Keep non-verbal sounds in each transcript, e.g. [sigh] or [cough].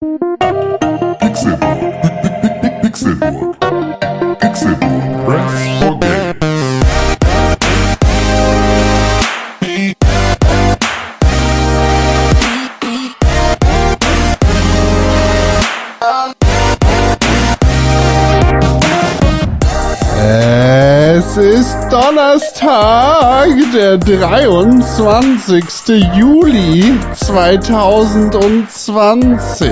Pixelburg. Pixelburg. Pixelburg. Press for Game. Es Donnerstag, der 23. Juli 2020.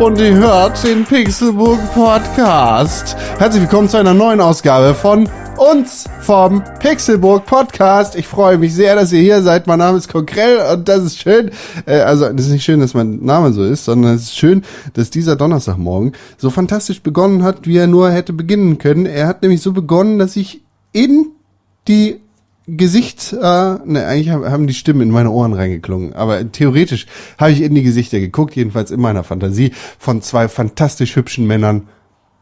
Und ihr hört den Pixelburg Podcast. Herzlich willkommen zu einer neuen Ausgabe von uns vom Pixelburg Podcast. Ich freue mich sehr, dass ihr hier seid. Mein Name ist Konkrell und das ist schön. Äh, also, das ist nicht schön, dass mein Name so ist, sondern es ist schön, dass dieser Donnerstagmorgen so fantastisch begonnen hat, wie er nur hätte beginnen können. Er hat nämlich so begonnen, dass ich in die Gesicht, äh, ne, eigentlich hab- haben die Stimmen in meine Ohren reingeklungen, aber theoretisch habe ich in die Gesichter geguckt, jedenfalls in meiner Fantasie, von zwei fantastisch hübschen Männern,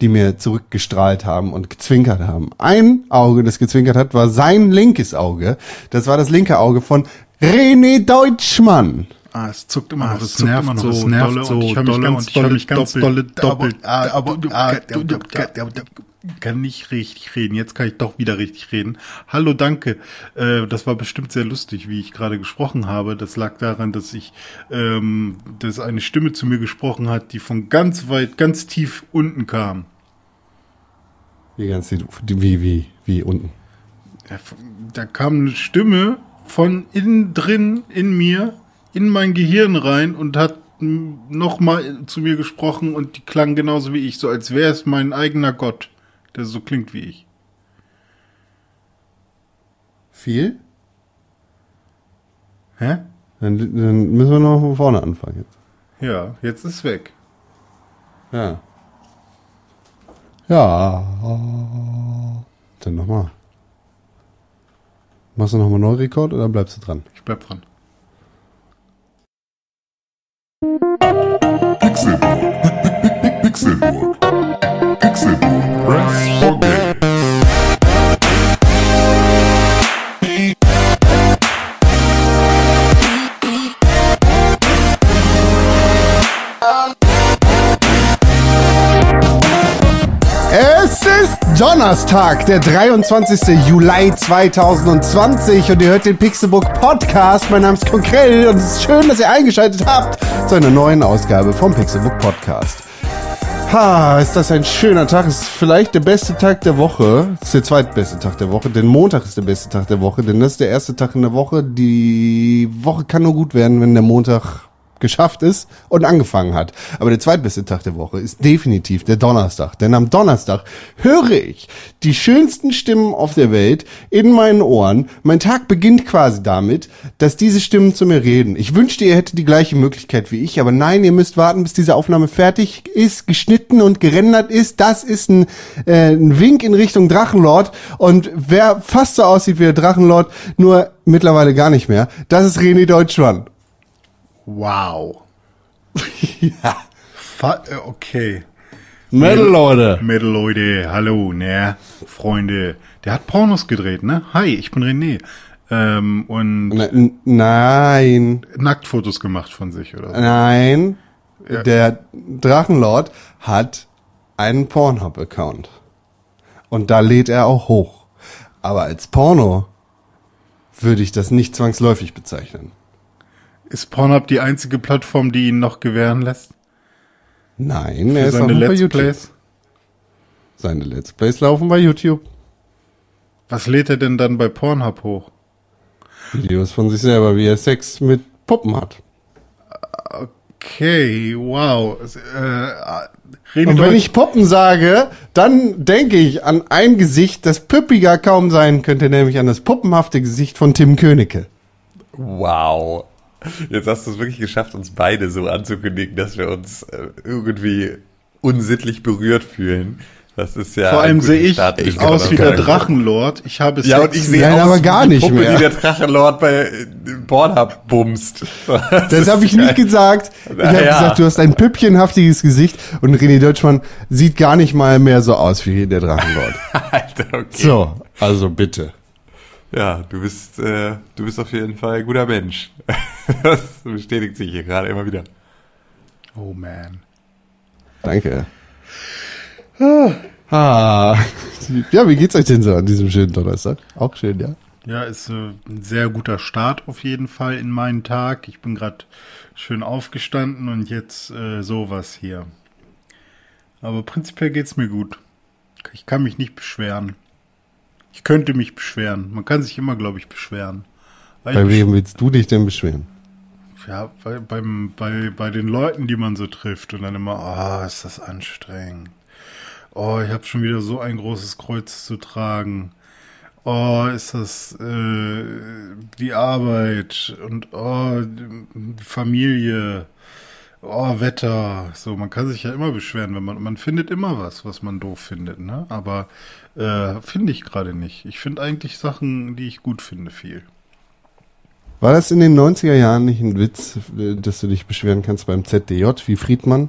die mir zurückgestrahlt haben und gezwinkert haben. Ein Auge, das gezwinkert hat, war sein linkes Auge. Das war das linke Auge von René Deutschmann. Ah, es zuckt immer Ah, noch, es es zuckt nervt immer noch, so, es nervt nervt so so, ich höre mich dolle ganz und ich höre dolle, mich ganz doppelt, dolle doppelt, doppelt. Aber, aber, du- ah, du- du- du- kann nicht richtig reden. Jetzt kann ich doch wieder richtig reden. Hallo, danke. Äh, das war bestimmt sehr lustig, wie ich gerade gesprochen habe. Das lag daran, dass ich, ähm, dass eine Stimme zu mir gesprochen hat, die von ganz weit, ganz tief unten kam. Wie ganz, wie, wie, wie unten. Da kam eine Stimme von innen drin in mir, in mein Gehirn rein und hat nochmal zu mir gesprochen und die klang genauso wie ich, so als wäre es mein eigener Gott, der so klingt wie ich. Viel? Hä? Dann, dann müssen wir noch von vorne anfangen jetzt. Ja, jetzt ist weg. Ja. Ja. Dann nochmal. Machst du nochmal Neurekord oder bleibst du dran? Ich bleib dran. Donnerstag, der 23. Juli 2020 und ihr hört den Pixelbook Podcast. Mein Name ist Konkrell und es ist schön, dass ihr eingeschaltet habt zu einer neuen Ausgabe vom Pixelbook Podcast. Ha, ist das ein schöner Tag. Es ist vielleicht der beste Tag der Woche. Es ist der zweitbeste Tag der Woche, denn Montag ist der beste Tag der Woche, denn das ist der erste Tag in der Woche. Die Woche kann nur gut werden, wenn der Montag geschafft ist und angefangen hat. Aber der zweitbeste Tag der Woche ist definitiv der Donnerstag. Denn am Donnerstag höre ich die schönsten Stimmen auf der Welt in meinen Ohren. Mein Tag beginnt quasi damit, dass diese Stimmen zu mir reden. Ich wünschte, ihr hättet die gleiche Möglichkeit wie ich, aber nein, ihr müsst warten, bis diese Aufnahme fertig ist, geschnitten und gerendert ist. Das ist ein, äh, ein Wink in Richtung Drachenlord. Und wer fast so aussieht wie der Drachenlord, nur mittlerweile gar nicht mehr, das ist René Deutschmann. Wow. [laughs] Ja. Äh, okay. Metal, Leute. Metal Leute, hallo, ne, Freunde. Der hat Pornos gedreht, ne? Hi, ich bin René. Ähm, und Ne- n- Nein, Nacktfotos gemacht von sich, oder so. nein. Ja. Der Drachenlord hat einen Pornhub-Account. Und da lädt er auch hoch. Aber als Porno würde ich das nicht zwangsläufig bezeichnen. Ist Pornhub die einzige Plattform, die ihn noch gewähren lässt? Nein, er Für ist auch seine noch bei Let's YouTube. Plays? Seine Let's Plays laufen bei YouTube. Was lädt er denn dann bei Pornhub hoch? Videos von sich selber, wie er Sex mit Puppen hat. Okay, wow. Äh, Und wenn ich Puppen sage, dann denke ich an ein Gesicht, das püppiger kaum sein könnte, nämlich an das puppenhafte Gesicht von Tim Königke. Wow. Jetzt hast du es wirklich geschafft, uns beide so anzukündigen, dass wir uns äh, irgendwie unsittlich berührt fühlen. Das ist ja. Vor allem sehe ich die aus wie der. Drachenlord. Ich habe Ja, Sex und ich sehe Nein, aus aber wie gar nicht Puppe, mehr. die der Drachenlord bei äh, Pornhub bumst. [laughs] Das habe ich nicht gesagt. Ich habe ja. gesagt, du hast ein püppchenhaftiges Gesicht und René Deutschmann sieht gar nicht mal mehr so aus wie der Drachenlord. [laughs] Alter, okay. So, also bitte. Ja, du bist, äh, du bist auf jeden Fall ein guter Mensch. [laughs] das bestätigt sich hier gerade immer wieder. Oh man. Danke. Ah. [laughs] Ja, wie geht's euch denn so an diesem schönen Donnerstag? Auch schön, ja. Ja, ist äh, ein sehr guter Start auf jeden Fall in meinen Tag. Ich bin gerade schön aufgestanden und jetzt äh, sowas hier. Aber prinzipiell geht's mir gut. Ich kann mich nicht beschweren. Ich könnte mich beschweren. Man kann sich immer, glaube ich, beschweren. Weil Bei wem willst du dich denn beschweren? Ja, bei, beim, bei, bei den Leuten, die man so trifft und dann immer, ah, ist das anstrengend. Oh, ich habe schon wieder so ein großes Kreuz zu tragen. Oh, ist das äh, die Arbeit und oh, die Familie. Oh, Wetter. So, man kann sich ja immer beschweren, wenn man man findet immer was, was man doof findet, ne? Aber äh, finde ich gerade nicht. Ich finde eigentlich Sachen, die ich gut finde, viel. War das in den 90er Jahren nicht ein Witz, äh, dass du dich beschweren kannst beim ZDJ wie Friedmann?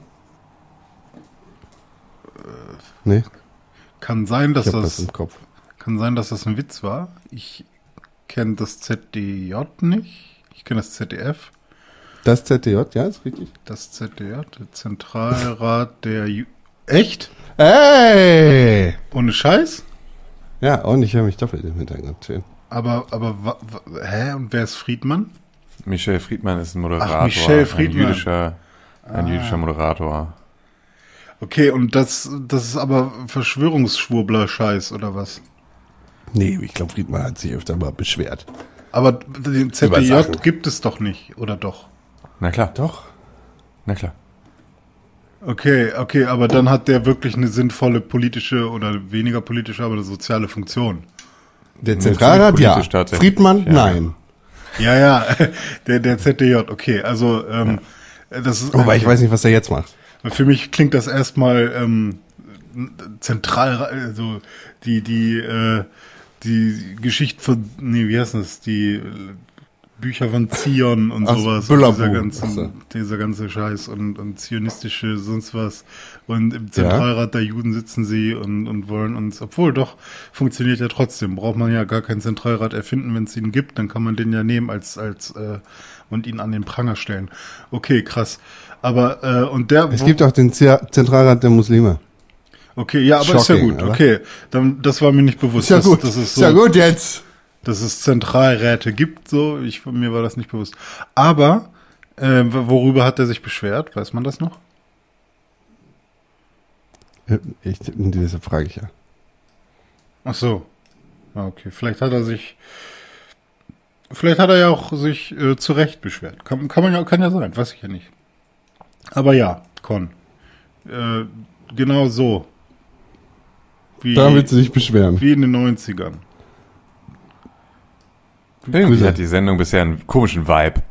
Nee, Kann sein, dass das das im Kopf. Kann sein, dass das ein Witz war. Ich kenne das ZDJ nicht. Ich kenne das ZDF. Das ZDJ, ja, ist richtig. Das ZDJ, der Zentralrat der Ju Echt? Ey! Ohne Scheiß? Ja, und ich höre mich doppelt im Hintergrund. Schön. Aber, aber, wa, wa, hä? Und wer ist Friedmann? Michel Friedmann ist ein Moderator. Ach, Michel Friedmann. Ein jüdischer, ein jüdischer Moderator. Okay, und das, das ist aber Verschwörungsschwurbler-Scheiß, oder was? Nee, ich glaube, Friedmann hat sich öfter mal beschwert. Aber den ZDJ gibt es doch nicht, oder doch? Na klar, Doch. na klar. Okay, okay, aber dann hat der wirklich eine sinnvolle politische oder weniger politische, aber eine soziale Funktion. Der Zentralrat, ja. Friedmann, Ja. nein. Ja, ja, [laughs] der, der ZDJ, okay, also ähm, das ist. Wobei ich weiß nicht, was er jetzt macht. Für mich klingt das erstmal ähm, zentral, also die die äh, die Geschichte von, nee, wie heißt das, die Bücher von Zion und Ach, sowas, Büllerbuch. dieser ganze, Ach so. dieser ganze Scheiß und, und zionistische sonst was und im Zentralrat der Juden sitzen sie und, und wollen uns, obwohl doch funktioniert ja trotzdem, braucht man ja gar keinen Zentralrat erfinden, wenn es ihn gibt, dann kann man den ja nehmen als als äh, und ihn an den Pranger stellen. Okay, krass. Aber äh, und der Es gibt auch den Z Zentralrat der Muslime. Okay, ja, aber ist ja Shocking, gut. oder? Okay, dann das war mir nicht bewusst, Ist ja gut. dass es ist so, ja gut jetzt. Dass es Zentralräte gibt. So, ich mir war das nicht bewusst. Aber äh, worüber hat er sich beschwert? Weiß man das noch? Ich, diese frage ich ja. Ach so. Ah, okay. Vielleicht hat er sich, vielleicht hat er ja auch sich äh, zu Recht beschwert. Kann, kann man ja, kann ja sein. Weiß ich ja nicht. Aber ja, Con. Äh, genau so. Wie, Da willst du dich beschweren. wie in den 90ern. Irgendwie Grüße. hat die Sendung bisher einen komischen Vibe.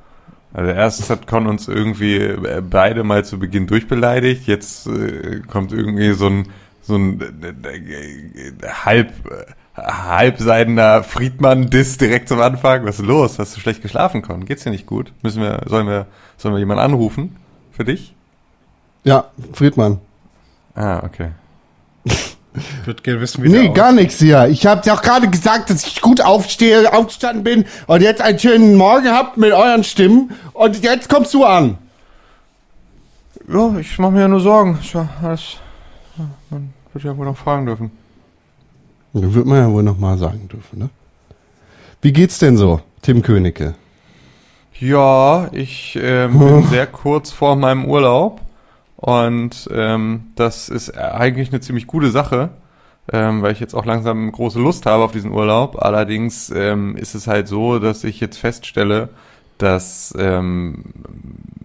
Also erst hat Con uns irgendwie äh, beide mal zu Beginn durchbeleidigt, jetzt äh, kommt irgendwie so ein so ein äh, äh, halb äh, halbseidener Friedmann-Diss direkt zum Anfang. Was ist los? Hast du schlecht geschlafen, Con? Geht's dir nicht gut? Müssen wir, sollen wir, sollen wir jemanden anrufen für dich? Ja, Friedmann. Ah, okay. [laughs] Ich würde gerne wissen, wie Nee, der gar nichts hier. Ich habe dir auch gerade gesagt, dass ich gut aufstehe, aufgestanden bin und jetzt einen schönen Morgen habt mit euren Stimmen und jetzt kommst du an. Ja, ich mache mir ja nur Sorgen. Tja, alles, man wird ja wohl noch fragen dürfen. Da wird man ja wohl noch mal sagen dürfen, ne? Wie geht's denn so, Tim Königke? Ja, ich ähm, bin [laughs] sehr kurz vor meinem Urlaub und ähm, das ist eigentlich eine ziemlich gute Sache, ähm, weil ich jetzt auch langsam große Lust habe auf diesen Urlaub. Allerdings ähm, ist es halt so, dass ich jetzt feststelle, dass ähm,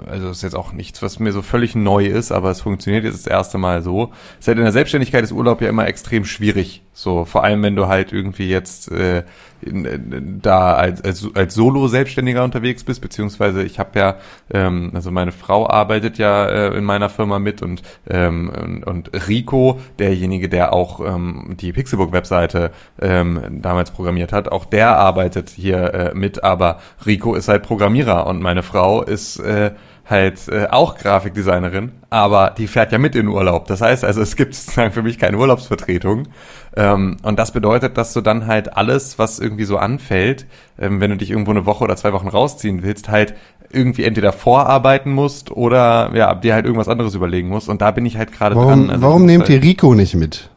also es ist jetzt auch nichts, was mir so völlig neu ist, aber es funktioniert jetzt das erste Mal so. Ist halt in der Selbstständigkeit ist Urlaub ja immer extrem schwierig. So, vor allem wenn du halt irgendwie jetzt äh, in, in, da als, als, als Solo-Selbstständiger unterwegs bist, beziehungsweise ich habe ja, ähm, also meine Frau arbeitet ja äh, in meiner Firma mit und, ähm, und, und Rico, derjenige, der auch ähm, die Pixelbook-Webseite ähm, damals programmiert hat, auch der arbeitet hier äh, mit, aber Rico ist halt Programmierer und meine Frau ist äh, halt äh, auch Grafikdesignerin, aber die fährt ja mit in Urlaub. Das heißt also, es gibt [laughs] sozusagen für mich keine Urlaubsvertretung. Ähm, und das bedeutet, dass du dann halt alles, was irgendwie so anfällt, ähm, wenn du dich irgendwo eine Woche oder zwei Wochen rausziehen willst, halt irgendwie entweder vorarbeiten musst oder ja, dir halt irgendwas anderes überlegen musst. Und da bin ich halt gerade dran. Also warum nehmt halt, ihr Rico nicht mit?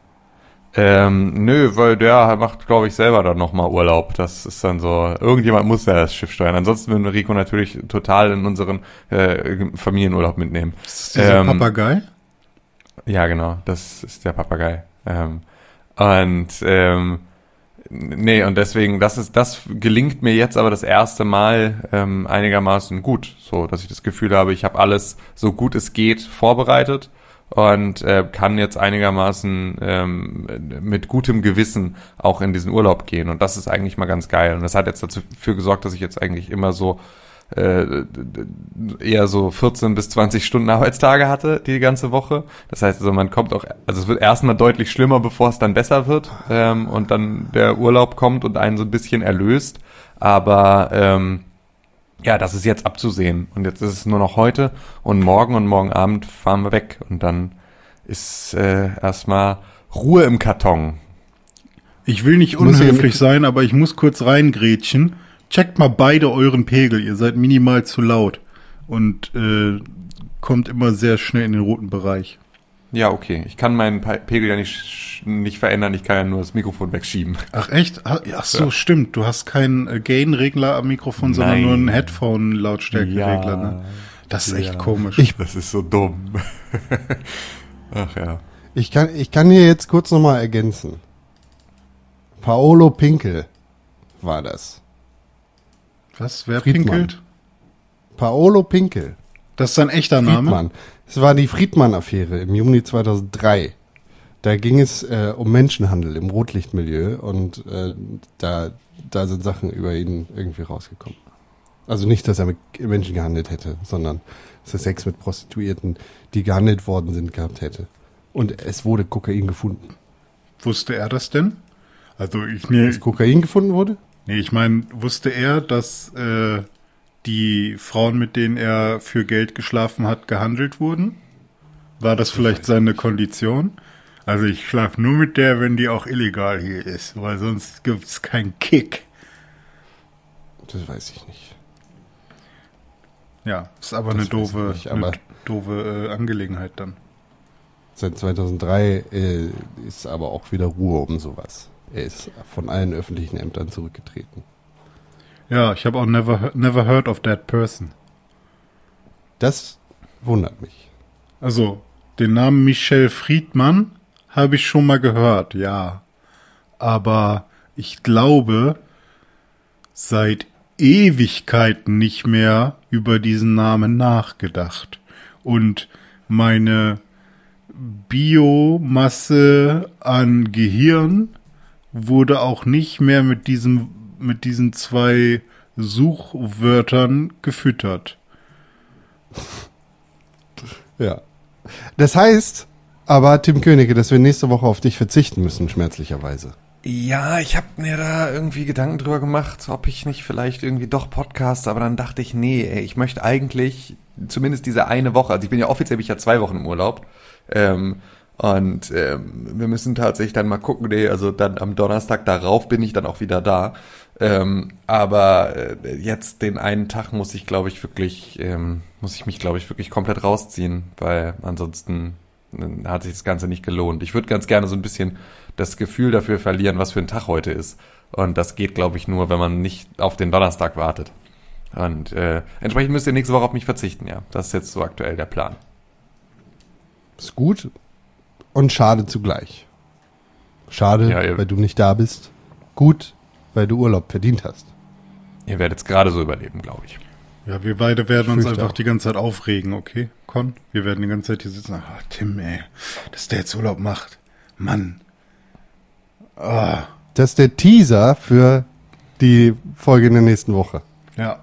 Ähm, nö, weil der macht, glaube ich, selber dann nochmal Urlaub. Das ist dann so, irgendjemand muss ja das Schiff steuern. Ansonsten würden wir Rico natürlich total in unseren äh, Familienurlaub mitnehmen. Ist dieser Ähm, Papagei? Ja, genau, das ist der Papagei. Ähm, und ähm, nee, und deswegen, das ist, das gelingt mir jetzt aber das erste Mal ähm, einigermaßen gut, so dass ich das Gefühl habe, ich habe alles so gut es geht vorbereitet und äh, kann jetzt einigermaßen ähm, mit gutem Gewissen auch in diesen Urlaub gehen. Und das ist eigentlich mal ganz geil. Und das hat jetzt dafür gesorgt, dass ich jetzt eigentlich immer so äh, eher so 14 bis 20 Stunden Arbeitstage hatte die ganze Woche. Das heißt also, man kommt auch, also es wird erstmal deutlich schlimmer, bevor es dann besser wird ähm, und dann der Urlaub kommt und einen so ein bisschen erlöst. Aber ähm, ja, das ist jetzt abzusehen. Und jetzt ist es nur noch heute und morgen und morgen Abend fahren wir weg. Und dann ist äh, erstmal Ruhe im Karton. Ich will nicht unhöflich sein, aber ich muss kurz reingrätschen. Checkt mal beide euren Pegel. Ihr seid minimal zu laut und äh, kommt immer sehr schnell in den roten Bereich. Ja, okay. Ich kann meinen Pe- Pegel ja nicht, nicht verändern. Ich kann ja nur das Mikrofon wegschieben. Ach echt? Ach, ach so, stimmt. Du hast keinen äh, Gain-Regler am Mikrofon, sondern Nein. nur einen Headphone-Lautstärkenregler. Ja. Ne? Das ist echt Ja. komisch. Ich- Das ist so dumm. [laughs] Ach ja. Ich kann, ich kann hier jetzt kurz nochmal ergänzen. Paolo Pinkel war das. Was? Wer Friedmann. pinkelt? Paolo Pinkel. Das ist sein echter Name? Friedmann. Es war die Friedmann-Affäre im Juni 2003. Da ging es äh, um Menschenhandel im Rotlichtmilieu und äh, da, da sind Sachen über ihn irgendwie rausgekommen. Also nicht, dass er mit Menschen gehandelt hätte, sondern dass er Sex mit Prostituierten, die gehandelt worden sind, gehabt hätte. Und es wurde Kokain gefunden. Wusste er das denn? Also ich nee, Dass Kokain gefunden wurde? nee ich meine, wusste er, dass äh, die Frauen, mit denen er für Geld geschlafen hat, gehandelt wurden? War das vielleicht seine Kondition? Also ich schlafe nur mit der, wenn die auch illegal hier ist, weil sonst gibt's keinen Kick. Das weiß ich nicht. Ja, ist aber Das eine doofe, ich nicht, aber- eine doofe äh, Angelegenheit dann. Seit 2003 äh, ist aber auch wieder Ruhe um sowas. Er ist von allen öffentlichen Ämtern zurückgetreten. Ja, ich habe auch never, never heard of that person. Das wundert mich. Also, den Namen Michel Friedmann habe ich schon mal gehört, ja. Aber ich glaube, seit Ewigkeiten nicht mehr über diesen Namen nachgedacht. Und meine Biomasse an Gehirn wurde auch nicht mehr mit diesem, mit diesen zwei Suchwörtern gefüttert. Ja. Das heißt aber, Tim Königke, dass wir nächste Woche auf dich verzichten müssen, schmerzlicherweise. Ja, ich habe mir da irgendwie Gedanken drüber gemacht, ob ich nicht vielleicht irgendwie doch Podcast, aber dann dachte ich, nee, ey, ich möchte eigentlich zumindest diese eine Woche, also ich bin ja offiziell bin ich ja zwei Wochen im Urlaub, ähm, und ähm, wir müssen tatsächlich dann mal gucken, nee, also dann am Donnerstag darauf bin ich dann auch wieder da, ähm, aber äh, jetzt den einen Tag muss ich, glaube ich, wirklich, ähm, muss ich mich, glaube ich, wirklich komplett rausziehen, weil ansonsten äh, hat sich das Ganze nicht gelohnt. Ich würde ganz gerne so ein bisschen das Gefühl dafür verlieren, was für ein Tag heute ist. Und das geht, glaube ich, nur, wenn man nicht auf den Donnerstag wartet. Und äh, entsprechend müsst ihr nächste Woche auf mich verzichten, ja. Das ist jetzt so aktuell der Plan. Ist gut und schade zugleich. Schade, Ja, weil du nicht da bist. Gut, weil du Urlaub verdient hast. Ihr werdet es gerade so überleben, glaube ich. Ja, wir beide werden uns Fürchte einfach auch. die ganze Zeit aufregen, okay? Con? Wir werden die ganze Zeit hier sitzen. Ah, Tim, ey, dass der jetzt Urlaub macht. Mann. Ah, Das ist der Teaser für die Folge in der nächsten Woche. ja.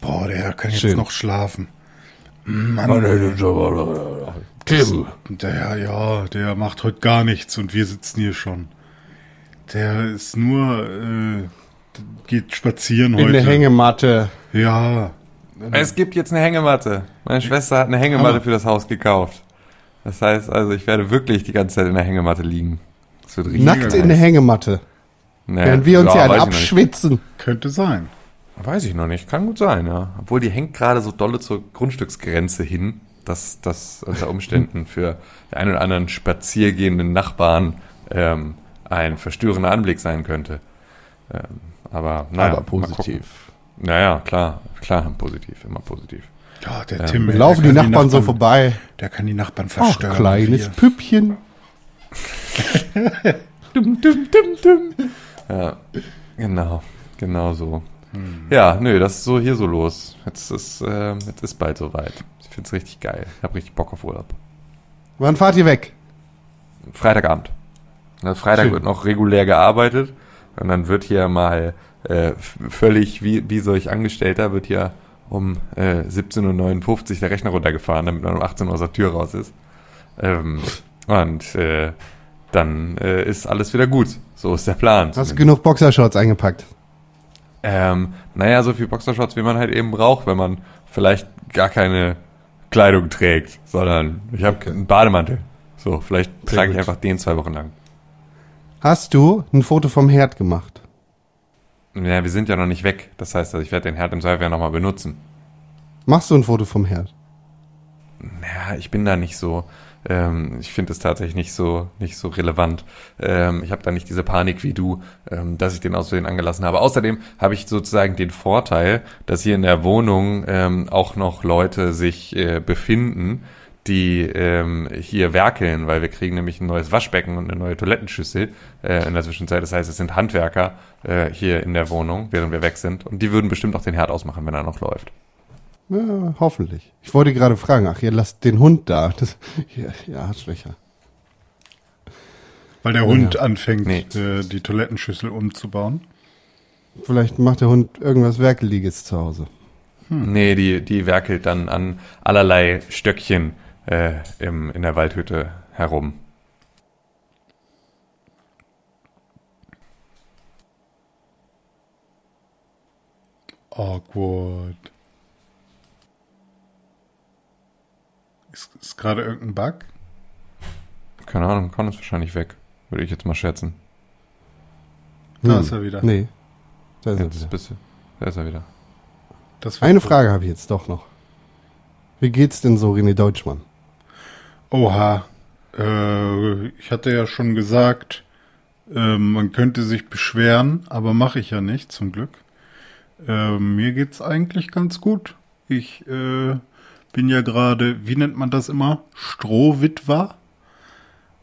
Boah, der kann jetzt Schön. noch schlafen. Tim. Der, ja, der macht heute gar nichts und wir sitzen hier schon. Der ist nur, äh, geht spazieren In heute. der Hängematte. Ja. Es gibt jetzt eine Hängematte. Meine Schwester hat eine Hängematte für das Haus gekauft. Das heißt also, ich werde wirklich die ganze Zeit in der Hängematte liegen. Das wird richtig Nackt in der. Hängematte. Nee, Während wir uns ja, hier abschwitzen. Könnte sein. Weiß ich noch nicht. Kann gut sein, ja. Obwohl die hängt gerade so dolle zur Grundstücksgrenze hin, dass das unter Umständen [laughs] für den einen oder anderen spaziergehenden Nachbarn ähm, ein verstörender Anblick sein könnte. Ähm, aber naja, Aber positiv. Naja, klar, klar, positiv, immer positiv. Ja, der Ja. Tim. Laufen die kann Nachbarn so vorbei. Der kann die Nachbarn Ach, verstören. kleines Wir- Püppchen. Dum, dum, dum, dum. Ja, genau, genau so. Ja, nö, das ist so hier so los. Jetzt ist, ähm, jetzt ist bald soweit. Ich find's richtig geil. Ich hab richtig Bock auf Urlaub. Wann fahrt ihr weg? Freitagabend. Also Freitag Schön. wird noch regulär gearbeitet und dann wird hier mal äh, völlig wie, wie solch Angestellter wird hier um äh, 17.59 Uhr der Rechner runtergefahren, damit man um 18 Uhr aus der Tür raus ist. Ähm, und äh, dann äh, ist alles wieder gut. So ist der Plan. Hast du genug Boxershorts eingepackt? Ähm, naja, so viel Boxershorts, wie man halt eben braucht, wenn man vielleicht gar keine Kleidung trägt, sondern ich habe einen Bademantel. So, vielleicht Sehr trage ich gut. einfach den zwei Wochen lang. Hast du ein Foto vom Herd gemacht? Ja, wir sind ja noch nicht weg. Das heißt, also ich werde den Herd im Zweifel ja nochmal benutzen. Machst du ein Foto vom Herd? Ja, ich bin da nicht so. Ähm, ich finde es tatsächlich nicht so nicht so relevant. Ähm, ich habe da nicht diese Panik wie du, ähm, dass ich den aus Versehen angelassen habe. Außerdem habe ich sozusagen den Vorteil, dass hier in der Wohnung ähm, auch noch Leute sich äh, befinden, die ähm, hier werkeln, weil wir kriegen nämlich ein neues Waschbecken und eine neue Toilettenschüssel äh, in der Zwischenzeit. Das heißt, es sind Handwerker äh, hier in der Wohnung, während wir weg sind. Und die würden bestimmt auch den Herd ausmachen, wenn er noch läuft. Ja, hoffentlich. Ich wollte gerade fragen, ach, ihr lasst den Hund da. Das, ja, ja, Arschlöcher. Weil der Hund anfängt, Nee. äh, die Toilettenschüssel umzubauen. Vielleicht macht der Hund irgendwas Werkeliges zu Hause. Nee, die, die werkelt dann an allerlei Stöckchen äh, im, in der Waldhütte herum. Awkward. Ist, ist gerade irgendein Bug? Keine Ahnung, Con ist wahrscheinlich weg. Würde ich jetzt mal schätzen. Da Hm. ist er wieder. Nee. Da ist er Jetzt wieder. bist du. Da ist er wieder. Eine cool. Frage habe ich jetzt doch noch. Wie geht's denn so, René Deutschmann? Oha. Äh, ich hatte ja schon gesagt, äh, man könnte sich beschweren, aber mache ich ja nicht, zum Glück. Äh, mir geht's eigentlich ganz gut. Ich äh, bin ja gerade, wie nennt man das immer? Strohwitwer.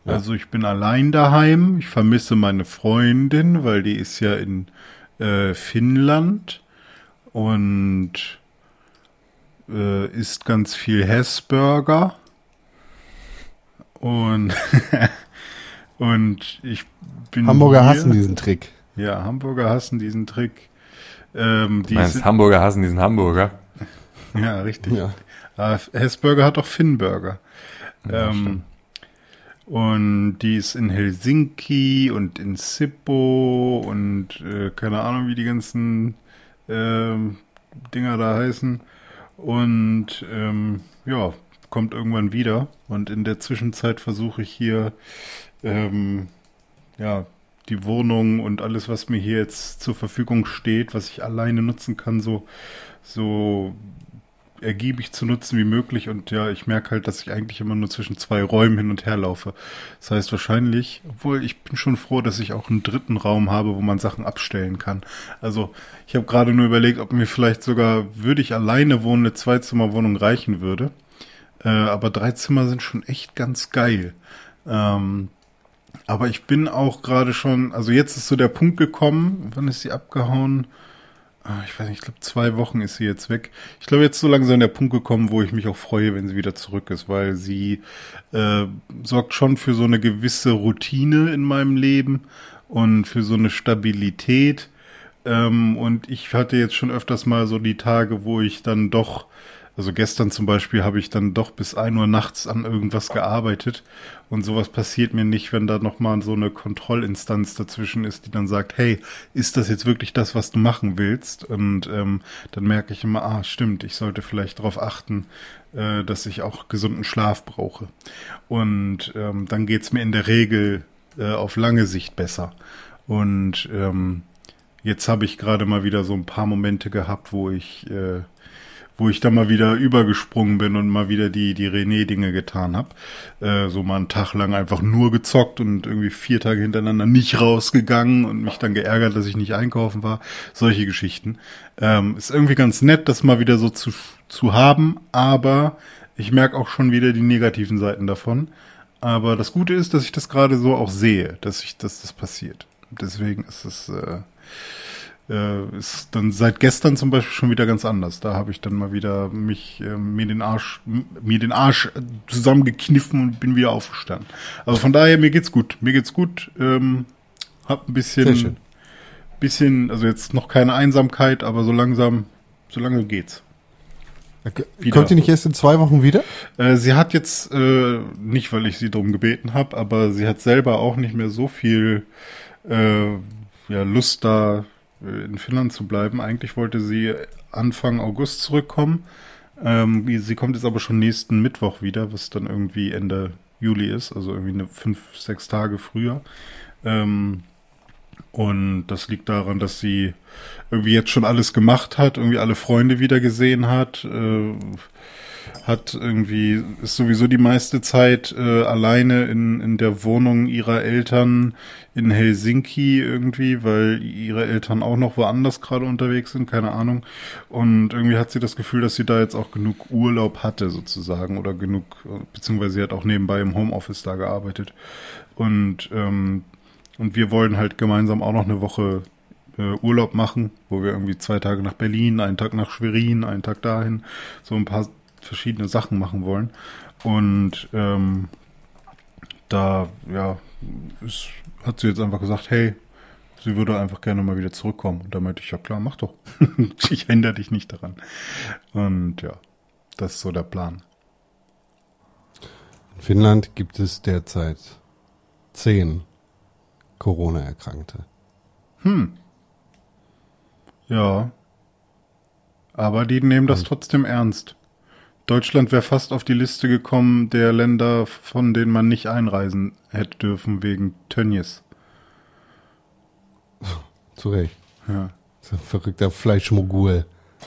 Also ich bin allein daheim. Ich vermisse meine Freundin, weil die ist ja in äh, Finnland und äh, isst ganz viel Hessburger. Und, [laughs] und ich bin. Hamburger hier. hassen diesen Trick. Ja, Hamburger hassen diesen Trick. Ähm, die Du meinst, sind- Hamburger hassen diesen Hamburger? [laughs] ja, richtig. Ja. Äh, Hessburger hat auch Finnburger. Ja, ähm, und die ist in Helsinki und in Sippo und äh, keine Ahnung, wie die ganzen ähm, Dinger da heißen. Und ähm, ja, kommt irgendwann wieder. Und in der Zwischenzeit versuche ich hier ähm, ja die Wohnung und alles, was mir hier jetzt zur Verfügung steht, was ich alleine nutzen kann, so so ergiebig zu nutzen wie möglich und ja, ich merke halt, dass ich eigentlich immer nur zwischen zwei Räumen hin und her laufe. Das heißt wahrscheinlich, obwohl ich bin schon froh, dass ich auch einen dritten Raum habe, wo man Sachen abstellen kann. Also ich habe gerade nur überlegt, ob mir vielleicht sogar, würde ich alleine wohnen, eine Zweizimmerwohnung reichen würde. Äh, aber drei Zimmer sind schon echt ganz geil. Ähm, aber ich bin auch gerade schon, also jetzt ist so der Punkt gekommen, wann ist sie abgehauen? Ah, Ich weiß nicht, ich glaube zwei Wochen ist sie jetzt weg. Ich glaube jetzt so langsam der Punkt gekommen, wo ich mich auch freue, wenn sie wieder zurück ist, weil sie äh, sorgt schon für so eine gewisse Routine in meinem Leben und für so eine Stabilität. Ähm, und ich hatte jetzt schon öfters mal so die Tage, wo ich dann doch, also gestern zum Beispiel habe ich dann doch bis ein Uhr nachts an irgendwas gearbeitet und sowas passiert mir nicht, wenn da nochmal so eine Kontrollinstanz dazwischen ist, die dann sagt, hey, ist das jetzt wirklich das, was du machen willst? Und ähm, dann merke ich immer, ah, stimmt, ich sollte vielleicht darauf achten, äh, dass ich auch gesunden Schlaf brauche. Und ähm, dann geht's mir in der Regel äh, auf lange Sicht besser. Und ähm, jetzt habe ich gerade mal wieder so ein paar Momente gehabt, wo ich, äh, wo ich da mal wieder übergesprungen bin und mal wieder die, die René-Dinge getan habe. Äh, so mal einen Tag lang einfach nur gezockt und irgendwie vier Tage hintereinander nicht rausgegangen und mich dann geärgert, dass ich nicht einkaufen war. Solche Geschichten. Ähm, ist irgendwie ganz nett, das mal wieder so zu, zu haben, aber ich merke auch schon wieder die negativen Seiten davon. Aber das Gute ist, dass ich das gerade so auch sehe, dass ich, dass das passiert. Deswegen ist es äh, äh, ist dann seit gestern zum Beispiel schon wieder ganz anders. Da habe ich dann mal wieder mich äh, mir den Arsch mir den Arsch zusammengekniffen und bin wieder aufgestanden. Also von daher mir geht's gut. Mir geht's gut. Ähm, hab ein bisschen bisschen also jetzt noch keine Einsamkeit, aber so langsam so lange geht's. Wieder. Kommt die nicht erst in zwei Wochen wieder? Äh, sie hat jetzt, äh, nicht weil ich sie darum gebeten habe, aber sie hat selber auch nicht mehr so viel äh, ja, Lust da äh, in Finnland zu bleiben. Eigentlich wollte sie Anfang August zurückkommen. Ähm, sie kommt jetzt aber schon nächsten Mittwoch wieder, was dann irgendwie Ende Juli ist, also irgendwie eine fünf, sechs Tage früher. Ähm, und das liegt daran, dass sie irgendwie jetzt schon alles gemacht hat, irgendwie alle Freunde wieder gesehen hat, äh, hat irgendwie, ist sowieso die meiste Zeit äh, alleine in, in der Wohnung ihrer Eltern in Helsinki irgendwie, weil ihre Eltern auch noch woanders gerade unterwegs sind, keine Ahnung. Und irgendwie hat sie das Gefühl, dass sie da jetzt auch genug Urlaub hatte sozusagen oder genug, beziehungsweise sie hat auch nebenbei im Homeoffice da gearbeitet. Und ähm, und wir wollen halt gemeinsam auch noch eine Woche äh, Urlaub machen, wo wir irgendwie zwei Tage nach Berlin, einen Tag nach Schwerin, einen Tag dahin, so ein paar verschiedene Sachen machen wollen. Und ähm, da, ja, ist, hat sie jetzt einfach gesagt, hey, sie würde einfach gerne mal wieder zurückkommen. Und da meinte ich, ja klar, mach doch. [laughs] ich hindere dich nicht daran. Und ja, das ist so der Plan. In Finnland gibt es derzeit zehn Corona-Erkrankte. Ja. Aber die nehmen das trotzdem ernst. Deutschland wäre fast auf die Liste gekommen der Länder, von denen man nicht einreisen hätte dürfen wegen Tönnies. Zu Recht. Ja. So ein verrückter Fleischmogul.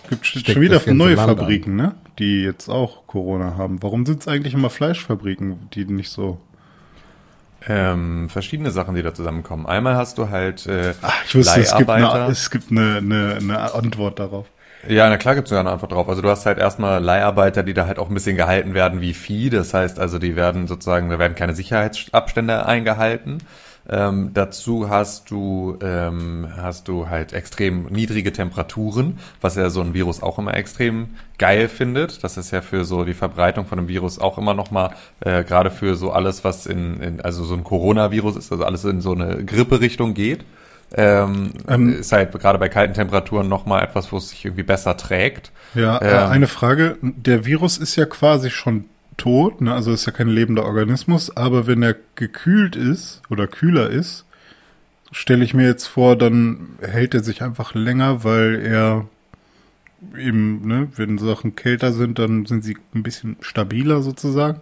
Gibt schon Steckt schon wieder neue Land an. Fabriken, ne? Die jetzt auch Corona haben. Warum sind es eigentlich immer Fleischfabriken, die nicht so. Ähm, verschiedene Sachen, die da zusammenkommen. Einmal hast du halt äh, Ach, ich wusste, es gibt, eine, es gibt eine, eine, eine Antwort darauf. Ja, na klar gibt's sogar eine Antwort drauf. Also du hast halt erstmal Leiharbeiter, die da halt auch ein bisschen gehalten werden wie Vieh. Das heißt also, die werden sozusagen, da werden keine Sicherheitsabstände eingehalten. Ähm, dazu hast du ähm, hast du halt extrem niedrige Temperaturen, was ja so ein Virus auch immer extrem geil findet. Das ist ja für so die Verbreitung von einem Virus auch immer noch mal äh, gerade für so alles, was in, in also so ein Coronavirus ist, also alles in so eine Gripperichtung geht. Ähm, Ähm, ist halt gerade bei kalten Temperaturen noch mal etwas, wo es sich irgendwie besser trägt. Ja, äh, Ähm, eine Frage. Der Virus ist ja quasi schon tot, ne? also ist ja kein lebender Organismus, aber wenn er gekühlt ist oder kühler ist, stelle ich mir jetzt vor, dann hält er sich einfach länger, weil er eben, ne, wenn Sachen kälter sind, dann sind sie ein bisschen stabiler sozusagen.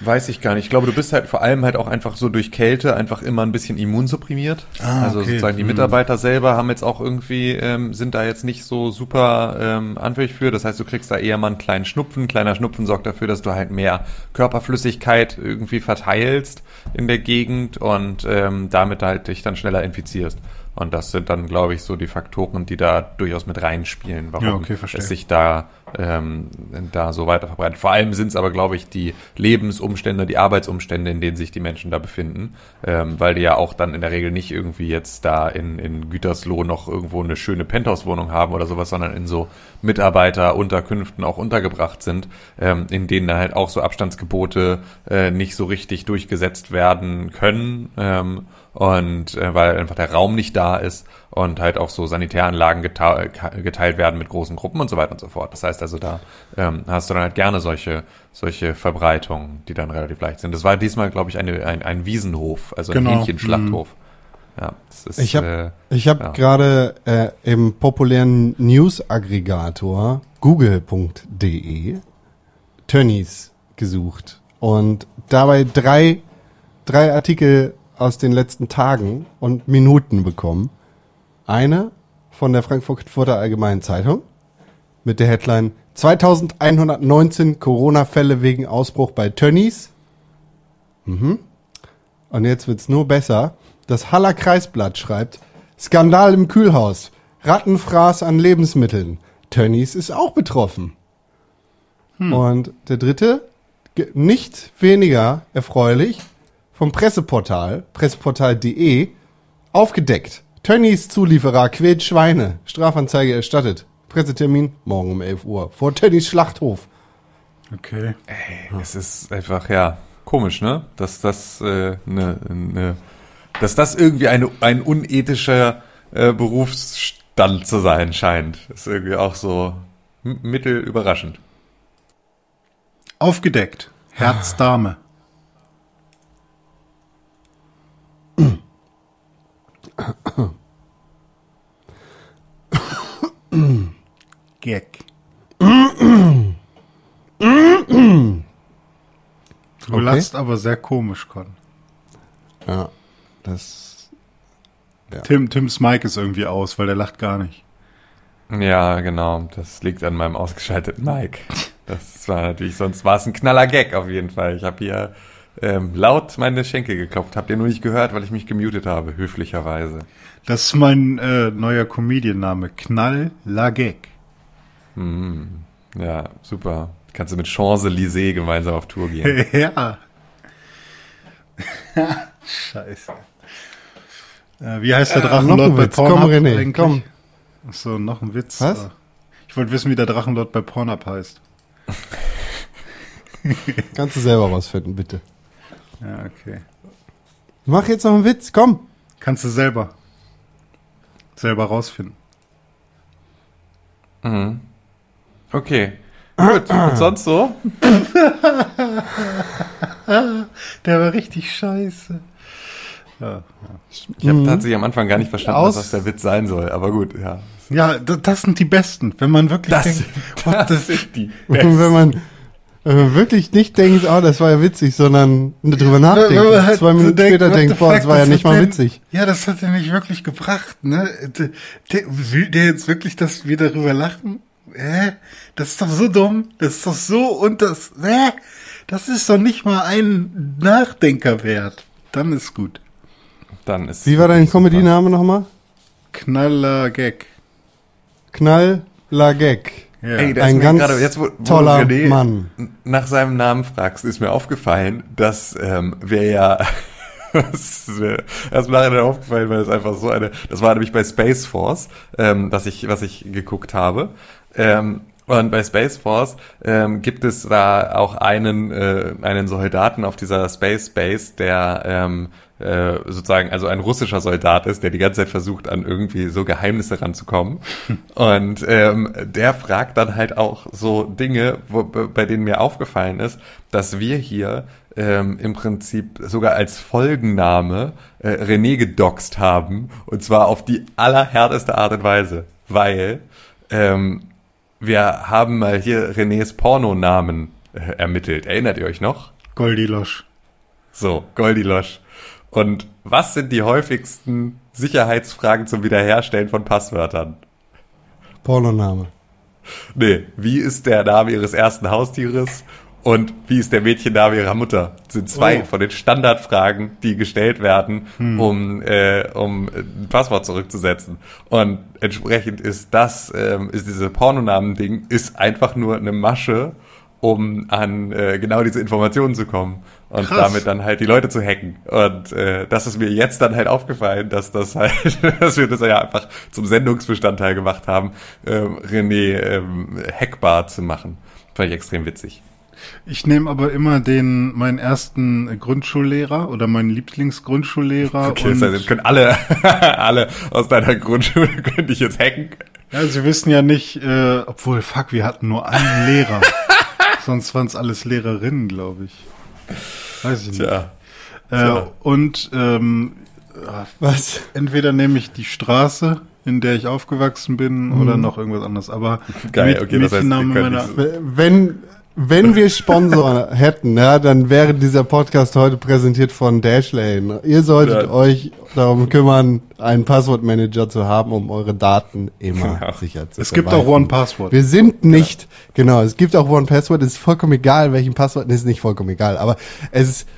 Weiß ich gar nicht. Ich glaube, du bist halt vor allem halt auch einfach so durch Kälte einfach immer ein bisschen immunsupprimiert. Ah, also okay. sozusagen die Hm. Mitarbeiter selber haben jetzt auch irgendwie, ähm, sind da jetzt nicht so super ähm, anfällig für. Das heißt, du kriegst da eher mal einen kleinen Schnupfen. Kleiner Schnupfen sorgt dafür, dass du halt mehr Körperflüssigkeit irgendwie verteilst in der Gegend und ähm, damit halt dich dann schneller infizierst. Und das sind dann, glaube ich, so die Faktoren, die da durchaus mit reinspielen, warum Ja, okay, es sich da, ähm, da so weiter verbreitet. Vor allem sind es aber, glaube ich, die Lebensumstände, die Arbeitsumstände, in denen sich die Menschen da befinden, ähm, weil die ja auch dann in der Regel nicht irgendwie jetzt da in, in Gütersloh noch irgendwo eine schöne Penthouse-Wohnung haben oder sowas, sondern in so Mitarbeiterunterkünften auch untergebracht sind, ähm, in denen dann halt auch so Abstandsgebote äh, nicht so richtig durchgesetzt werden können. Ähm, und äh, weil einfach der Raum nicht da ist und halt auch so Sanitäranlagen geta geteilt werden mit großen Gruppen und so weiter und so fort. Das heißt also, da ähm, hast du dann halt gerne solche solche Verbreitungen, die dann relativ leicht sind. Das war diesmal, glaube ich, eine, ein, ein Wiesenhof, also ein Genau. Hähnchenschlachthof. Ja, das ist, Ich habe äh, ich hab ja. gerade äh, im populären News-Aggregator google.de Tönnies gesucht und dabei drei, drei Artikel aus den letzten Tagen und Minuten bekommen. Eine von der Frankfurter Allgemeinen Zeitung mit der Headline 2119 Corona-Fälle wegen Ausbruch bei Tönnies. Mhm. Und jetzt wird's nur besser. Das Haller Kreisblatt schreibt, Skandal im Kühlhaus, Rattenfraß an Lebensmitteln. Tönnies ist auch betroffen. Und der dritte, nicht weniger erfreulich, vom Presseportal, presseportal.de, aufgedeckt. Tönnies Zulieferer quält Schweine. Strafanzeige erstattet. Pressetermin morgen um 11 Uhr. Vor Tönnies Schlachthof. Okay. Es ist einfach, ja, komisch, ne? Dass das, äh, ne, ne, dass das irgendwie eine, ein unethischer äh, Berufsstand zu sein scheint. Ist irgendwie auch so mittelüberraschend. Aufgedeckt. Herz Dame. Gag. Du Okay. lachst aber sehr komisch, Con. Ja, das. Tim, Tims Mic ist irgendwie aus, weil der lacht gar nicht. Ja, genau. Das liegt an meinem ausgeschalteten Mic. Das war natürlich, sonst war es ein knaller Gag auf jeden Fall. Ich habe hier ähm, laut meine Schenkel geklopft. Habt ihr nur nicht gehört, weil ich mich gemutet habe, höflicherweise. Das ist mein äh, neuer Comedian-Name. Knall La Gag. Ja, super. Kannst du mit Champs-Élysées gemeinsam auf Tour gehen. [laughs] ja. [laughs] Scheiße. Äh, wie heißt der noch Drachenlord ein bei Witz. Komm, Pornhub René, eigentlich? komm. Ach so, noch ein Witz. Was? Äh, Ich wollte wissen, wie der Drachenlord bei Pornhub heißt. Kannst du selber rausfinden, bitte. Ja, okay. Mach jetzt noch einen Witz, komm. Kannst du selber selber rausfinden. Okay. Gut. Und sonst so? [laughs] Der war richtig scheiße. Ja, Ich habe tatsächlich am Anfang gar nicht verstanden, Aus- was das der Witz sein soll. Aber gut, ja. ja das sind die Besten. Wenn man wirklich Das, denkt, what das the sind die Und [laughs] wenn man, wenn man wirklich nicht denkt, oh, das war ja witzig, sondern drüber nachdenkt, Wenn man halt zwei Minuten denkt, später denkt, boah, das war ja das nicht hat mal der- witzig. Ja, das hat er nicht wirklich gebracht, ne? Der, der, will der jetzt wirklich, dass wir darüber lachen? Hä? Das ist doch so dumm. Das ist doch so und das, hä? Das ist doch nicht mal ein Nachdenker wert. Dann ist gut. Dann ist Wie war dein. Comedy-Name nochmal? Knaller Gag. Knall La Gag. Ja. Ey, Ein ganz gerade, jetzt, wo, wo toller René Mann. nach seinem Namen fragst, ist mir aufgefallen, dass ähm, wir ja [laughs] das ist mir erst aufgefallen, weil es einfach so eine, das war nämlich bei Space Force, ähm, was ich, was ich geguckt habe. Ähm, und bei Space Force ähm, gibt es da auch einen, äh, einen Soldaten auf dieser Space Base, der ähm, äh, sozusagen also ein russischer Soldat ist, der die ganze Zeit versucht, an irgendwie so Geheimnisse ranzukommen. Und ähm, der fragt dann halt auch so Dinge, wo, bei denen mir aufgefallen ist, dass wir hier ähm, im Prinzip sogar als Folgenname äh, René gedoxt haben. Und zwar auf die allerhärteste Art und Weise. Weil ähm, wir haben mal hier Renés Pornonamen äh, ermittelt. Erinnert ihr euch noch? Goldilosch. So, Goldilosch. Und was sind die häufigsten Sicherheitsfragen zum Wiederherstellen von Passwörtern? Pornoname. Nee, wie ist der Name ihres ersten Haustieres und wie ist der Mädchenname ihrer Mutter? Das sind zwei Oh. von den Standardfragen, die gestellt werden, um, äh, um ein Passwort zurückzusetzen. Und entsprechend ist das, ähm, ist diese Pornonamen-Ding, ist einfach nur eine Masche, um an äh, genau diese Informationen zu kommen und Krass. damit dann halt die Leute zu hacken. Und äh, das ist mir jetzt dann halt aufgefallen, dass das halt, [laughs] dass wir das ja einfach zum Sendungsbestandteil gemacht haben, ähm, René ähm, hackbar zu machen. Fand ich extrem witzig. Ich nehme aber immer den, meinen ersten Grundschullehrer oder meinen Lieblingsgrundschullehrer. Okay, und das können alle, [laughs] alle aus deiner Grundschule [laughs] können dich jetzt hacken. Ja, sie wissen ja nicht, äh, obwohl, fuck, wir hatten nur einen Lehrer. [laughs] Sonst waren es alles Lehrerinnen, glaube ich. Weiß ich nicht. Tja. äh, tja. und ähm, Was? entweder nehme ich die Straße, in der ich aufgewachsen bin, oder noch irgendwas anderes. Aber Geil, okay, das heißt, meiner, Wenn, wenn wir Sponsor [laughs] hätten, ja, dann wäre dieser Podcast heute präsentiert von Dashlane. Ihr solltet Ja. euch darum kümmern, einen Passwortmanager zu haben, um eure Daten immer Ja. sicher zu Es gibt auch. One Password. Wir sind nicht, genau, es gibt auch One Password, es ist vollkommen egal, welchen Passwort, nee, ist nicht vollkommen egal, aber es ist,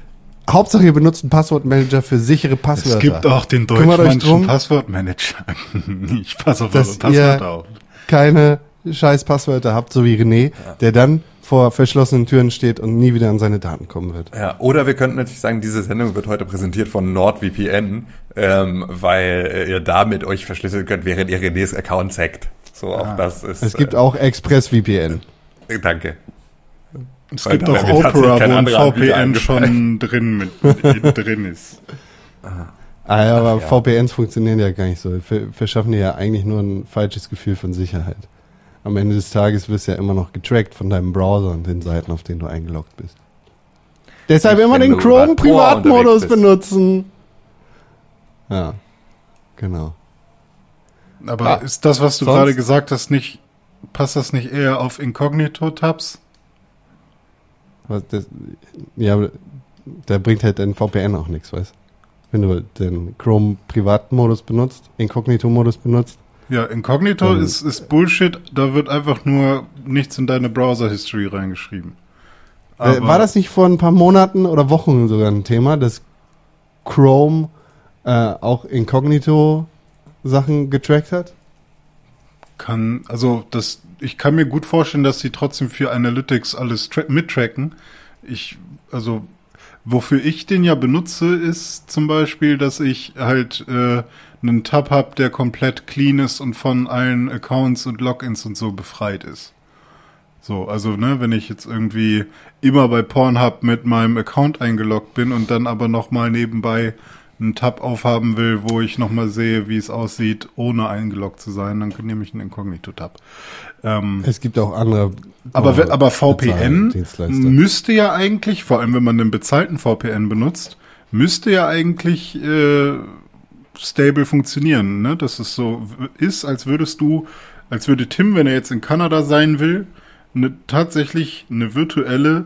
Hauptsache ihr benutzt einen Passwortmanager für sichere Passwörter. Es gibt auch den Kümmert euch deutschmanischen drum. Passwortmanager. [laughs] ich passe auf Dass eure ihr- Passwörter auf. keine scheiß Passwörter habt, so wie René, der dann vor verschlossenen Türen steht und nie wieder an seine Daten kommen wird. Ja, oder wir könnten natürlich sagen, diese Sendung wird heute präsentiert von NordVPN, ähm, weil äh, ihr damit euch verschlüsseln könnt, während ihr Renés Account hackt. So, auch das ist. Es gibt auch ExpressVPN. Äh, danke. Es Weil gibt auch Opera, wo ein VPN schon [laughs] drin, mit, mit drin ist. Ah, aber VPNs funktionieren ja gar nicht so. Ver verschaffen dir ja eigentlich nur ein falsches Gefühl von Sicherheit. Am Ende des Tages wirst du ja immer noch getrackt von deinem Browser und den Seiten, auf denen du eingeloggt bist. Deshalb Nicht, immer den du Chrome Privatmodus benutzen. Ja, genau. Aber Ah, ist das, was du gerade gesagt hast, nicht, passt das nicht eher auf Inkognito-Tabs? Was das, ja, aber da bringt halt dein VPN auch nichts, weißt Wenn du den Chrome Privatmodus benutzt, Inkognito-Modus benutzt. Ja, Inkognito Ähm. ist, ist Bullshit. Da wird einfach nur nichts in deine Browser-History reingeschrieben. Äh, war das nicht vor ein paar Monaten oder Wochen sogar ein Thema, dass Chrome äh, auch Inkognito-Sachen getrackt hat? Kann, also das, ich kann mir gut vorstellen, dass sie trotzdem für Analytics alles tra- mittracken. Ich, also, wofür ich den ja benutze, ist zum Beispiel, dass ich halt äh, einen Tab hab, der komplett clean ist und von allen Accounts und Logins und so befreit ist. So, also, ne, wenn ich jetzt irgendwie immer bei Pornhub mit meinem Account eingeloggt bin und dann aber nochmal nebenbei einen Tab aufhaben will, wo ich nochmal sehe, wie es aussieht, ohne eingeloggt zu sein, dann nehme ich einen Inkognito-Tab. Ähm, Es gibt auch andere. aber, aber VPN müsste ja eigentlich, vor allem wenn man einen bezahlten VPN benutzt, müsste ja eigentlich äh, stable funktionieren. Ne? Dass es so ist, als würdest du, als würde Tim, wenn er jetzt in Kanada sein will, eine, tatsächlich eine virtuelle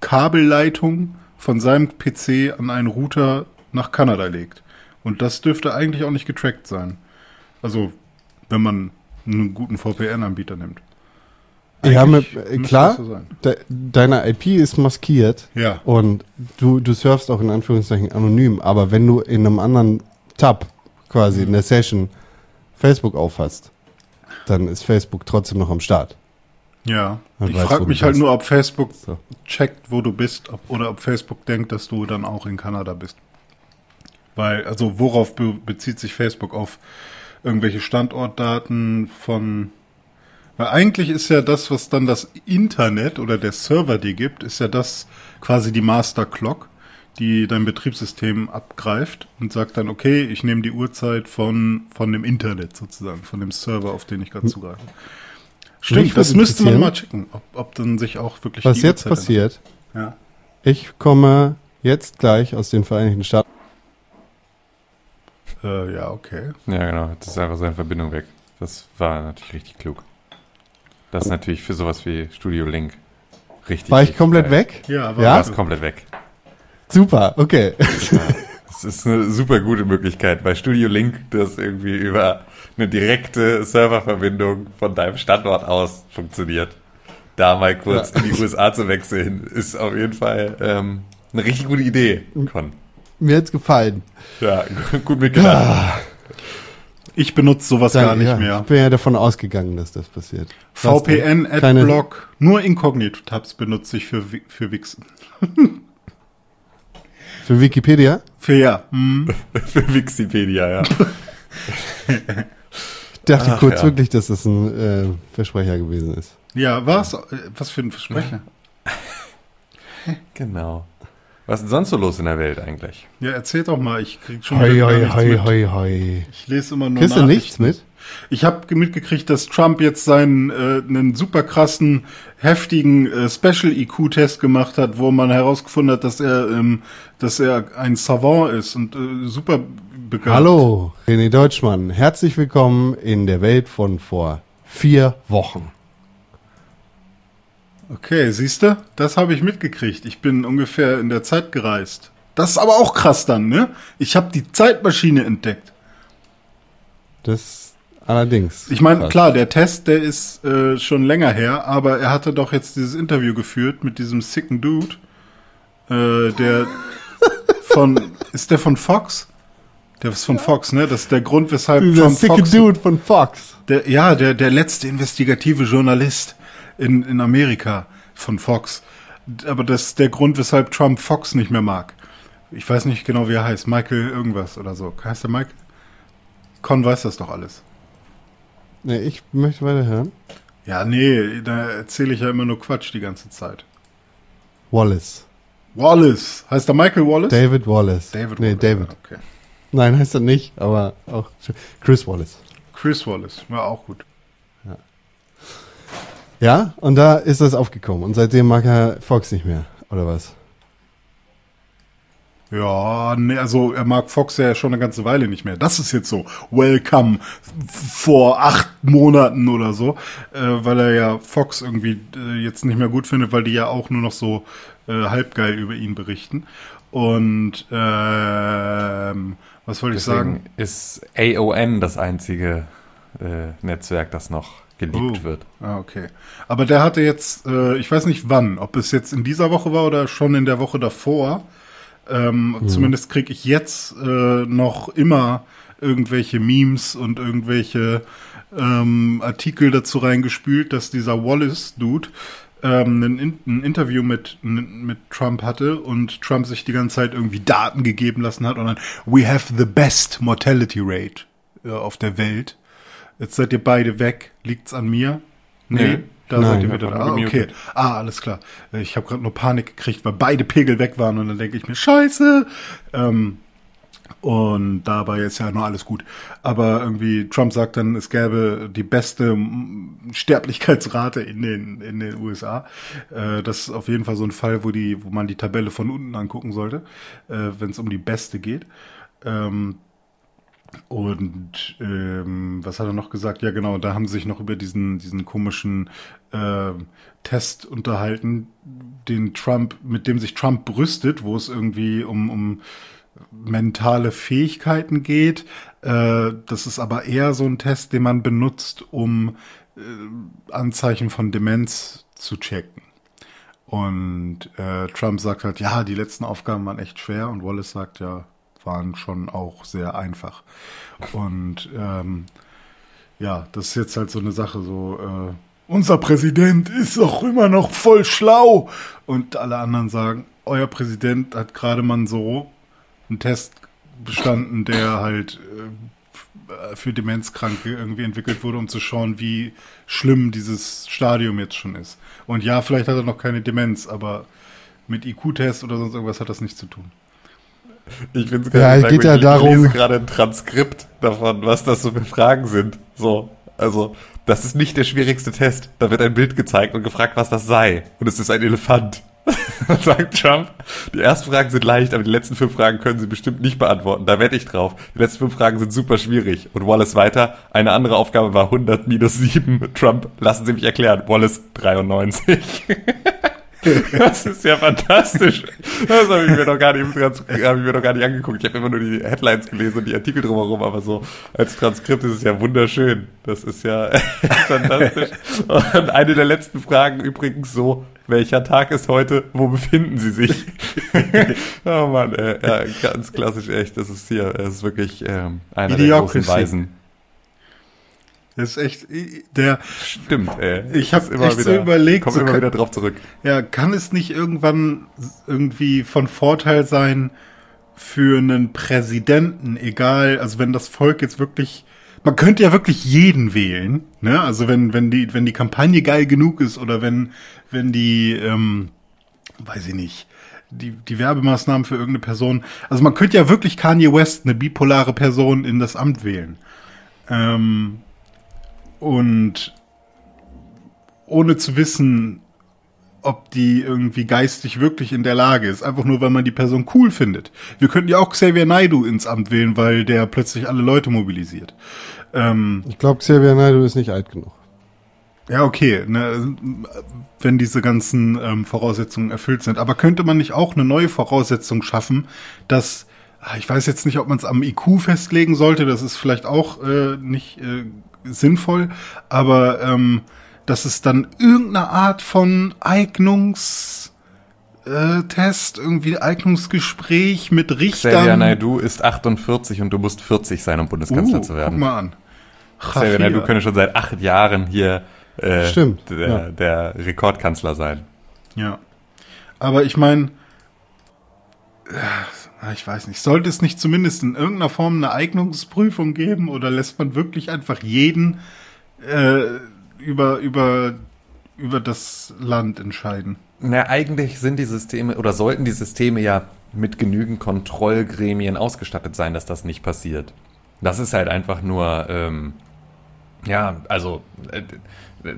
Kabelleitung von seinem PC an einen Router nach Kanada legt. Und das dürfte eigentlich auch nicht getrackt sein. Also, wenn man einen guten VPN-Anbieter nimmt. Ja, mit, klar, so de, deine IP ist maskiert Ja. und du, du surfst auch in Anführungszeichen anonym, aber wenn du in einem anderen Tab quasi in der Session Facebook aufhast, dann ist Facebook trotzdem noch am Start. Ja. Man ich frage mich halt bist. nur, ob Facebook So. checkt, wo du bist, ob, oder ob Facebook denkt, dass du dann auch in Kanada bist. Weil, also worauf be bezieht sich Facebook? Auf irgendwelche Standortdaten von. Weil eigentlich ist ja das, was dann das Internet oder der Server dir gibt, ist ja das quasi die Master Clock, die dein Betriebssystem abgreift und sagt dann, okay, ich nehme die Uhrzeit von, von dem Internet sozusagen, von dem Server, auf den ich gerade zugreife. Mich Stimmt, das müsste man mal checken, ob, ob dann sich auch wirklich Was die jetzt Uhrzeit passiert, ändert. ich komme jetzt gleich aus den Vereinigten Staaten. Ja. Äh, ja, okay. Ja, genau. Das ist einfach seine Verbindung weg. Das war natürlich richtig klug. Das ist natürlich für sowas wie Studio Link richtig. War ich richtig komplett geil. weg? Ja, aber Ja? Komplett weg. Super, okay. Das ist eine super gute Möglichkeit bei Studio Link, das irgendwie über eine direkte Serververbindung von deinem Standort aus funktioniert. Da mal kurz Ja. in die USA zu wechseln, ist auf jeden Fall ähm, eine richtig gute Idee. Con. Mir hat's gefallen. Ja, [laughs] gut mitgedacht. ich benutze sowas gar Danke, nicht ja. mehr. Ich bin ja davon ausgegangen, dass das passiert. VPN, Adblock, nur Inkognito-Tabs benutze ich für, für Wixen. [laughs] Für Wikipedia? Für ja. Hm. [laughs] Für Wikipedia, ja. Ich dachte Ach, kurz ja. wirklich, dass das ein äh, Versprecher gewesen ist. Ja, was? Äh, Was für ein Versprecher? [laughs] Genau. Was ist denn sonst so los in der Welt eigentlich? Ja, erzähl doch mal, ich krieg schon Hoi, gar hoi, hoi, mit. hoi, hoi. Ich lese immer nur Kriegst du nichts mit? Ich habe mitgekriegt, dass Trump jetzt seinen äh, einen super krassen, heftigen äh, Special IQ-Test gemacht hat, wo man herausgefunden hat, dass er, ähm, dass er ein Savant ist und äh, super begabt. Hallo, René Deutschmann. Herzlich willkommen in der Welt von vor vier Wochen. Okay, siehst du, das habe ich mitgekriegt. Ich bin ungefähr in der Zeit gereist. Das ist aber auch krass dann, ne? Ich habe die Zeitmaschine entdeckt. Das allerdings. Ich meine, klar, der Test, der ist äh, schon länger her, aber er hatte doch jetzt dieses Interview geführt mit diesem sicken Dude, äh, der [laughs] von, ist der von Fox? Der ist von Fox, ne? Das ist der Grund, weshalb Dieser Trump sicke Fox, Dude von Fox. der, ja, der, der letzte investigative Journalist in, in Amerika von Fox. Aber das ist der Grund, weshalb Trump Fox nicht mehr mag. Ich weiß nicht genau, wie er heißt. Michael irgendwas oder so. Heißt der Michael? Con weiß das doch alles. Nee, ich möchte weiterhören. Ja, nee, da erzähle ich ja immer nur Quatsch die ganze Zeit. Wallace. Wallace. Heißt der Michael Wallace? David Wallace. David Nee, Wallace. David. Ja, okay. Nein, heißt er nicht, aber auch Chris Wallace. Chris Wallace. War auch gut. Ja, und da ist das aufgekommen. Und seitdem mag er Fox nicht mehr, oder was? Ja, nee, also er mag Fox ja schon eine ganze Weile nicht mehr. Das ist jetzt so Welcome vor acht Monaten oder so, äh, weil er ja Fox irgendwie äh, jetzt nicht mehr gut findet, weil die ja auch nur noch so äh, halbgeil über ihn berichten. Und ähm, was wollte ich sagen? Deswegen ist AON das einzige äh, Netzwerk, das noch geliebt Oh. wird. Ah, okay. Aber der hatte jetzt, äh, ich weiß nicht wann, ob es jetzt in dieser Woche war oder schon in der Woche davor. Ähm, Zumindest kriege ich jetzt äh, noch immer irgendwelche Memes und irgendwelche ähm, Artikel dazu reingespült, dass dieser Wallace-Dude ähm, ein, In- ein Interview mit, mit Trump hatte und Trump sich die ganze Zeit irgendwie Daten gegeben lassen hat und dann We have the best mortality rate äh, auf der Welt. Jetzt seid ihr beide weg. Liegt's an mir? Nee. Nee. Da Nein, seid ihr wieder Ah, okay. Ah, alles klar. Ich habe gerade nur Panik gekriegt, weil beide Pegel weg waren und dann denke ich mir, scheiße. Ähm, und dabei ist ja nur alles gut. Aber irgendwie, Trump sagt dann, es gäbe die beste Sterblichkeitsrate in den, in den USA. Äh, das ist auf jeden Fall so ein Fall, wo die, wo man die Tabelle von unten angucken sollte, äh, wenn es um die beste geht. Ähm, und ähm, was hat er noch gesagt? Ja, genau, da haben sie sich noch über diesen, diesen komischen ähm, Test unterhalten, den Trump, mit dem sich Trump brüstet, wo es irgendwie um, um mentale Fähigkeiten geht. Äh, das ist aber eher so ein Test, den man benutzt, um äh, Anzeichen von Demenz zu checken. Und äh, Trump sagt halt, ja, die letzten Aufgaben waren echt schwer und Wallace sagt, ja, waren schon auch sehr einfach. Und ähm, ja, das ist jetzt halt so eine Sache, so, äh, unser Präsident ist doch immer noch voll schlau. Und alle anderen sagen, euer Präsident hat gerade mal so einen Test bestanden, der halt äh, für Demenzkranke irgendwie entwickelt wurde, um zu schauen, wie schlimm dieses Stadium jetzt schon ist. Und ja, vielleicht hat er noch keine Demenz, aber mit IQ-Test oder sonst irgendwas hat das nichts zu tun. Ich finde es Ja, es geht ja ich darum- lese gerade ein Transkript davon, was das so für Fragen sind. So, also, das ist nicht der schwierigste Test. Da wird ein Bild gezeigt und gefragt, was das sei. Und es ist ein Elefant. [laughs] Dann sagt Trump, die ersten Fragen sind leicht, aber die letzten fünf Fragen können Sie bestimmt nicht beantworten. Da wette ich drauf. Die letzten fünf Fragen sind super schwierig. Und Wallace weiter, eine andere Aufgabe war 100 minus 7. Trump, lassen Sie mich erklären. Wallace 93. [laughs] [laughs] Das ist ja fantastisch. Das habe ich mir noch gar nicht, im Trans- hab ich mir noch gar nicht angeguckt. Ich habe immer nur die Headlines gelesen und die Artikel drumherum, aber so als Transkript ist es ja wunderschön. Das ist ja [laughs] fantastisch. Und eine der letzten Fragen übrigens so, welcher Tag ist heute? Wo befinden Sie sich? [laughs] oh Mann, ey, ja, ganz klassisch echt. Das ist hier, das ist wirklich ähm, einer der Idiocracy. großen Weisen. Das ist echt, der, Stimmt, ey. Ich Das hab ist echt so überlegt, Kommt so immer kann- wieder drauf zurück. ja, kann es nicht irgendwann irgendwie von Vorteil sein für einen Präsidenten, egal, also wenn das Volk jetzt wirklich, man könnte ja wirklich jeden wählen, ne? Also wenn, wenn die, wenn die Kampagne geil genug ist oder wenn, wenn die, ähm, weiß ich nicht, die, die Werbemaßnahmen für irgendeine Person, also man könnte ja wirklich Kanye West, eine bipolare Person, in das Amt wählen. Ähm, und ohne zu wissen, ob die irgendwie geistig wirklich in der Lage ist. Einfach nur, weil man die Person cool findet. Wir könnten ja auch Xavier Naidu ins Amt wählen, weil der plötzlich alle Leute mobilisiert. Ähm, Ich glaube, Xavier Naidoo ist nicht alt genug. Ja, okay, ne, wenn diese ganzen ähm, Voraussetzungen erfüllt sind. Aber könnte man nicht auch eine neue Voraussetzung schaffen, dass, ah, ich weiß jetzt nicht, ob man es am IQ festlegen sollte, das ist vielleicht auch äh, nicht äh, sinnvoll, aber ähm, dass es dann irgendeine Art von Eignungs äh, Test, irgendwie Eignungsgespräch mit Richtern. Xavier Naidoo ist 48 und du musst 40 sein, um Bundeskanzler uh, zu werden. Guck mal an. Xavier Naidoo könnte schon seit acht Jahren hier äh, Stimmt, der, ja. der Rekordkanzler sein. Ja. Aber ich meine, ich weiß nicht, sollte es nicht zumindest in irgendeiner Form eine Eignungsprüfung geben oder lässt man wirklich einfach jeden äh, über, über, über das Land entscheiden? Na, eigentlich sind die Systeme oder sollten die Systeme ja mit genügend Kontrollgremien ausgestattet sein, dass das nicht passiert. Das ist halt einfach nur, ähm, ja, also äh,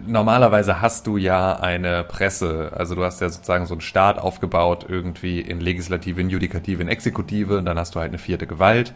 normalerweise hast du ja eine Presse, also du hast ja sozusagen so einen Staat aufgebaut, irgendwie in Legislative, in Judikative, in Exekutive, und dann hast du halt eine vierte Gewalt.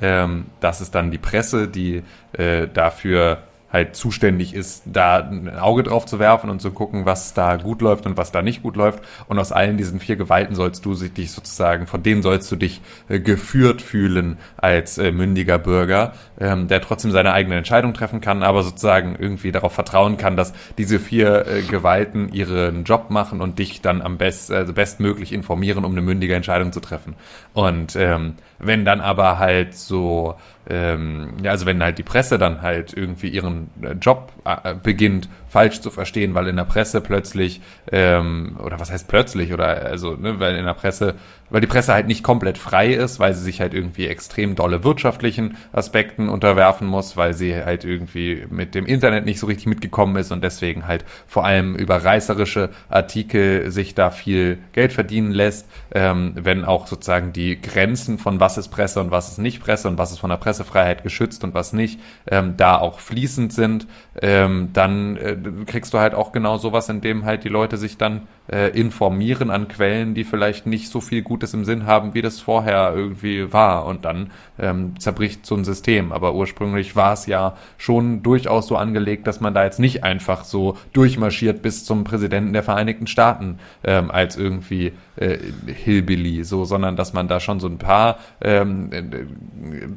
Ähm, das ist dann die Presse, die äh, dafür halt zuständig ist, da ein Auge drauf zu werfen und zu gucken, was da gut läuft und was da nicht gut läuft. Und aus allen diesen vier Gewalten sollst du dich sozusagen, von denen sollst du dich äh, geführt fühlen als äh, mündiger Bürger, ähm, der trotzdem seine eigene Entscheidung treffen kann, aber sozusagen irgendwie darauf vertrauen kann, dass diese vier äh, Gewalten ihren Job machen und dich dann am best, also bestmöglich informieren, um eine mündige Entscheidung zu treffen. Und ähm, wenn dann aber halt so, ähm, ja, also wenn halt die Presse dann halt irgendwie ihren äh, Job äh, beginnt, falsch zu verstehen, weil in der Presse plötzlich, ähm, oder was heißt plötzlich, oder also, ne, weil in der Presse, weil die Presse halt nicht komplett frei ist, weil sie sich halt irgendwie extrem dolle wirtschaftlichen Aspekten unterwerfen muss, weil sie halt irgendwie mit dem Internet nicht so richtig mitgekommen ist und deswegen halt vor allem über reißerische Artikel sich da viel Geld verdienen lässt, ähm, wenn auch sozusagen die Grenzen von was ist Presse und was ist nicht Presse und was ist von der Pressefreiheit geschützt und was nicht, ähm, da auch fließend sind, ähm, dann äh, kriegst du halt auch genau sowas, in dem halt die Leute sich dann äh, informieren an Quellen, die vielleicht nicht so viel Gutes im Sinn haben, wie das vorher irgendwie war. Und dann ähm, zerbricht so ein System. Aber ursprünglich war es ja schon durchaus so angelegt, dass man da jetzt nicht einfach so durchmarschiert bis zum Präsidenten der Vereinigten Staaten ähm, als irgendwie äh, Hillbilly, so, sondern dass man da schon so ein paar ähm, äh,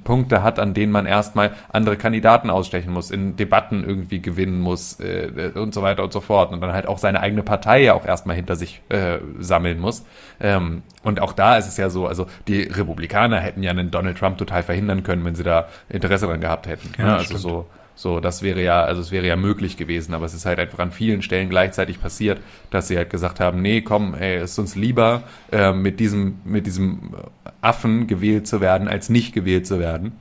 Punkte hat, an denen man erstmal andere Kandidaten ausstechen muss, in Debatten irgendwie gewinnen muss äh, und so weiter und so fort. Und dann halt auch seine eigene Partei ja auch erstmal hinter sich äh, sammeln muss. Ähm, und auch da ist es ja so, also die Republikaner hätten ja einen Donald Trump total verhindern können, wenn sie da Interesse dran gehabt hätten. Ja, ne? Also stimmt. so, so, das wäre ja, also es wäre ja möglich gewesen, aber es ist halt einfach an vielen Stellen gleichzeitig passiert, dass sie halt gesagt haben, nee, komm, ey, ist uns lieber, äh, mit diesem, mit diesem Affen gewählt zu werden, als nicht gewählt zu werden.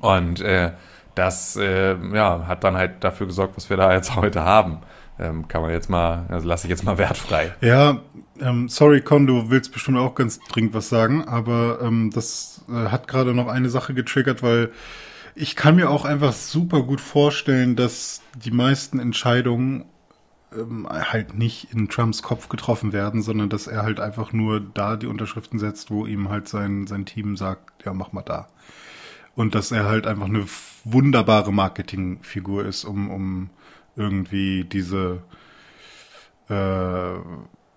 Und äh, das äh, ja, hat dann halt dafür gesorgt, was wir da jetzt [laughs] heute haben. Ähm, kann man jetzt mal, also lasse ich jetzt mal wertfrei. Ja, ähm, sorry, Con, du willst bestimmt auch ganz dringend was sagen, aber ähm, das äh, hat gerade noch eine Sache getriggert, weil ich kann mir auch einfach super gut vorstellen, dass die meisten Entscheidungen ähm, halt nicht in Trumps Kopf getroffen werden, sondern dass er halt einfach nur da die Unterschriften setzt, wo ihm halt sein, sein Team sagt, ja, mach mal da. Und dass er halt einfach eine wunderbare Marketingfigur ist, um, um irgendwie diese, äh,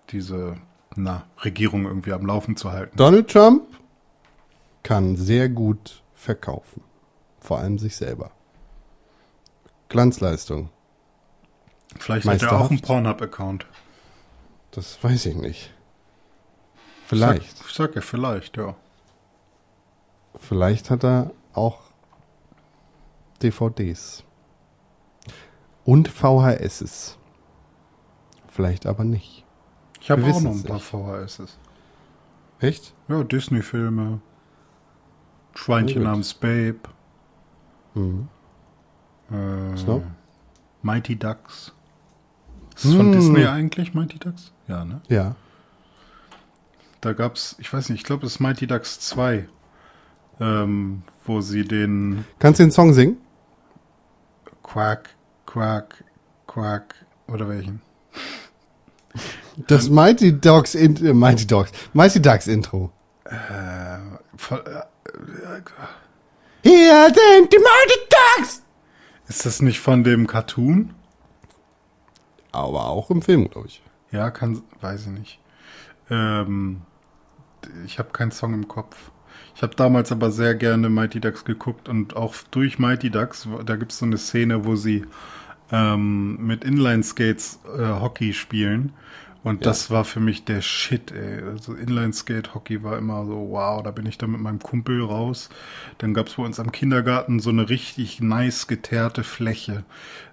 diese, na, Regierung irgendwie am Laufen zu halten. Donald Trump kann sehr gut verkaufen. Vor allem sich selber. Glanzleistung. Vielleicht hat er auch einen. Pornhub-Account. Das weiß ich nicht. Vielleicht. Sag, ich sag ja vielleicht, ja. Vielleicht hat er auch DVDs. Und VHSs. Vielleicht aber nicht. Ich habe auch noch ein paar. VHSs. Echt? Ja, Disney-Filme. Schweinchen namens Babe. Mhm. Äh, noch? Mighty Ducks. Ist das von Hm. Disney eigentlich, Mighty Ducks? Ja, ne? Ja. Da gab's, ich weiß nicht, ich glaube, es ist Mighty Ducks 2. Ähm, wo sie den Kannst du den Song singen? Quack, Quack, Quack oder welchen? Das Mighty Dogs, in, äh, Mighty Dogs, Mighty Ducks Intro. Äh, voll, äh, Hier sind die Mighty Ducks! ist das nicht von dem Cartoon? Aber auch im Film, glaube ich. Ja, kann, weiß ich nicht. Ähm, ich habe keinen Song im Kopf. Ich habe damals aber sehr gerne Mighty Ducks geguckt und auch durch Mighty Ducks, da gibt es so eine Szene, wo sie ähm, mit Inline-Skates äh, Hockey spielen. Und das war für mich der Shit, ey. Also Inline-Skate-Hockey war immer so, wow, da bin ich dann mit meinem Kumpel raus. Dann gab's bei uns am Kindergarten so eine richtig nice geteerte Fläche.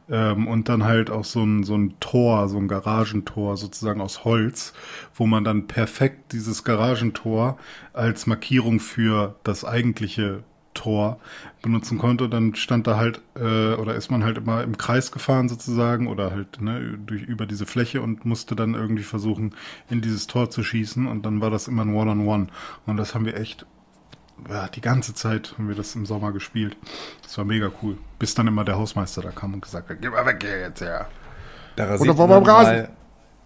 Ähm, und dann halt auch so ein, so ein Tor, so ein Garagentor sozusagen aus Holz, wo man dann perfekt dieses Garagentor als Markierung für das eigentliche Tor benutzen konnte, dann stand da halt äh, oder ist man halt immer im Kreis gefahren sozusagen oder halt ne, durch über diese Fläche und musste dann irgendwie versuchen in dieses Tor zu schießen und dann war das immer ein One-on-One und das haben wir echt ja, die ganze Zeit haben wir das im Sommer gespielt. Das war mega cool. Bis dann immer der Hausmeister da kam und gesagt hat, geh mal weg hier jetzt her. Daran Oder am Rasen? mal,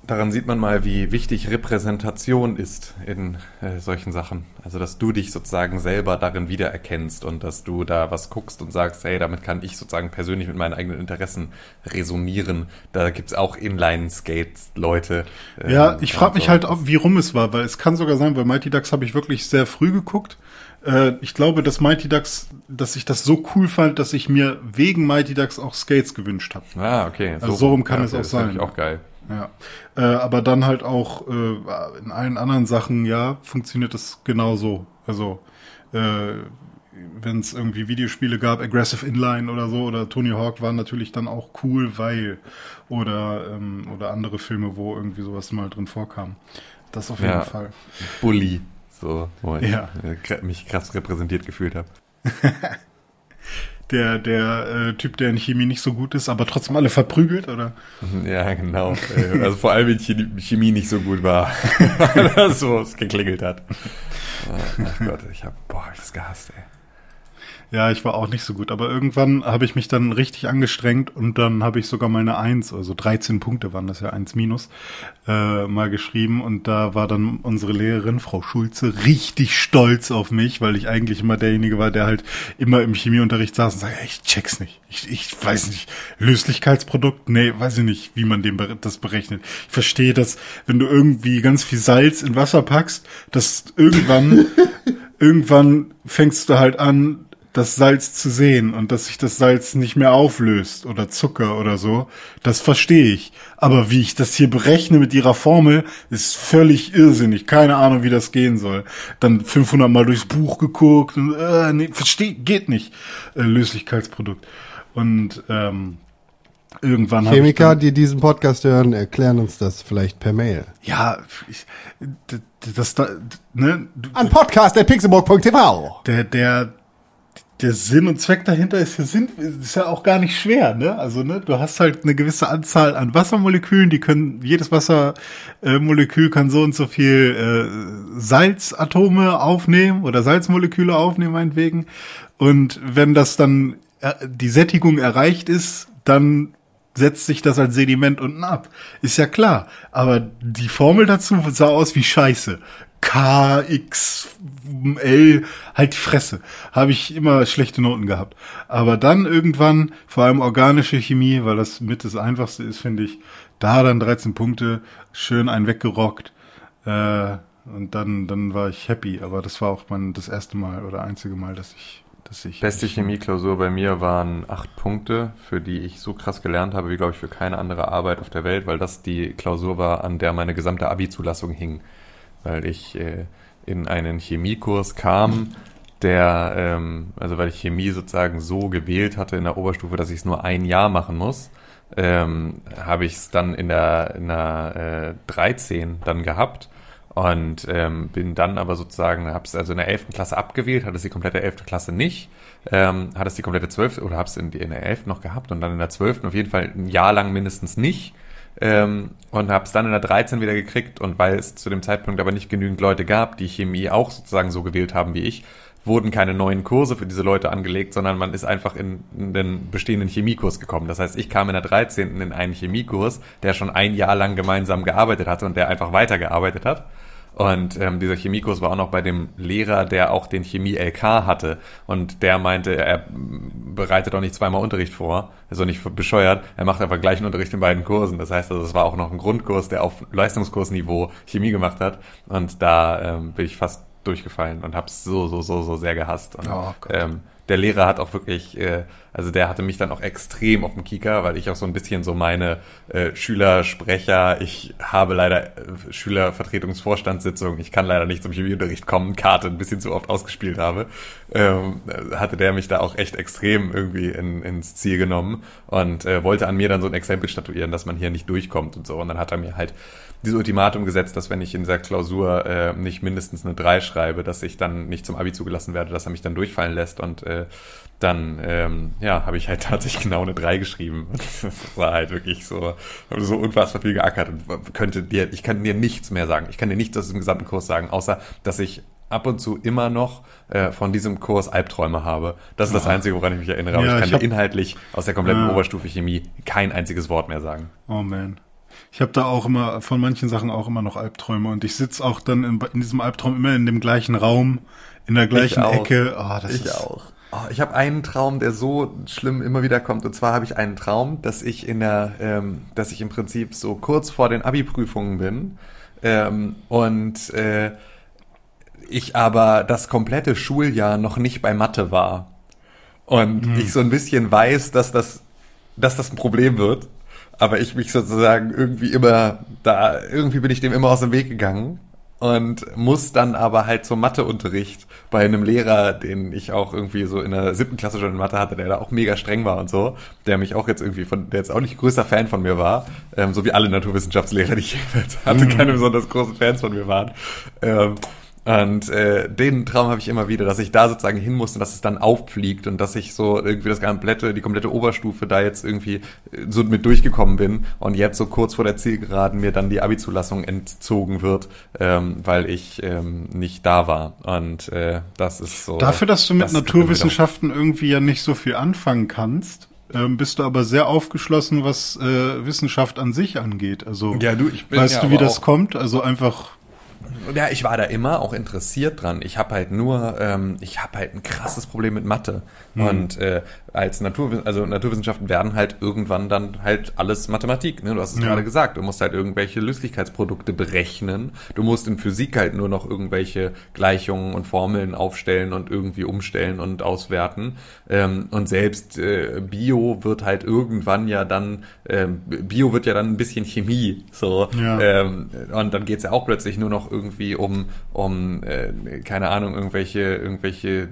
daran sieht man mal, wie wichtig Repräsentation ist in äh, solchen Sachen. Also, dass du dich sozusagen selber darin wiedererkennst und dass du da was guckst und sagst, hey, damit kann ich sozusagen persönlich mit meinen eigenen Interessen resonieren. Da gibt's auch Inline-Skates-Leute. ähm, Ja, ich frage mich so. halt, ob, wie rum es war, weil es kann sogar sein, weil Mighty Ducks habe ich wirklich sehr früh geguckt. Äh, ich glaube, dass Mighty Ducks, dass ich das so cool fand, dass ich mir wegen Mighty Ducks auch Skates gewünscht habe. Ah, okay. Also so rum kann es auch das ist sein. natürlich auch geil. Ja. Äh, aber dann halt auch äh, in allen anderen Sachen, ja, funktioniert das genauso. Also äh, wenn es irgendwie Videospiele gab, Aggressive Inline oder so, oder Tony Hawk waren natürlich dann auch cool, weil oder ähm, oder andere Filme, wo irgendwie sowas mal drin vorkam. Das auf jeden Ja. Fall. Bully. So, wo ich Ja. mich krass repräsentiert gefühlt habe. [laughs] Der der äh, Typ, der in Chemie nicht so gut ist, aber trotzdem alle verprügelt, oder? [laughs] Ja, genau. Äh, also vor allem, wenn Chemie nicht so gut war, [laughs] weil das so es geklingelt hat. Oh, ach Gott, ich hab, boah, hab ich das gehasst, ey. Ja, ich war auch nicht so gut, aber irgendwann habe ich mich dann richtig angestrengt und dann habe ich sogar meine Eins, also 13 Punkte waren das ja eins minus, äh, mal geschrieben und da war dann unsere Lehrerin, Frau Schulze, richtig stolz auf mich, weil ich eigentlich immer derjenige war, der halt immer im Chemieunterricht saß und sagte, "Ey, ich check's nicht, ich, ich weiß nicht, Löslichkeitsprodukt, nee, weiß ich nicht, wie man dem das berechnet. Ich verstehe das, wenn du irgendwie ganz viel Salz in Wasser packst, dass irgendwann [laughs] irgendwann fängst du halt an, das Salz zu sehen und dass sich das Salz nicht mehr auflöst oder Zucker oder so, das verstehe ich. Aber wie ich das hier berechne mit ihrer Formel, ist völlig irrsinnig. Keine Ahnung, wie das gehen soll. Dann 500 Mal durchs Buch geguckt und äh, nee, versteh, geht nicht. Äh, Löslichkeitsprodukt. Und ähm, irgendwann Chemiker, die diesen Podcast hören, erklären uns das vielleicht per Mail. ja, ich, das da, ne, An podcast.pixelburg.tv. der, der, der Sinn und Zweck dahinter ist ja, Sinn, ist ja auch gar nicht schwer, ne? Also, ne, du hast halt eine gewisse Anzahl an Wassermolekülen, die können, jedes Wassermolekül Molekül kann so und so viel äh, Salzatome aufnehmen oder Salzmoleküle aufnehmen, meinetwegen. Und wenn das dann äh, die Sättigung erreicht ist, dann setzt sich das als Sediment unten ab. Ist ja klar. Aber die Formel dazu sah aus wie Scheiße. K, X, L, halt die Fresse. Habe ich immer schlechte Noten gehabt. Aber dann irgendwann, vor allem organische Chemie, weil das mit das Einfachste ist, finde ich, da dann 13 Punkte, schön einen weggerockt. Äh, und dann, dann war ich happy. Aber das war auch mein, das erste Mal oder einzige Mal, dass ich, dass ich. Beste Chemieklausur bei mir waren acht Punkte, für die ich so krass gelernt habe, wie glaube ich für keine andere Arbeit auf der Welt, weil das die Klausur war, an der meine gesamte Abi-Zulassung hing. Weil ich äh, in einen Chemiekurs kam, der, ähm, also weil ich Chemie sozusagen so gewählt hatte in der Oberstufe, dass ich es nur ein Jahr machen muss, ähm, habe ich es dann in der, in der äh, 13 dann gehabt und ähm, bin dann aber sozusagen, habe es also in der 11. Klasse abgewählt, hatte es die komplette 11. Klasse nicht, ähm, hatte es die komplette 12. oder habe es in, in der 11. noch gehabt und dann in der 12. auf jeden Fall ein Jahr lang mindestens nicht ähm, und habe es dann in der 13 wieder gekriegt und weil es zu dem Zeitpunkt aber nicht genügend Leute gab, die Chemie auch sozusagen so gewählt haben wie ich, wurden keine neuen Kurse für diese Leute angelegt, sondern man ist einfach in, in den bestehenden Chemiekurs gekommen. Das heißt, ich kam in der 13. in einen Chemiekurs, der schon ein Jahr lang gemeinsam gearbeitet hatte und der einfach weitergearbeitet hat. Und ähm, dieser Chemiekurs war auch noch bei dem Lehrer, der auch den Chemie-LK hatte. Und der meinte, er bereitet auch nicht zweimal Unterricht vor, also nicht bescheuert, er macht einfach gleichen Unterricht in beiden Kursen. Das heißt also, es war auch noch ein Grundkurs, der auf Leistungskursniveau Chemie gemacht hat. Und da ähm, bin ich fast durchgefallen und habe es so, so, so, so sehr gehasst. Und, Oh ähm, der Lehrer hat auch wirklich, äh, also der hatte mich dann auch extrem auf dem Kieker, weil ich auch so ein bisschen so meine äh, Schülersprecher, ich habe leider äh, Schülervertretungsvorstandssitzung, ich kann leider nicht zum Chemieunterricht kommen, Karte ein bisschen zu oft ausgespielt habe, ähm, hatte der mich da auch echt extrem irgendwie in, ins Ziel genommen und äh, wollte an mir dann so ein Exempel statuieren, dass man hier nicht durchkommt und so. Und dann hat er mir halt dieses Ultimatum gesetzt, dass wenn ich in dieser Klausur äh, nicht mindestens eine 3 schreibe, dass ich dann nicht zum Abi zugelassen werde, dass er mich dann durchfallen lässt und äh, dann ähm, ja, habe ich halt [laughs] tatsächlich genau eine 3 geschrieben. Das [laughs] war halt wirklich so, habe so unfassbar viel geackert und könnte dir, ich kann dir nichts mehr sagen. Ich kann dir nichts aus dem gesamten Kurs sagen, außer dass ich ab und zu immer noch äh, von diesem Kurs Albträume habe. Das ist das Einzige, woran ich mich erinnere. Aber Ja, ich kann ich dir hab- inhaltlich aus der kompletten Ja. Oberstufe Chemie kein einziges Wort mehr sagen. Oh man. Ich habe da auch immer von manchen Sachen auch immer noch Albträume und ich sitz auch dann in, in diesem Albtraum immer in dem gleichen Raum, in der gleichen. Ecke. Oh, das Ich ist, auch. Oh, ich habe einen Traum, der so schlimm immer wieder kommt. Und zwar habe ich einen Traum, dass ich in der, ähm, dass ich im Prinzip so kurz vor den Abi-Prüfungen bin ähm, und äh, ich aber das komplette Schuljahr noch nicht bei Mathe war. Und ich so ein bisschen weiß, dass das, dass das ein Problem wird. Aber ich mich sozusagen irgendwie immer da, irgendwie bin ich dem immer aus dem Weg gegangen und muss dann aber halt zum Matheunterricht bei einem Lehrer, den ich auch irgendwie so in der siebten Klasse schon in Mathe hatte, der da auch mega streng war und so, der mich auch jetzt irgendwie von, der jetzt auch nicht größter Fan von mir war, ähm, so wie alle Naturwissenschaftslehrer, die ich [laughs] jeweils hatte, keine besonders großen Fans von mir waren. Ähm, und äh, den Traum habe ich immer wieder, dass ich da sozusagen hin muss und dass es dann auffliegt und dass ich so irgendwie das komplette, die komplette Oberstufe da jetzt irgendwie äh, so mit durchgekommen bin und jetzt so kurz vor der Zielgeraden mir dann die Abi-Zulassung entzogen wird, ähm, weil ich ähm, nicht da war. Und äh, das ist so. Dafür, dass du mit das- Naturwissenschaften irgendwie ja nicht so viel anfangen kannst, ähm, bist du aber sehr aufgeschlossen, was äh, Wissenschaft an sich angeht. Also Ja, du, ich bin weißt ja du, wie das kommt? Also einfach Ja, ich war da immer auch interessiert dran. Ich habe halt nur, ähm, ich habe halt ein krasses Problem mit Mathe. Und äh, als Naturwiss also Naturwissenschaften werden halt irgendwann dann halt alles Mathematik. Ne? Du hast es Ja. gerade gesagt. Du musst halt irgendwelche Löslichkeitsprodukte berechnen. Du musst in Physik halt nur noch irgendwelche Gleichungen und Formeln aufstellen und irgendwie umstellen und auswerten. Ähm, und selbst äh, Bio wird halt irgendwann ja dann, ähm, Bio wird ja dann ein bisschen Chemie. So. Ja. Ähm, und dann geht's ja auch plötzlich nur noch irgendwie um, um äh, keine Ahnung, irgendwelche, irgendwelche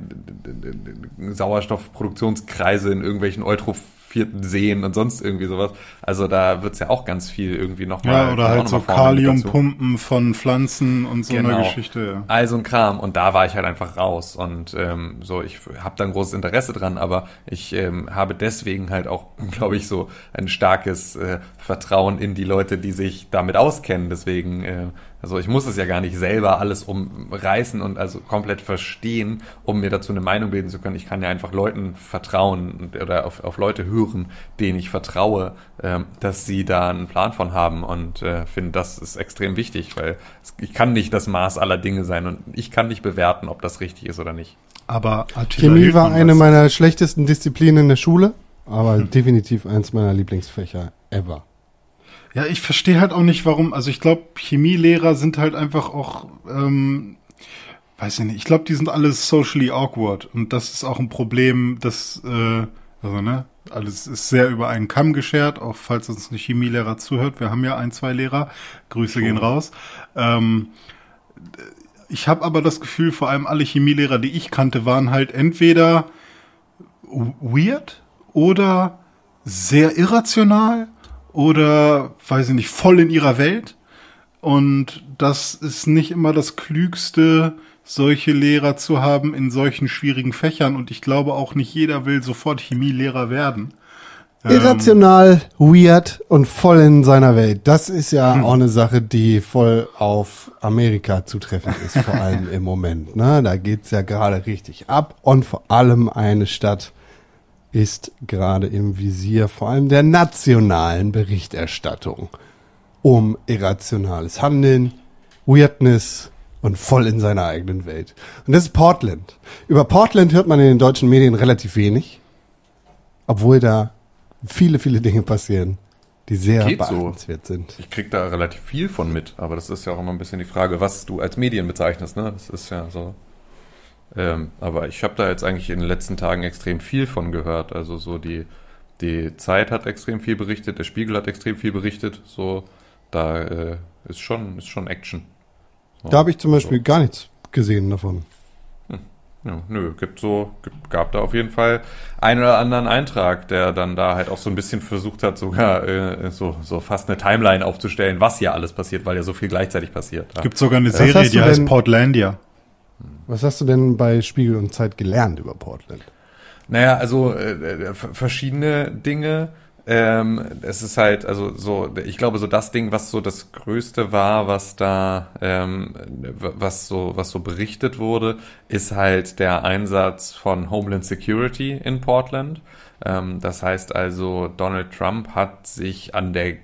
Sauerstoffproduktionskreise in irgendwelchen eutrophierten Seen und sonst irgendwie sowas. Also da wird's ja auch ganz viel irgendwie nochmal. ja oder halt so Kaliumpumpen von Pflanzen und so eine Geschichte. Ja. Also ein Kram. Und da war ich halt einfach raus. Und ähm, so, ich habe da ein großes Interesse dran, aber ich ähm, habe deswegen halt auch, [laughs] glaube ich, so ein starkes äh, Vertrauen in die Leute, die sich damit auskennen. Deswegen, äh, also ich muss es ja gar nicht selber alles umreißen und also komplett verstehen, um mir dazu eine Meinung bilden zu können. Ich kann ja einfach Leuten vertrauen und- oder auf, auf Leute hören, denen ich vertraue, ähm, dass sie da einen Plan von haben und äh, finde, das ist extrem wichtig, weil es, ich kann nicht das Maß aller Dinge sein und ich kann nicht bewerten, ob das richtig ist oder nicht. Aber Attila Chemie war eine meiner schlechtesten Disziplinen in der Schule, aber definitiv eins meiner Lieblingsfächer ever. Ja, ich verstehe halt auch nicht, warum. Also ich glaube, Chemielehrer sind halt einfach auch, ähm, weiß ich nicht. Ich glaube, die sind alle socially awkward und das ist auch ein Problem, das, äh, also ne, alles ist sehr über einen Kamm geschert. Auch falls uns ein Chemielehrer zuhört, wir haben ja ein, zwei Lehrer. Grüße gehen raus. Ähm, ich habe aber das Gefühl, vor allem alle Chemielehrer, die ich kannte, waren halt entweder weird oder sehr irrational oder, weiß ich nicht, voll in ihrer Welt. Und das ist nicht immer das Klügste, solche Lehrer zu haben in solchen schwierigen Fächern. Und ich glaube auch nicht jeder will sofort Chemielehrer werden. Irrational, weird und voll in seiner Welt. Das ist ja auch eine Sache, die voll auf Amerika zutreffend ist, vor [laughs] allem im Moment. Ne? Da geht's ja gerade richtig ab und vor allem eine Stadt ist gerade im Visier, vor allem der nationalen Berichterstattung um irrationales Handeln, Weirdness und voll in seiner eigenen Welt. Und das ist Portland. Über Portland hört man in den deutschen Medien relativ wenig, obwohl da viele, viele Dinge passieren, die sehr Geht so. beachtenswert sind. Ich krieg da relativ viel von mit, aber das ist ja auch immer ein bisschen die Frage, was du als Medien bezeichnest, ne? Das ist ja so. Ähm, aber ich habe da jetzt eigentlich in den letzten Tagen extrem viel von gehört. Also so die, die Zeit hat extrem viel berichtet, der Spiegel hat extrem viel berichtet. So, da äh, ist schon, ist schon Action. So, Da habe ich zum Beispiel gar nichts gesehen davon. Ja, nö, gibt so, gibt, gab da auf jeden Fall einen oder anderen Eintrag, der dann da halt auch so ein bisschen versucht hat, sogar äh, so, so fast eine Timeline aufzustellen, was hier alles passiert, weil ja so viel gleichzeitig passiert. Ja. Gibt sogar eine Serie, die heißt Portlandia. Was hast du denn bei Spiegel und Zeit gelernt über Portland? Naja, also äh, äh, verschiedene Dinge. Ähm, es ist halt, also so, ich glaube, so das Ding, was so das Größte war, was da, ähm, was so, was so berichtet wurde, ist halt der Einsatz von Homeland Security in Portland. Ähm, das heißt also, Donald Trump hat sich an der,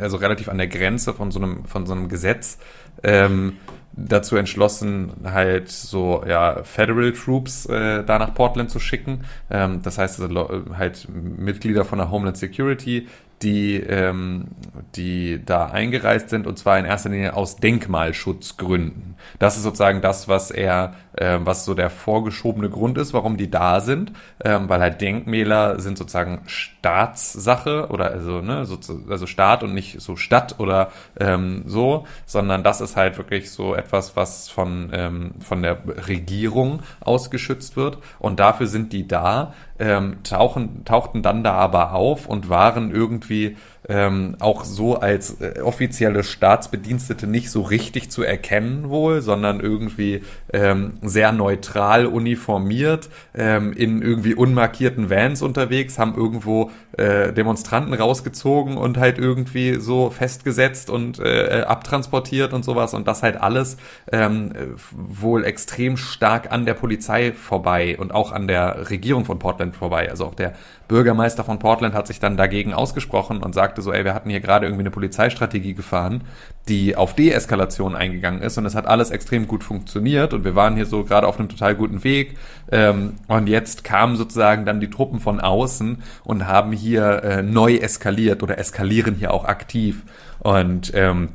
also relativ an der Grenze von so einem, von so einem Gesetz ähm, dazu entschlossen, halt so ja Federal Troops äh, da nach Portland zu schicken. Ähm, das heißt also, halt Mitglieder von der Homeland Security, die ähm, die da eingereist sind und zwar in erster Linie aus Denkmalschutzgründen. Das ist sozusagen das, was er, äh, was so der vorgeschobene Grund ist, warum die da sind, ähm, weil halt Denkmäler sind sozusagen Staatssache oder also ne so, also Staat und nicht so Stadt oder ähm, so, sondern das ist halt wirklich so etwas, was von ähm, von der Regierung ausgeschützt wird. Und dafür sind die da, ähm, tauchen tauchten dann da aber auf und waren irgendwie ähm, auch so als äh, offizielle Staatsbedienstete nicht so richtig zu erkennen wohl, sondern irgendwie ähm, sehr neutral uniformiert, ähm, in irgendwie unmarkierten Vans unterwegs, haben irgendwo äh, Demonstranten rausgezogen und halt irgendwie so festgesetzt und äh, abtransportiert und sowas und das halt alles ähm, äh, wohl extrem stark an der Polizei vorbei und auch an der Regierung von Portland vorbei. Also auch der Bürgermeister von Portland hat sich dann dagegen ausgesprochen und sagte so, ey, wir hatten hier gerade irgendwie eine Polizeistrategie gefahren, die auf Deeskalation eingegangen ist und es hat alles extrem gut funktioniert und wir waren hier so gerade auf einem total guten Weg. Ähm, und jetzt kamen sozusagen dann die Truppen von außen und haben hier äh, neu eskaliert oder eskalieren hier auch aktiv. Und ähm,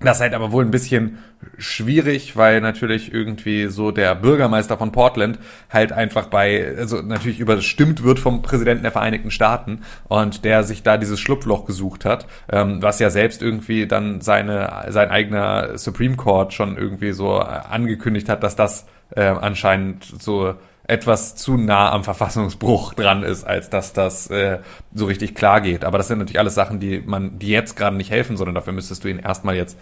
das ist halt aber wohl ein bisschen schwierig, weil natürlich irgendwie so der Bürgermeister von Portland halt einfach bei, also natürlich überstimmt wird vom Präsidenten der Vereinigten Staaten und der sich da dieses Schlupfloch gesucht hat, ähm, was ja selbst irgendwie dann seine, sein eigener Supreme Court schon irgendwie so angekündigt hat, dass das äh, anscheinend so etwas zu nah am Verfassungsbruch dran ist, als dass das äh, so richtig klar geht. Aber das sind natürlich alles Sachen, die man, die jetzt gerade nicht helfen, sondern dafür müsstest du ihn erstmal jetzt,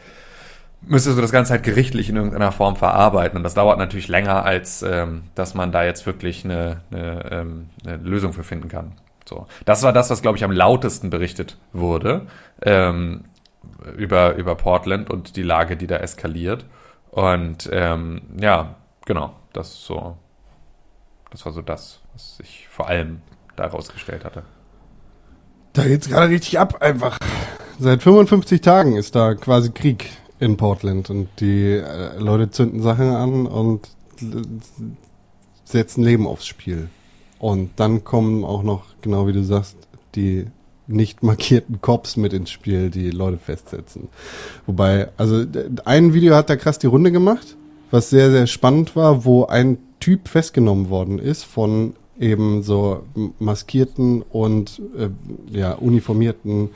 müsstest du das Ganze halt gerichtlich in irgendeiner Form verarbeiten. Und das dauert natürlich länger, als ähm, dass man da jetzt wirklich eine, eine, ähm, eine Lösung für finden kann. So, das war das, was glaube ich am lautesten berichtet wurde ähm, über über Portland und die Lage, die da eskaliert. Und ähm, ja, genau, das ist so das war so das, was ich vor allem da rausgestellt hatte. Da geht's gerade richtig ab, einfach. Seit 55 Tagen ist da quasi Krieg in Portland und die äh, Leute zünden Sachen an und setzen Leben aufs Spiel. Und dann kommen auch noch, genau wie du sagst, die nicht markierten Cops mit ins Spiel, die Leute festsetzen. Wobei, also ein Video hat da krass die Runde gemacht, was sehr, sehr spannend war, wo ein Typ festgenommen worden ist von eben so maskierten und äh, ja, uniformierten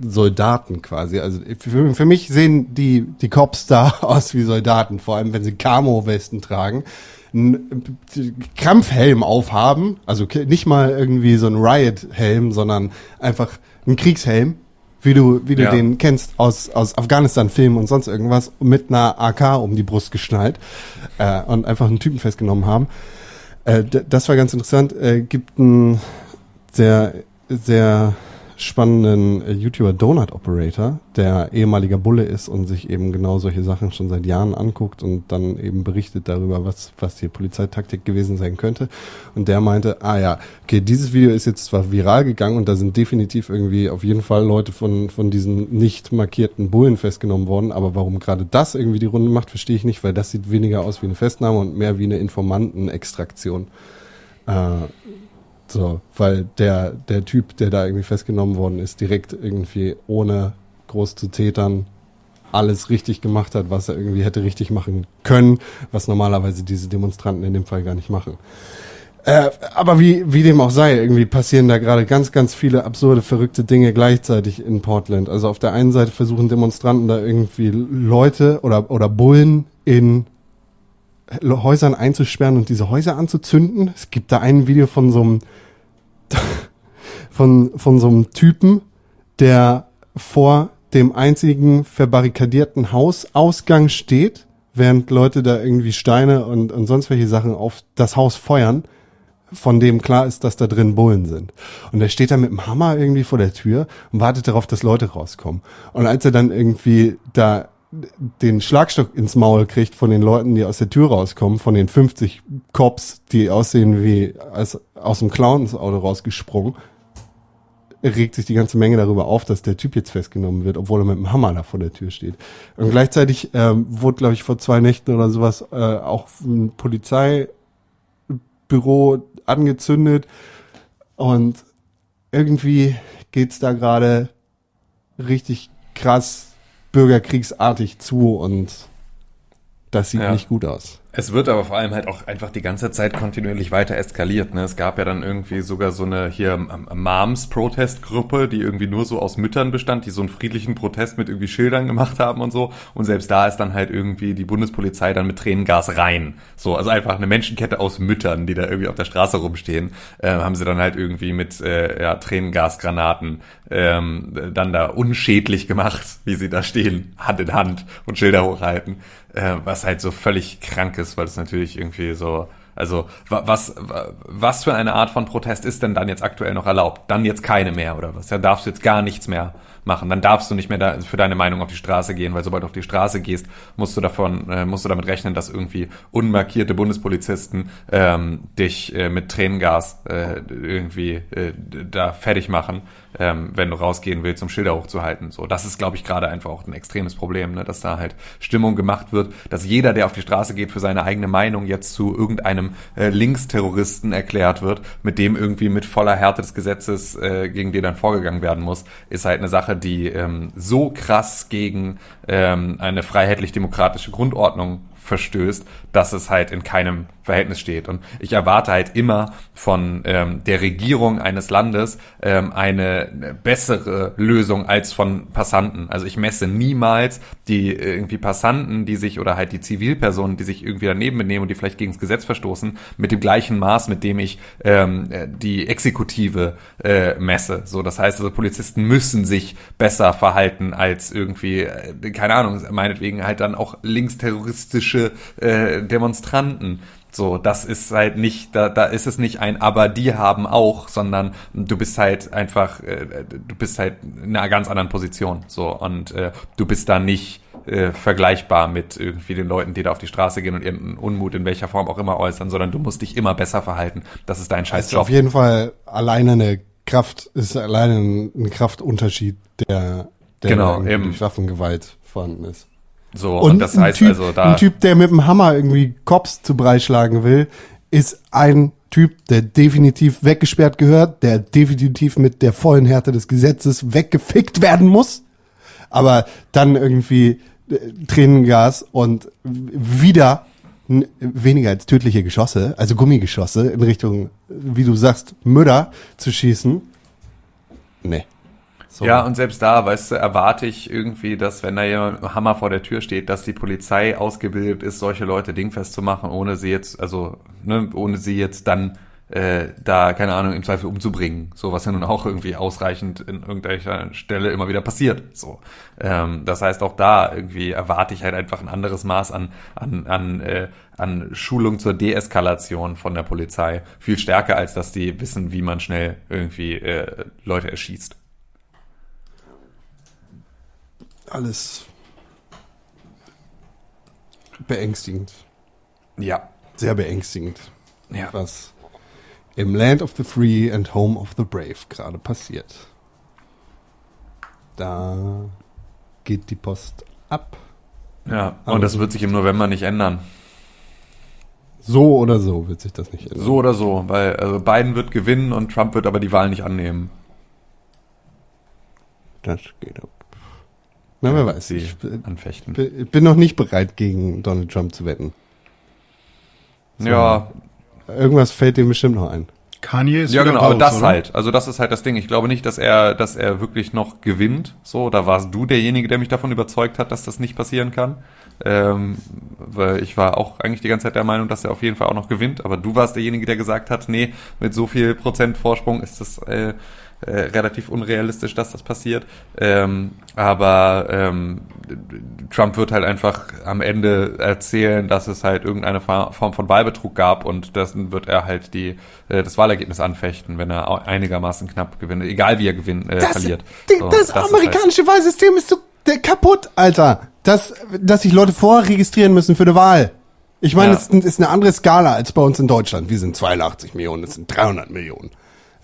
Soldaten quasi. Also für, für mich sehen die, die Cops da [laughs] aus wie Soldaten, vor allem wenn sie Camo-Westen tragen, einen Krampfhelm aufhaben, also nicht mal irgendwie so ein Riot-Helm, sondern einfach ein Kriegshelm, wie du, wie du Ja. den kennst aus, aus Afghanistan-Filmen und sonst irgendwas, mit einer AK um die Brust geschnallt äh, und einfach einen Typen festgenommen haben. Äh, das war ganz interessant. Äh, gibt ein sehr, sehr spannenden äh, YouTuber Donut Operator, der ehemaliger Bulle ist und sich eben genau solche Sachen schon seit Jahren anguckt und dann eben berichtet darüber, was, was die Polizeitaktik gewesen sein könnte. Und der meinte, ah ja, okay, dieses Video ist jetzt zwar viral gegangen und da sind definitiv irgendwie auf jeden Fall Leute von, von diesen nicht markierten Bullen festgenommen worden, aber warum gerade das irgendwie die Runde macht, verstehe ich nicht, weil das sieht weniger aus wie eine Festnahme und mehr wie eine Informantenextraktion. Äh, so, weil der, der Typ, der da irgendwie festgenommen worden ist, direkt irgendwie ohne groß zu tätern alles richtig gemacht hat, was er irgendwie hätte richtig machen können, was normalerweise diese Demonstranten in dem Fall gar nicht machen. Äh, aber wie, wie dem auch sei, irgendwie passieren da gerade ganz, ganz viele absurde, verrückte Dinge gleichzeitig in Portland. Also auf der einen Seite versuchen Demonstranten da irgendwie Leute oder, oder Bullen in Häusern einzusperren und diese Häuser anzuzünden. Es gibt da ein Video von so einem von, von so einem Typen, der vor dem einzigen verbarrikadierten Hausausgang steht, während Leute da irgendwie Steine und, und sonst welche Sachen auf das Haus feuern, von dem klar ist, dass da drin Bullen sind. Und er steht da mit dem Hammer irgendwie vor der Tür und wartet darauf, dass Leute rauskommen. Und als er dann irgendwie da den Schlagstock ins Maul kriegt von den Leuten, die aus der Tür rauskommen, von den 50 Cops, die aussehen wie als aus dem Clowns-Auto rausgesprungen, regt sich die ganze Menge darüber auf, dass der Typ jetzt festgenommen wird, obwohl er mit dem Hammer da vor der Tür steht. Und gleichzeitig ähm, wurde, glaube ich, vor zwei Nächten oder sowas äh, auch ein Polizeibüro angezündet und irgendwie geht's da gerade richtig krass bürgerkriegsartig zu und das sieht Ja. nicht gut aus. Es wird aber vor allem halt auch einfach die ganze Zeit kontinuierlich weiter eskaliert. Ne? Es gab ja dann irgendwie sogar so eine hier ähm, Moms-Protestgruppe, die irgendwie nur so aus Müttern bestand, die so einen friedlichen Protest mit irgendwie Schildern gemacht haben und so. Und selbst da ist dann halt irgendwie die Bundespolizei dann mit Tränengas rein. So, also einfach eine Menschenkette aus Müttern, die da irgendwie auf der Straße rumstehen, äh, haben sie dann halt irgendwie mit äh, ja, Tränengasgranaten ähm, dann da unschädlich gemacht, wie sie da stehen, Hand in Hand und Schilder hochhalten. Äh, was halt so völlig krank ist, weil es natürlich irgendwie so, also wa- was, wa- was für eine Art von Protest ist denn dann jetzt aktuell noch erlaubt? Dann jetzt keine mehr oder was? Dann darfst du jetzt gar nichts mehr machen. Dann darfst du nicht mehr da für deine Meinung auf die Straße gehen, weil sobald du auf die Straße gehst, musst du davon, äh, musst du damit rechnen, dass irgendwie unmarkierte Bundespolizisten ähm, dich äh, mit Tränengas äh, irgendwie äh, da fertig machen, ähm, wenn du rausgehen willst, um Schilder hochzuhalten. So, das ist, glaube ich, gerade einfach auch ein extremes Problem, ne? dass da halt Stimmung gemacht wird, dass jeder, der auf die Straße geht, für seine eigene Meinung jetzt zu irgendeinem äh, Linksterroristen erklärt wird, mit dem irgendwie mit voller Härte des Gesetzes äh, gegen den dann vorgegangen werden muss, ist halt eine Sache, die ähm, so krass gegen ähm, eine freiheitlich-demokratische Grundordnung verstößt, dass es halt in keinem Verhältnis steht. Und ich erwarte halt immer von ähm, der Regierung eines Landes ähm, eine bessere Lösung als von Passanten. Also ich messe niemals die äh, irgendwie Passanten, die sich oder halt die Zivilpersonen, die sich irgendwie daneben benehmen und die vielleicht gegen das Gesetz verstoßen, mit dem gleichen Maß, mit dem ich ähm, äh, die Exekutive äh, messe. So, das heißt also Polizisten müssen sich besser verhalten als irgendwie, äh, keine Ahnung, meinetwegen halt dann auch linksterroristische äh, Demonstranten. So, das ist halt nicht, da, da ist es nicht ein, aber die haben auch, sondern du bist halt einfach, äh, du bist halt in einer ganz anderen Position. So, und äh, du bist da nicht äh, vergleichbar mit irgendwie den Leuten, die da auf die Straße gehen und ihren Unmut in welcher Form auch immer äußern, sondern du musst dich immer besser verhalten. Das ist dein ist scheiß Job. auf jeden Fall alleine eine Kraft, ist alleine ein, Kraftunterschied, der, der Genau, durch Waffengewalt vorhanden ist. So, und, das ein heißt typ, also da. ein Typ, der mit dem Hammer irgendwie Cops zu Brei schlagen will, ist ein Typ, der definitiv weggesperrt gehört, der definitiv mit der vollen Härte des Gesetzes weggefickt werden muss, aber dann irgendwie äh, Tränengas und wieder weniger als tödliche Geschosse, also Gummigeschosse in Richtung, wie du sagst, Mütter zu schießen. Nee. So. Ja, und selbst da, weißt du, erwarte ich irgendwie, dass wenn da jemand Hammer vor der Tür steht, dass die Polizei ausgebildet ist, solche Leute dingfest zu machen, ohne sie jetzt, also, ne, ohne sie jetzt dann äh, da, keine Ahnung, im Zweifel umzubringen. So, was ja nun auch irgendwie ausreichend in irgendeiner Stelle immer wieder passiert. So. Ähm, das heißt, auch da irgendwie erwarte ich halt einfach ein anderes Maß an, an, an, äh, an Schulung zur Deeskalation von der Polizei. Viel stärker, als dass die wissen, wie man schnell irgendwie äh, Leute erschießt. Alles beängstigend. Ja. Sehr beängstigend, Ja. was im Land of the Free and Home of the Brave gerade passiert. Da geht die Post ab. Ja. Und das wird sich im November nicht ändern. So oder so wird sich das nicht ändern. So oder so, weil also Biden wird gewinnen und Trump wird aber die Wahl nicht annehmen. Das geht ab. Na, wer weiß. Sie Ich bin- anfechten. bin noch nicht bereit, gegen Donald Trump zu wetten. Ja, Irgendwas fällt dem bestimmt noch ein. Kanye ist ja genau, raus, aber das oder? halt. Also das ist halt das Ding. Ich glaube nicht, dass er, dass er wirklich noch gewinnt. So, da warst du derjenige, der mich davon überzeugt hat, dass das nicht passieren kann. Ähm, weil ich war auch eigentlich die ganze Zeit der Meinung, dass er auf jeden Fall auch noch gewinnt. Aber du warst derjenige, der gesagt hat, nee, mit so viel Prozent Vorsprung ist das äh, äh, relativ unrealistisch, dass das passiert. Ähm, aber ähm, Trump wird halt einfach am Ende erzählen, dass es halt irgendeine Form von Wahlbetrug gab und dessen wird er halt die äh, das Wahlergebnis anfechten, wenn er einigermaßen knapp gewinnt, egal wie er gewinnt, äh, Das, verliert. die, So, das, ist halt- amerikanische Wahlsystem ist so kaputt, Alter. Das, dass sich Leute vorregistrieren müssen für eine Wahl. Ich meine, Ja. es ist, ist eine andere Skala als bei uns in Deutschland. Wir sind 82 Millionen, es sind 300 Millionen.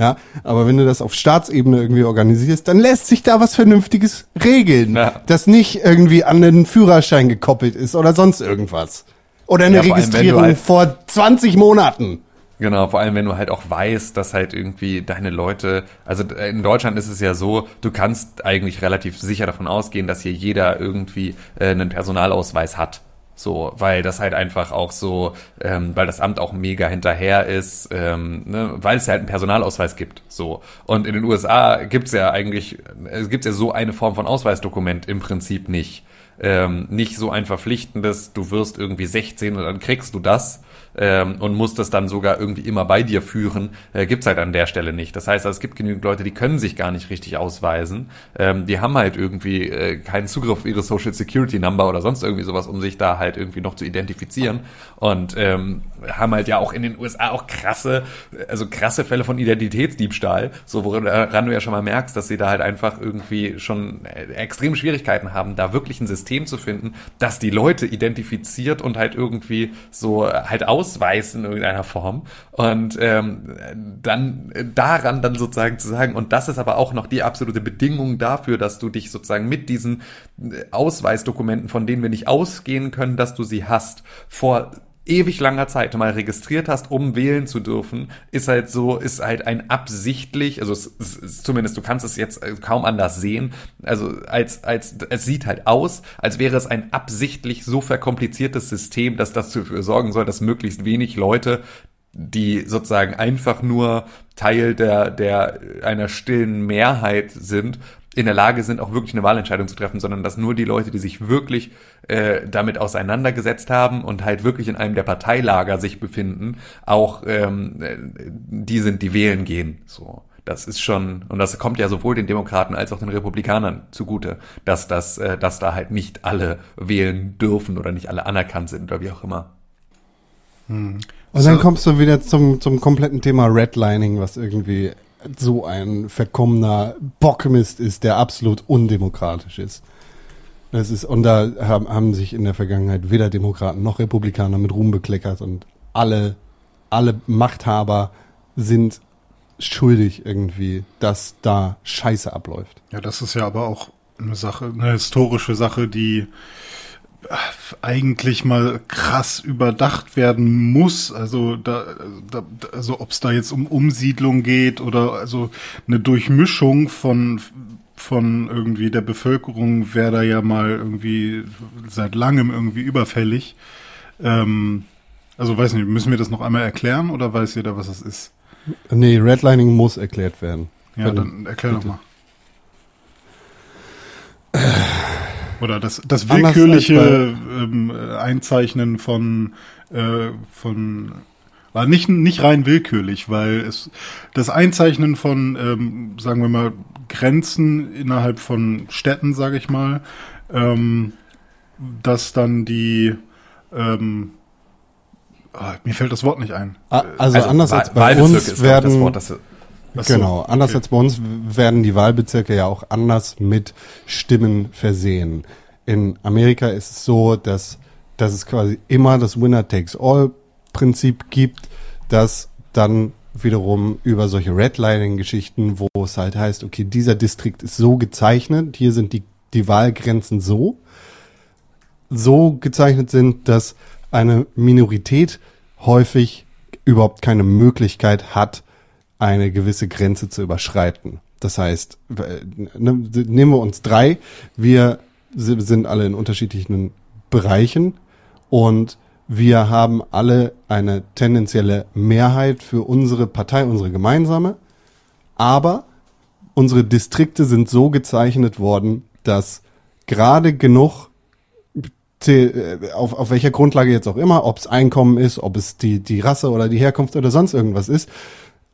Ja, aber wenn du das auf Staatsebene irgendwie organisierst, dann lässt sich da was Vernünftiges regeln, Ja. das nicht irgendwie an den Führerschein gekoppelt ist oder sonst irgendwas. Oder eine Ja, vor allem, Registrierung halt- vor 20 Monaten. Genau, vor allem wenn du halt auch weißt, dass halt irgendwie deine Leute, also in Deutschland ist es ja so, du kannst eigentlich relativ sicher davon ausgehen, dass hier jeder irgendwie äh, einen Personalausweis hat. So, weil das halt einfach auch so, ähm, weil das Amt auch mega hinterher ist, ähm, ne, weil es ja halt einen Personalausweis gibt. So. Und in den USA gibt's ja eigentlich, es gibt ja so eine Form von Ausweisdokument im Prinzip nicht. Ähm, nicht so ein verpflichtendes, du wirst irgendwie 16 und dann kriegst du das ähm, und musst das dann sogar irgendwie immer bei dir führen, äh, gibt's halt an der Stelle nicht. Das heißt, also, es gibt genügend Leute, die können sich gar nicht richtig ausweisen. Ähm, die haben halt irgendwie äh, keinen Zugriff auf ihre Social Security Number oder sonst irgendwie sowas, um sich da halt irgendwie noch zu identifizieren. Und ähm, haben halt ja auch in den USA auch krasse, also krasse Fälle von Identitätsdiebstahl, so woran du ja schon mal merkst, dass sie da halt einfach irgendwie schon äh, extreme Schwierigkeiten haben, da wirklich ein System zu finden, das die Leute identifiziert und halt irgendwie so halt ausweist in irgendeiner Form. Und ähm, dann äh, daran dann sozusagen zu sagen, und das ist aber auch noch die absolute Bedingung dafür, dass du dich sozusagen mit diesen äh, Ausweisdokumenten, von denen wir nicht ausgehen können, dass du sie hast, vor ewig langer Zeit mal registriert hast, um wählen zu dürfen, ist halt so, ist halt ein absichtlich, also es, es, es, zumindest du kannst es jetzt äh, kaum anders sehen, also als, als, es sieht halt aus, als wäre es ein absichtlich so verkompliziertes System, dass das dafür sorgen soll, dass möglichst wenig Leute die sozusagen einfach nur Teil der, der einer stillen Mehrheit sind, in der Lage sind, auch wirklich eine Wahlentscheidung zu treffen, sondern dass nur die Leute, die sich wirklich äh, damit auseinandergesetzt haben und halt wirklich in einem der Parteilager sich befinden, auch ähm, äh, die sind, die wählen gehen. So. Das ist schon, und das kommt ja sowohl den Demokraten als auch den Republikanern zugute, dass das, äh, dass da halt nicht alle wählen dürfen oder nicht alle anerkannt sind oder wie auch immer. Und dann kommst du wieder zum, zum kompletten Thema Redlining, was irgendwie so ein verkommener Bockmist ist, der absolut undemokratisch ist. Das ist, und da haben, haben sich in der Vergangenheit weder Demokraten noch Republikaner mit Ruhm bekleckert und alle, alle Machthaber sind schuldig irgendwie, dass da Scheiße abläuft. Ja, das ist ja aber auch eine Sache, eine historische Sache, die eigentlich mal krass überdacht werden muss. Also da, da also ob es da jetzt um Umsiedlung geht oder also eine Durchmischung von von irgendwie der Bevölkerung wäre da ja mal irgendwie seit langem irgendwie überfällig. Ähm, also weiß nicht, müssen wir das noch einmal erklären oder weiß jeder, was das ist? Nee, Redlining muss erklärt werden. Ja, dann erklär doch mal. [sighs] Oder das, das Anders willkürliche ähm, äh, Einzeichnen von, äh, von war nicht, nicht rein willkürlich, weil es das Einzeichnen von, ähm, sagen wir mal, Grenzen innerhalb von Städten, sage ich mal, ähm, dass dann die ähm, ah, mir fällt das Wort nicht ein. Ah, Also, anders Wahl- als bei uns ich, das werden Wort, das, Ach so, Genau, anders okay. als bei uns werden die Wahlbezirke ja auch anders mit Stimmen versehen. In Amerika ist es so, dass, dass es quasi immer das Winner-Takes-All-Prinzip gibt, das dann wiederum über solche Redlining-Geschichten, wo es halt heißt, okay, dieser Distrikt ist so gezeichnet, hier sind die, die Wahlgrenzen so, so gezeichnet sind, dass eine Minorität häufig überhaupt keine Möglichkeit hat, eine gewisse Grenze zu überschreiten. Das heißt, ne, nehmen wir uns drei, wir si- sind alle in unterschiedlichen Bereichen und wir haben alle eine tendenzielle Mehrheit für unsere Partei, unsere gemeinsame, aber unsere Distrikte sind so gezeichnet worden, dass gerade genug äh, auf, auf welcher Grundlage jetzt auch immer, ob es Einkommen ist, ob es die, die Rasse oder die Herkunft oder sonst irgendwas ist,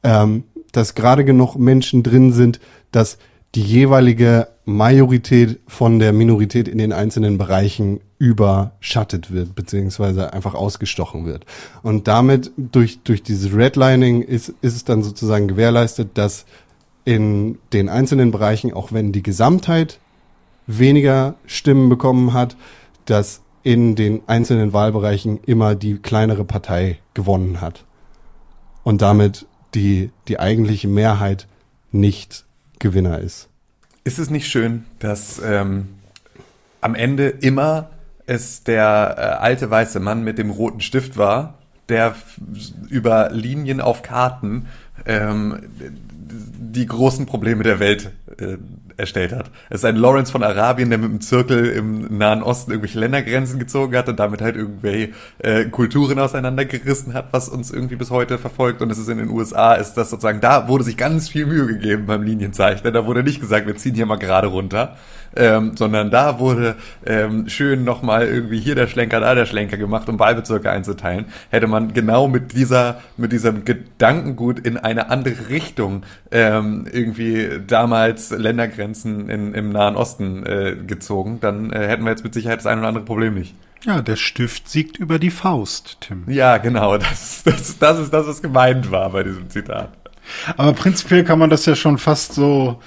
ähm, dass gerade genug Menschen drin sind, dass die jeweilige Majorität von der Minorität in den einzelnen Bereichen überschattet wird, beziehungsweise einfach ausgestochen wird. Und damit durch, durch dieses Redlining ist, ist es dann sozusagen gewährleistet, dass in den einzelnen Bereichen, auch wenn die Gesamtheit weniger Stimmen bekommen hat, dass in den einzelnen Wahlbereichen immer die kleinere Partei gewonnen hat. Und damit die, die eigentliche Mehrheit nicht Gewinner ist. Ist es nicht schön, dass ähm, am Ende immer es der äh, alte weiße Mann mit dem roten Stift war, der über Linien auf Karten ähm, die großen Probleme der Welt äh, erstellt hat. Es ist ein Lawrence von Arabien, der mit dem Zirkel im Nahen Osten irgendwelche Ländergrenzen gezogen hat und damit halt irgendwelche äh, Kulturen auseinandergerissen hat, was uns irgendwie bis heute verfolgt. Und es ist in den USA, ist das sozusagen, da wurde sich ganz viel Mühe gegeben beim Linienzeichnen. Da wurde nicht gesagt, wir ziehen hier mal gerade runter, ähm, sondern da wurde ähm, schön nochmal irgendwie hier der Schlenker, da der Schlenker gemacht, um Wahlbezirke einzuteilen. Hätte man genau mit dieser, mit diesem Gedankengut in eine andere Richtung ähm, irgendwie damals Ländergrenzen in, im Nahen Osten äh, gezogen, dann äh, hätten wir jetzt mit Sicherheit das ein oder andere Problem nicht. Ja, der Stift siegt über die Faust, Tim. Ja, genau, das, das, das ist das, was gemeint war bei diesem Zitat. Aber prinzipiell kann man das ja schon fast so,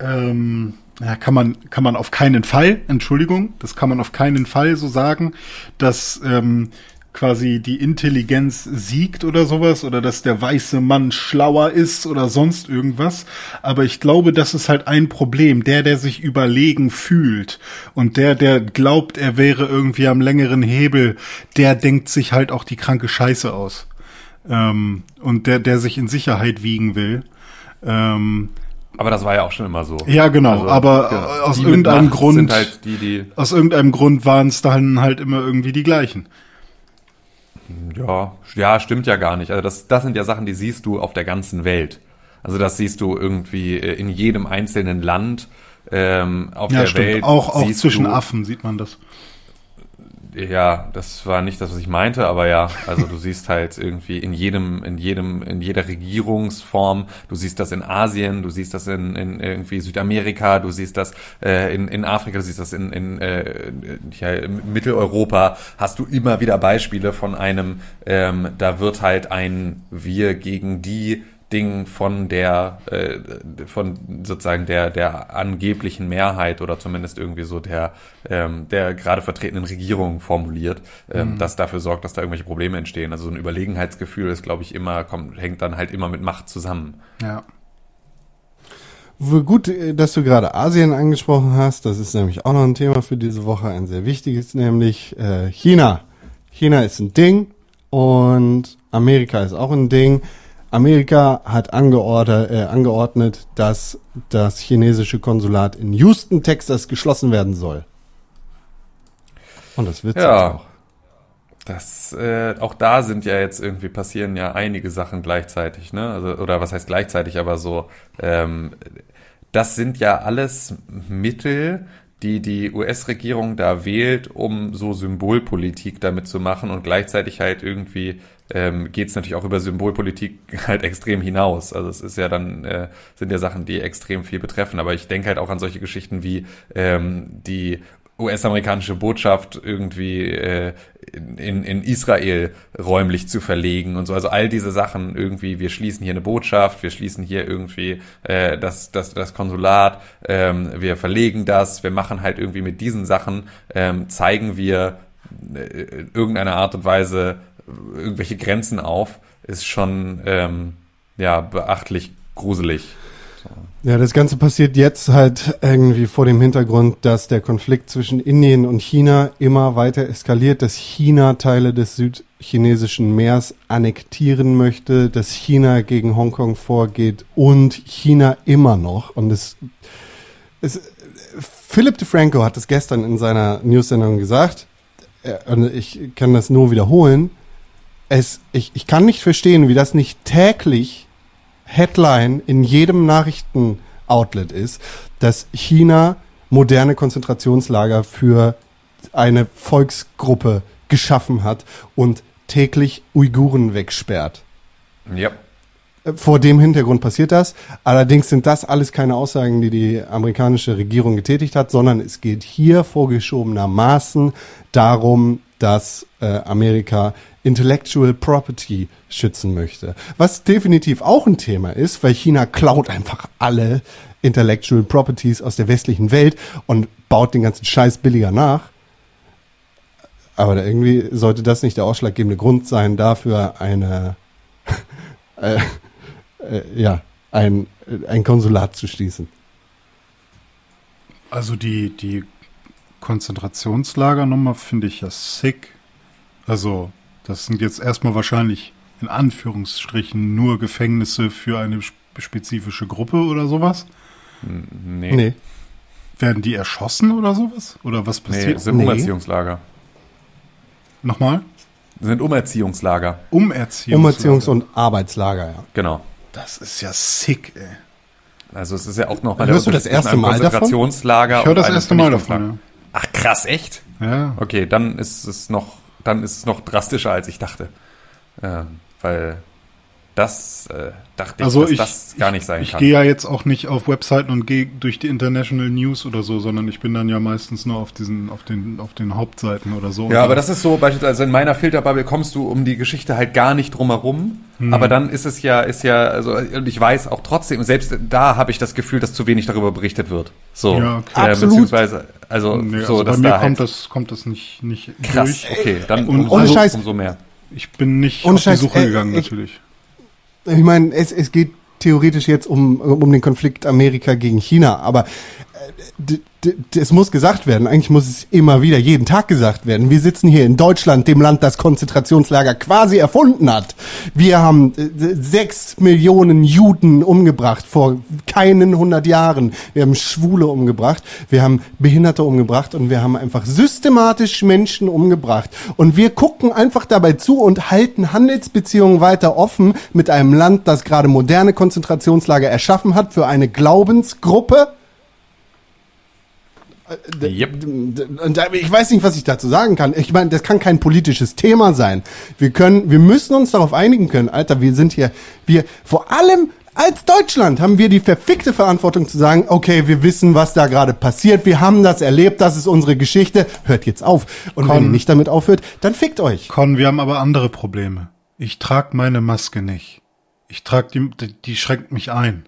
ähm, ja, kann man, kann man auf keinen Fall, Entschuldigung, das kann man auf keinen Fall so sagen, dass ähm, quasi die Intelligenz siegt oder sowas oder dass der weiße Mann schlauer ist oder sonst irgendwas. Aber ich glaube, das ist halt ein Problem. Der, der sich überlegen fühlt und der, der glaubt, er wäre irgendwie am längeren Hebel, der denkt sich halt auch die kranke Scheiße aus ähm, und der, der sich in Sicherheit wiegen will. Ähm, Aber das war ja auch schon immer so. ja, genau, aber genau. aus irgendeinem Grund, halt die, die, aus irgendeinem Grund waren es dann halt immer irgendwie die gleichen. ja, ja, stimmt ja gar nicht. Also das, das sind ja Sachen, die siehst du auf der ganzen Welt. Also das siehst du irgendwie äh, in jedem einzelnen Land ähm, auf Ja, der stimmt. Welt. auch auch zwischen du, Affen sieht man das. Ja, das war nicht das, was ich meinte, aber ja, also du siehst halt irgendwie in jedem, in jedem, in jeder Regierungsform, du siehst das in Asien, du siehst das in, in irgendwie Südamerika, du siehst das äh, in, in Afrika, du siehst das in, in äh, ja, in Mitteleuropa, hast du immer wieder Beispiele von einem, ähm, da wird halt ein Wir gegen die Ding von der, äh, von sozusagen der, der angeblichen Mehrheit oder zumindest irgendwie so der, ähm, der gerade vertretenen Regierung formuliert, ähm, das dafür sorgt, dass da irgendwelche Probleme entstehen. Also so ein Überlegenheitsgefühl ist, glaube ich, immer, kommt, hängt dann halt immer mit Macht zusammen. Ja. Gut, äh, dass du gerade Asien angesprochen hast. Das ist nämlich auch noch ein Thema für diese Woche, ein sehr wichtiges, nämlich äh, China. China ist ein Ding und Amerika ist auch ein Ding. Amerika hat angeordnet, äh, angeordnet, dass das chinesische Konsulat in Houston, Texas geschlossen werden soll. Und das wird Ja. auch. Das, äh, auch da sind ja jetzt irgendwie passieren ja einige Sachen gleichzeitig, ne? Also, oder was heißt gleichzeitig, aber so, ähm, das sind ja alles Mittel, die die US-Regierung da wählt, um so Symbolpolitik damit zu machen und gleichzeitig halt irgendwie ähm, geht es natürlich auch über Symbolpolitik [laughs] halt extrem hinaus. Also es ist ja dann, äh, sind ja Sachen, die extrem viel betreffen. Aber ich denke halt auch an solche Geschichten wie ähm, die US-amerikanische Botschaft irgendwie äh, in, in Israel räumlich zu verlegen und so. Also all diese Sachen irgendwie, wir schließen hier eine Botschaft, wir schließen hier irgendwie äh, das, das, das Konsulat, ähm, wir verlegen das, wir machen halt irgendwie mit diesen Sachen, ähm, zeigen wir äh, in irgendeiner Art und Weise irgendwelche Grenzen auf, ist schon ähm, ja beachtlich gruselig. Ja, das Ganze passiert jetzt halt irgendwie vor dem Hintergrund, dass der Konflikt zwischen Indien und China immer weiter eskaliert, dass China Teile des südchinesischen Meers annektieren möchte, dass China gegen Hongkong vorgeht und China immer noch. Und es, es Philip DeFranco hat es gestern in seiner News-Sendung gesagt, äh, und ich kann das nur wiederholen. Es, ich, ich kann nicht verstehen, wie das nicht täglich Headline in jedem Nachrichtenoutlet ist, dass China moderne Konzentrationslager für eine Volksgruppe geschaffen hat und täglich Uiguren wegsperrt. Ja. Vor dem Hintergrund passiert das. Allerdings sind das alles keine Aussagen, die die amerikanische Regierung getätigt hat, sondern es geht hier vorgeschobenermaßen darum, dass äh, Amerika Intellectual Property schützen möchte. Was definitiv auch ein Thema ist, weil China klaut einfach alle Intellectual Properties aus der westlichen Welt und baut den ganzen Scheiß billiger nach. Aber irgendwie sollte das nicht der ausschlaggebende Grund sein, dafür eine, [laughs] äh, äh, ja, ein, ein Konsulat zu schließen. Also die, die Konzentrationslagernummer finde ich ja sick. Also das sind jetzt erstmal wahrscheinlich in Anführungsstrichen nur Gefängnisse für eine spezifische Gruppe oder sowas. Nee. Nee. Werden die erschossen oder sowas? Oder was Nee, passiert? es sind Nee. Umerziehungslager. Nochmal? Es sind Umerziehungslager. Umerziehung. Umerziehungs- und Arbeitslager, ja. Genau. Das ist ja sick, ey. Also es ist ja auch noch mal Hörst du der das Unterschied zwischen erste Mal davon? Konzentrationslager Ich höre und das erste Mal davon, Ach krass, echt? ja. Ja. Okay, dann ist es noch, dann ist es noch drastischer, als ich dachte. Ähm, weil das äh, dachte ich, Also dass ich, das gar nicht sein ich kann. gehe ja jetzt auch nicht auf Webseiten und gehe durch die International News oder so, sondern ich bin dann ja meistens nur auf diesen, auf den, auf den Hauptseiten oder so. Ja, aber das ist so, beispielsweise in meiner Filterbubble kommst du um die Geschichte halt gar nicht drum herum. Hm. Aber dann ist es ja, ist ja, also, und ich weiß auch trotzdem, selbst da habe ich das Gefühl, dass zu wenig darüber berichtet wird. So. Ja, okay. Äh, Absolut. beziehungsweise, also, nee, so, also bei mir da kommt halt, das, kommt das nicht, nicht krass, durch. okay, dann Und umso, ohne Scheiß- umso mehr. Ich bin nicht Ohne auf Scheiß, die Suche äh, gegangen, ich- natürlich. Ich meine, es, es geht theoretisch jetzt um, um den Konflikt Amerika gegen China, aber es muss gesagt werden. Eigentlich muss es immer wieder, jeden Tag gesagt werden. Wir sitzen hier in Deutschland, dem Land, das Konzentrationslager quasi erfunden hat. Wir haben äh, sechs Millionen Juden umgebracht vor keinen hundert Jahren. Wir haben Schwule umgebracht, wir haben Behinderte umgebracht und wir haben einfach systematisch Menschen umgebracht. Und wir gucken einfach dabei zu und halten Handelsbeziehungen weiter offen mit einem Land, das gerade moderne Konzentrationslager erschaffen hat für eine Glaubensgruppe. Yep. da- ich weiß nicht, was ich dazu sagen kann. Ich meine, das kann kein politisches Thema sein. Wir können, wir müssen uns darauf einigen können, Alter, wir sind hier, wir, vor allem als Deutschland haben wir die verfickte Verantwortung zu sagen, okay, wir wissen, was da gerade passiert, wir haben das erlebt, das ist unsere Geschichte, hört jetzt auf. Und wenn Con- ihr nicht damit aufhört, dann fickt euch. Con, wir haben aber andere Probleme. Ich trage meine Maske nicht. Ich trage die, die, die schränkt mich ein.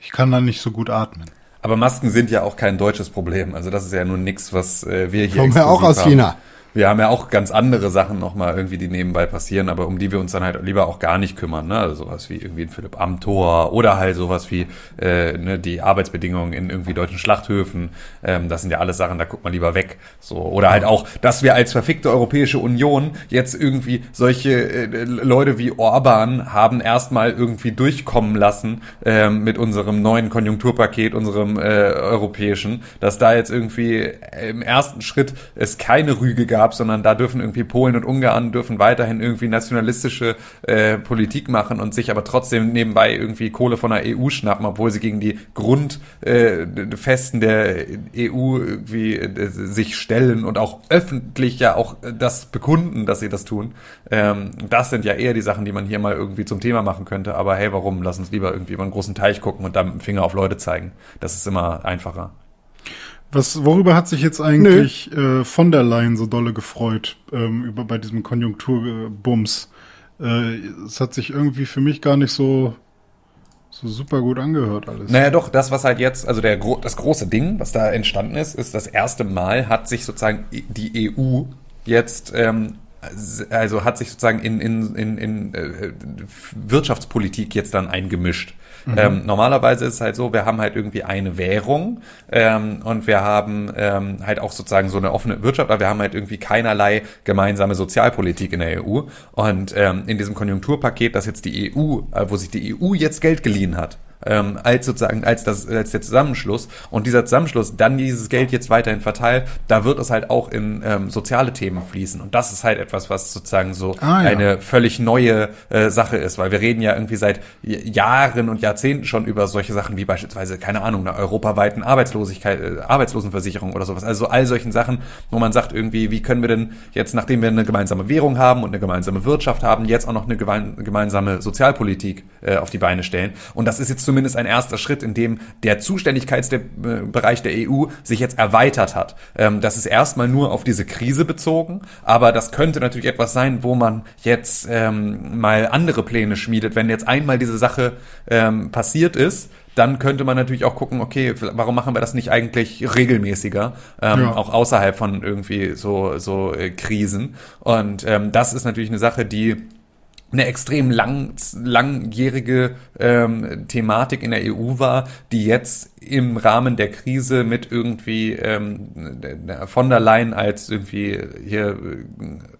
Ich kann dann nicht so gut atmen. Aber Masken sind ja auch kein deutsches Problem. Also das ist ja nun nix, was äh, wir hier Kommen wir auch aus haben. China. Wir haben ja auch ganz andere Sachen nochmal irgendwie, die nebenbei passieren, aber um die wir uns dann halt lieber auch gar nicht kümmern. Ne? Also sowas wie irgendwie ein Philipp Amthor oder halt sowas wie äh, ne, die Arbeitsbedingungen in irgendwie deutschen Schlachthöfen. Ähm, das sind ja alles Sachen, da guckt man lieber weg. So Oder halt auch, dass wir als verfickte Europäische Union jetzt irgendwie solche äh, Leute wie Orban haben erstmal irgendwie durchkommen lassen ähm, mit unserem neuen Konjunkturpaket, unserem äh, europäischen, dass da jetzt irgendwie im ersten Schritt es keine Rüge gab, sondern da dürfen irgendwie Polen und Ungarn dürfen weiterhin irgendwie nationalistische äh, Politik machen und sich aber trotzdem nebenbei irgendwie Kohle von der EU schnappen, obwohl sie gegen die Grundfesten äh, der EU irgendwie äh, sich stellen und auch öffentlich ja auch das bekunden, dass sie das tun. Ähm, das sind ja eher die Sachen, die man hier mal irgendwie zum Thema machen könnte. Aber hey, warum? Lass uns lieber irgendwie über einen großen Teich gucken und dann mit dem Finger auf Leute zeigen. Das ist immer einfacher. Was, worüber hat sich jetzt eigentlich äh, von der Leyen so dolle gefreut ähm, über bei diesem Konjunkturbums? Äh, es hat sich irgendwie für mich gar nicht so so super gut angehört alles. Naja, doch, das, was halt jetzt, also der, das große Ding, was da entstanden ist, ist das erste Mal hat sich sozusagen die EU jetzt, ähm, also hat sich sozusagen in, in, in, in äh, Wirtschaftspolitik jetzt dann eingemischt. Ähm, normalerweise ist es halt so, wir haben halt irgendwie eine Währung ähm, und wir haben ähm, halt auch sozusagen so eine offene Wirtschaft, aber wir haben halt irgendwie keinerlei gemeinsame Sozialpolitik in der EU. Und ähm, in diesem Konjunkturpaket, das jetzt die EU, äh, wo sich die EU jetzt Geld geliehen hat, ähm, als sozusagen als das als der Zusammenschluss. Und dieser Zusammenschluss dann dieses Geld jetzt weiterhin verteilt, da wird es halt auch in ähm, soziale Themen fließen. Und das ist halt etwas, was sozusagen so Ah, ja. eine völlig neue äh, Sache ist, weil wir reden ja irgendwie seit Jahren und Jahrzehnten schon über solche Sachen wie beispielsweise keine Ahnung einer europaweiten Arbeitslosigkeit, äh, Arbeitslosenversicherung oder sowas, also all solchen Sachen, wo man sagt irgendwie, wie können wir denn jetzt, nachdem wir eine gemeinsame Währung haben und eine gemeinsame Wirtschaft haben, jetzt auch noch eine gemein- gemeinsame Sozialpolitik äh, auf die Beine stellen. Und das ist jetzt zumindest ein erster Schritt, in dem der Zuständigkeitsbereich der EU sich jetzt erweitert hat. Ähm, das ist erstmal nur auf diese Krise bezogen, aber das könnte natürlich etwas sein, wo man jetzt ähm, mal andere Pläne schmiedet. Wenn jetzt einmal diese Sache ähm, passiert ist, dann könnte man natürlich auch gucken, okay, warum machen wir das nicht eigentlich regelmäßiger, ähm, Ja. auch außerhalb von irgendwie so, so äh, Krisen. Und ähm, das ist natürlich eine Sache, die eine extrem lang, langjährige ähm, Thematik in der EU war, die jetzt im Rahmen der Krise mit irgendwie ähm, von der Leyen als irgendwie hier,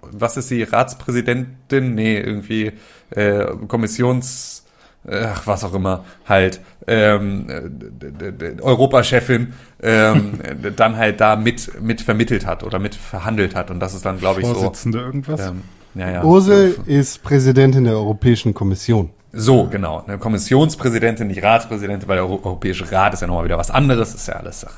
was ist sie, Ratspräsidentin? Nee, irgendwie äh, Kommissions ach, was auch immer, halt, ähm, Europachefin ähm, [laughs] dann halt da mit, mit vermittelt hat oder mit verhandelt hat. Und das ist dann, glaube ich, so. Vorsitzende irgendwas? Ähm, ja, ja. Ursel ist Präsidentin der Europäischen Kommission. So, genau. Eine Kommissionspräsidentin, nicht Ratspräsidentin, weil der Euro- Europäische Rat ist ja nochmal wieder was anderes. Ist ja alles Sache.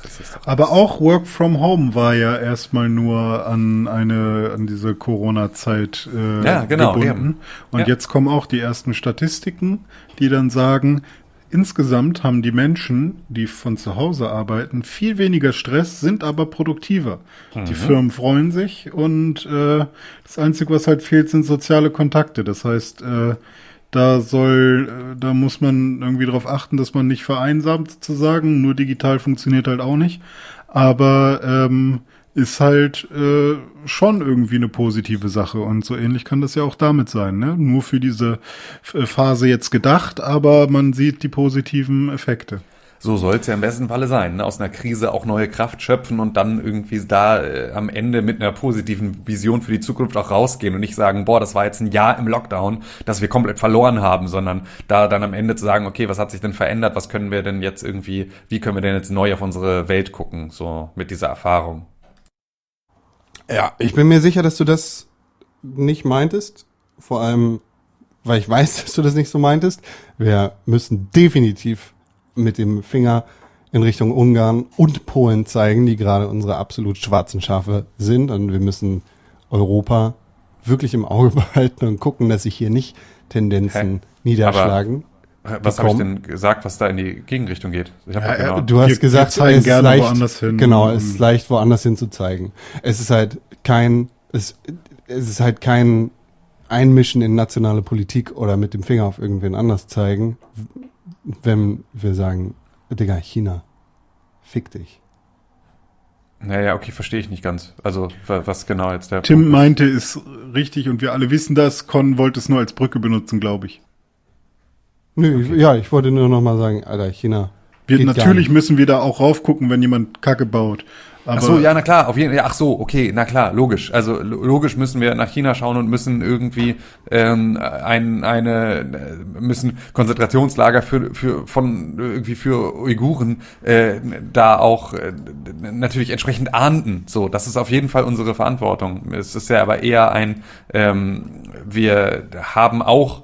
Aber auch Work from Home war ja erstmal nur an eine an diese Corona-Zeit äh, Ja, genau, gebunden. eben. Und Ja. jetzt kommen auch die ersten Statistiken, die dann sagen, insgesamt haben die Menschen, die von zu Hause arbeiten, viel weniger Stress, sind aber produktiver. Mhm. Die Firmen freuen sich und äh, das Einzige, was halt fehlt, sind soziale Kontakte. Das heißt, äh, da soll, äh, da muss man irgendwie darauf achten, dass man nicht vereinsamt sozusagen. Nur digital funktioniert halt auch nicht. Aber ähm, ist halt äh, schon irgendwie eine positive Sache. Und so ähnlich kann das ja auch damit sein. Ne? Nur für diese F- Phase jetzt gedacht, aber man sieht die positiven Effekte. So soll es ja im besten Falle sein. Ne? Aus einer Krise auch neue Kraft schöpfen und dann irgendwie da äh, am Ende mit einer positiven Vision für die Zukunft auch rausgehen und nicht sagen, boah, das war jetzt ein Jahr im Lockdown, das wir komplett verloren haben, sondern da dann am Ende zu sagen, okay, was hat sich denn verändert, was können wir denn jetzt irgendwie, wie können wir denn jetzt neu auf unsere Welt gucken, so mit dieser Erfahrung. Ja, ich bin mir sicher, dass du das nicht meintest. Vor allem, weil ich weiß, [laughs] dass du das nicht so meintest. Wir müssen definitiv mit dem Finger in Richtung Ungarn und Polen zeigen, die gerade unsere absolut schwarzen Schafe sind. Und wir müssen Europa wirklich im Auge [laughs] behalten und gucken, dass sich hier nicht Tendenzen Hä? niederschlagen. Was habe ich denn gesagt, was da in die Gegenrichtung geht? Ich hab Ja, genau. Du hast wir gesagt, zeigen es ist leicht, woanders hin. Genau, es ist leicht woanders hin zu zeigen. Es ist halt kein, es, es ist halt kein Einmischen in nationale Politik oder mit dem Finger auf irgendwen anders zeigen, wenn wir sagen, Digga, China, fick dich. Naja, okay, verstehe ich nicht ganz. Also, wa- was genau jetzt der Tim Punkt ist. meinte, ist richtig und wir alle wissen das. Con wollte es nur als Brücke benutzen, glaube ich. Nö, ich, ja, ich wollte nur noch mal sagen, Alter, China. Wir, geht gar natürlich nicht. müssen wir da auch raufgucken, wenn jemand Kacke baut. Aber Ach so, ja, na klar, auf jeden Fall. Ach so, okay, na klar, logisch. Also lo- logisch müssen wir nach China schauen und müssen irgendwie ähm, ein, eine äh, müssen Konzentrationslager für für von irgendwie für Uiguren äh, da auch äh, natürlich entsprechend ahnden. So, das ist auf jeden Fall unsere Verantwortung. Es ist ja aber eher ein ähm, wir haben auch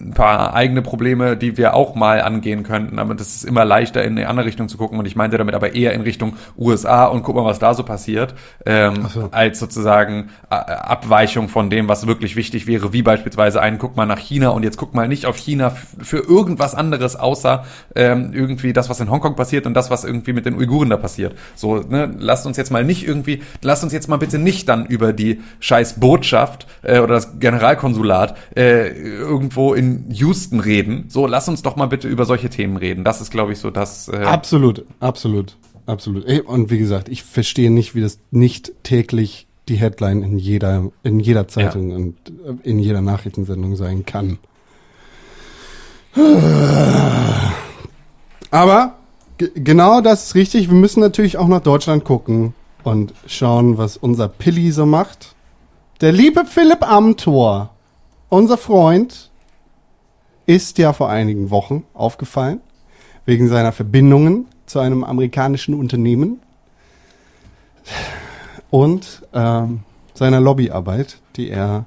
ein paar eigene Probleme, die wir auch mal angehen könnten. Aber das ist immer leichter, in eine andere Richtung zu gucken. Und ich meinte damit aber eher in Richtung USA und guck mal, was da so passiert, ähm, so. als sozusagen äh, Abweichung von dem, was wirklich wichtig wäre, wie beispielsweise ein, guck mal nach China und jetzt guck mal nicht auf China für irgendwas anderes, außer ähm, irgendwie das, was in Hongkong passiert und das, was irgendwie mit den Uiguren da passiert. So, ne, lasst uns jetzt mal nicht irgendwie, lasst uns jetzt mal bitte nicht dann über die scheiß Botschaft äh, oder das Generalkonsulat äh, irgendwo in Houston reden. So, lass uns doch mal bitte über solche Themen reden. Das ist, glaube ich, so das. Äh, Absolut, absolut, absolut. Und wie gesagt, ich verstehe nicht, wie das nicht täglich die Headline in jeder, in jeder Zeitung und äh, in jeder Nachrichtensendung sein kann. Aber ge- genau das ist richtig. Wir müssen natürlich auch nach Deutschland gucken und schauen, was unser Pilli so macht. Der liebe Philipp Amthor, unser Freund, ist ja vor einigen Wochen aufgefallen wegen seiner Verbindungen zu einem amerikanischen Unternehmen und ähm, seiner Lobbyarbeit, die er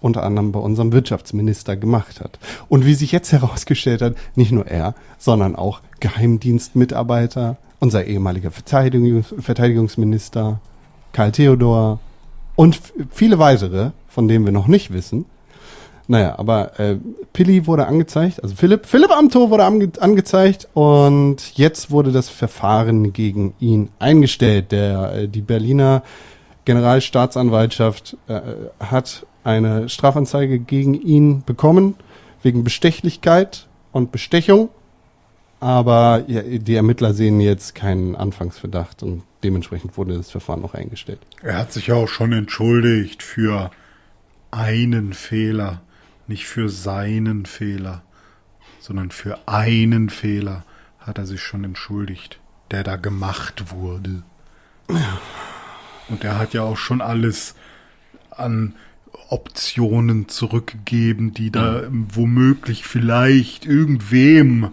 unter anderem bei unserem Wirtschaftsminister gemacht hat. Und wie sich jetzt [laughs] herausgestellt hat, nicht nur er, sondern auch Geheimdienstmitarbeiter, unser ehemaliger Verteidigungs Verteidigungsminister Karl Theodor und viele weitere, von denen wir noch nicht wissen. Naja, aber äh, Pilli wurde angezeigt, also Philipp, Philipp Amthor wurde ange angezeigt und jetzt wurde das Verfahren gegen ihn eingestellt. Der, äh, die Berliner Generalstaatsanwaltschaft äh, hat eine Strafanzeige gegen ihn bekommen wegen Bestechlichkeit und Bestechung. Aber ja, die Ermittler sehen jetzt keinen Anfangsverdacht und dementsprechend wurde das Verfahren noch eingestellt. Er hat sich ja auch schon entschuldigt für einen Fehler, nicht für seinen Fehler, sondern für einen Fehler hat er sich schon entschuldigt, der da gemacht wurde. Und er hat ja auch schon alles an Optionen zurückgegeben, die da womöglich vielleicht irgendwem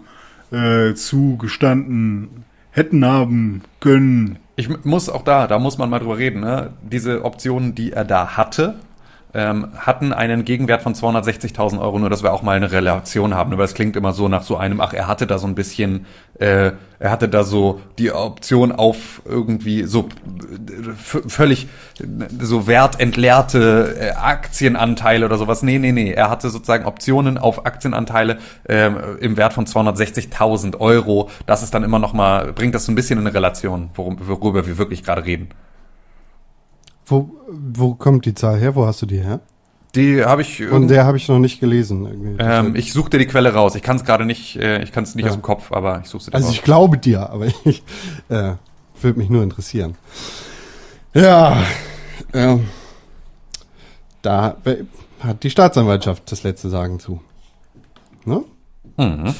äh, zugestanden hätten haben können. Ich muss auch da, da muss man mal drüber reden. Ne? Diese Optionen, die er da hatte, ähm, hatten einen Gegenwert von 260.000 Euro, nur dass wir auch mal eine Relation haben. Aber es klingt immer so nach so einem, ach, er hatte da so ein bisschen, äh, er hatte da so die Option auf irgendwie so äh, völlig äh, so wertentleerte äh, Aktienanteile oder sowas. Nee, nee, nee. Er hatte sozusagen Optionen auf Aktienanteile ähm, im Wert von 260.000 Euro. Das ist dann immer noch mal, bringt das so ein bisschen in eine Relation, worum, worüber wir wirklich gerade reden. Wo, wo kommt die Zahl her? Wo hast du die her? Die habe ich Von irgend- der habe ich noch nicht gelesen. ähm, ich suche dir die Quelle raus. Ich kann es gerade nicht, äh, ich kann es nicht Ja. aus dem Kopf, aber ich suche sie dir also raus. ich glaube dir, aber [laughs] ich äh, würde mich nur interessieren. Ja, ähm, da hat die Staatsanwaltschaft das letzte Sagen zu. Ne? Mhm.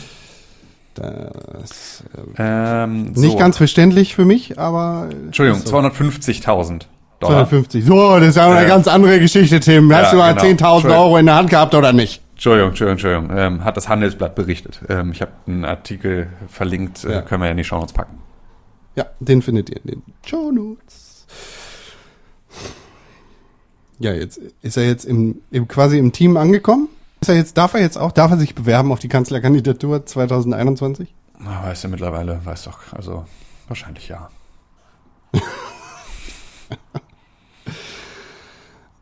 Das, äh, Ähm, nicht so. ganz verständlich für mich, aber Entschuldigung, so. 250.000 Dollar. 250. So, das ist ja eine Ja. ganz andere Geschichte, Tim. Hast Ja, du mal genau. 10.000 Euro in der Hand gehabt oder nicht? Entschuldigung, Entschuldigung, Entschuldigung. Ähm, hat das Handelsblatt berichtet. Ähm, ich habe einen Artikel verlinkt, äh, Ja. können wir ja in die Shownotes packen. Ja, den findet ihr in den Show Notes. Ja, jetzt ist er jetzt im, im quasi im Team angekommen. Ist er jetzt, darf er jetzt auch, darf er sich bewerben auf die Kanzlerkandidatur 2021? Na, weißt du mittlerweile, weißt doch, also wahrscheinlich ja. [laughs]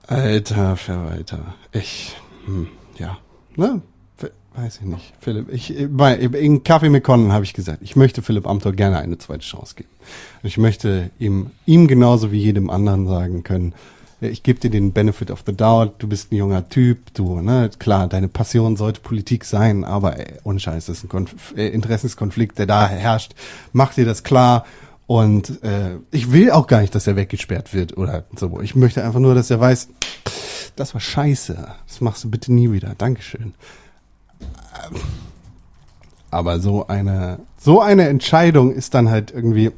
Alter Verwalter. Ich, hm, ja, ne? We- Weiß ich nicht. Philipp, ich, äh, bei, in Kaffee mit Conan habe ich gesagt, ich möchte Philipp Amthor gerne eine zweite Chance geben. Ich möchte ihm, ihm genauso wie jedem anderen sagen können, ja, ich gebe dir den Benefit of the doubt, du bist ein junger Typ, du, ne, klar, deine Passion sollte Politik sein, aber ey, ohne Scheiß, das ist ein Konf äh, Interessenskonflikt, der da herrscht. Mach dir das klar und äh, ich will auch gar nicht, dass er weggesperrt wird oder so. Ich möchte einfach nur, dass er weiß, das war scheiße, das machst du bitte nie wieder, Dankeschön. Aber so eine, so eine Entscheidung ist dann halt irgendwie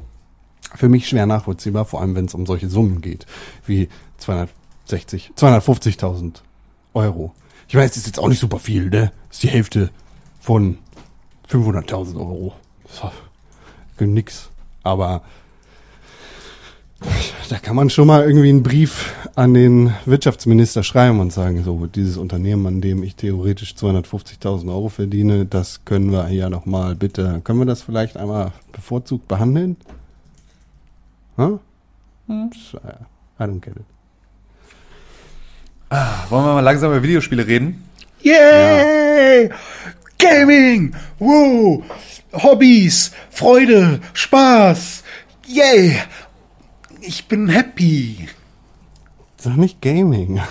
für mich schwer nachvollziehbar, vor allem wenn es um solche Summen geht, wie 260, 250.000 Euro. Ich weiß, das ist jetzt auch nicht super viel, ne? Das ist die Hälfte von 500.000 Euro. So, nix. Aber da kann man schon mal irgendwie einen Brief an den Wirtschaftsminister schreiben und sagen, so, dieses Unternehmen, an dem ich theoretisch 250.000 Euro verdiene, das können wir ja noch mal bitte, können wir das vielleicht einmal bevorzugt behandeln? Huh? Hm? I don't get it. Wollen wir mal langsam über Videospiele reden? Yay! Gaming! Wow! Hobbys! Freude! Spaß! Yay! Ich bin happy. Sag nicht Gaming.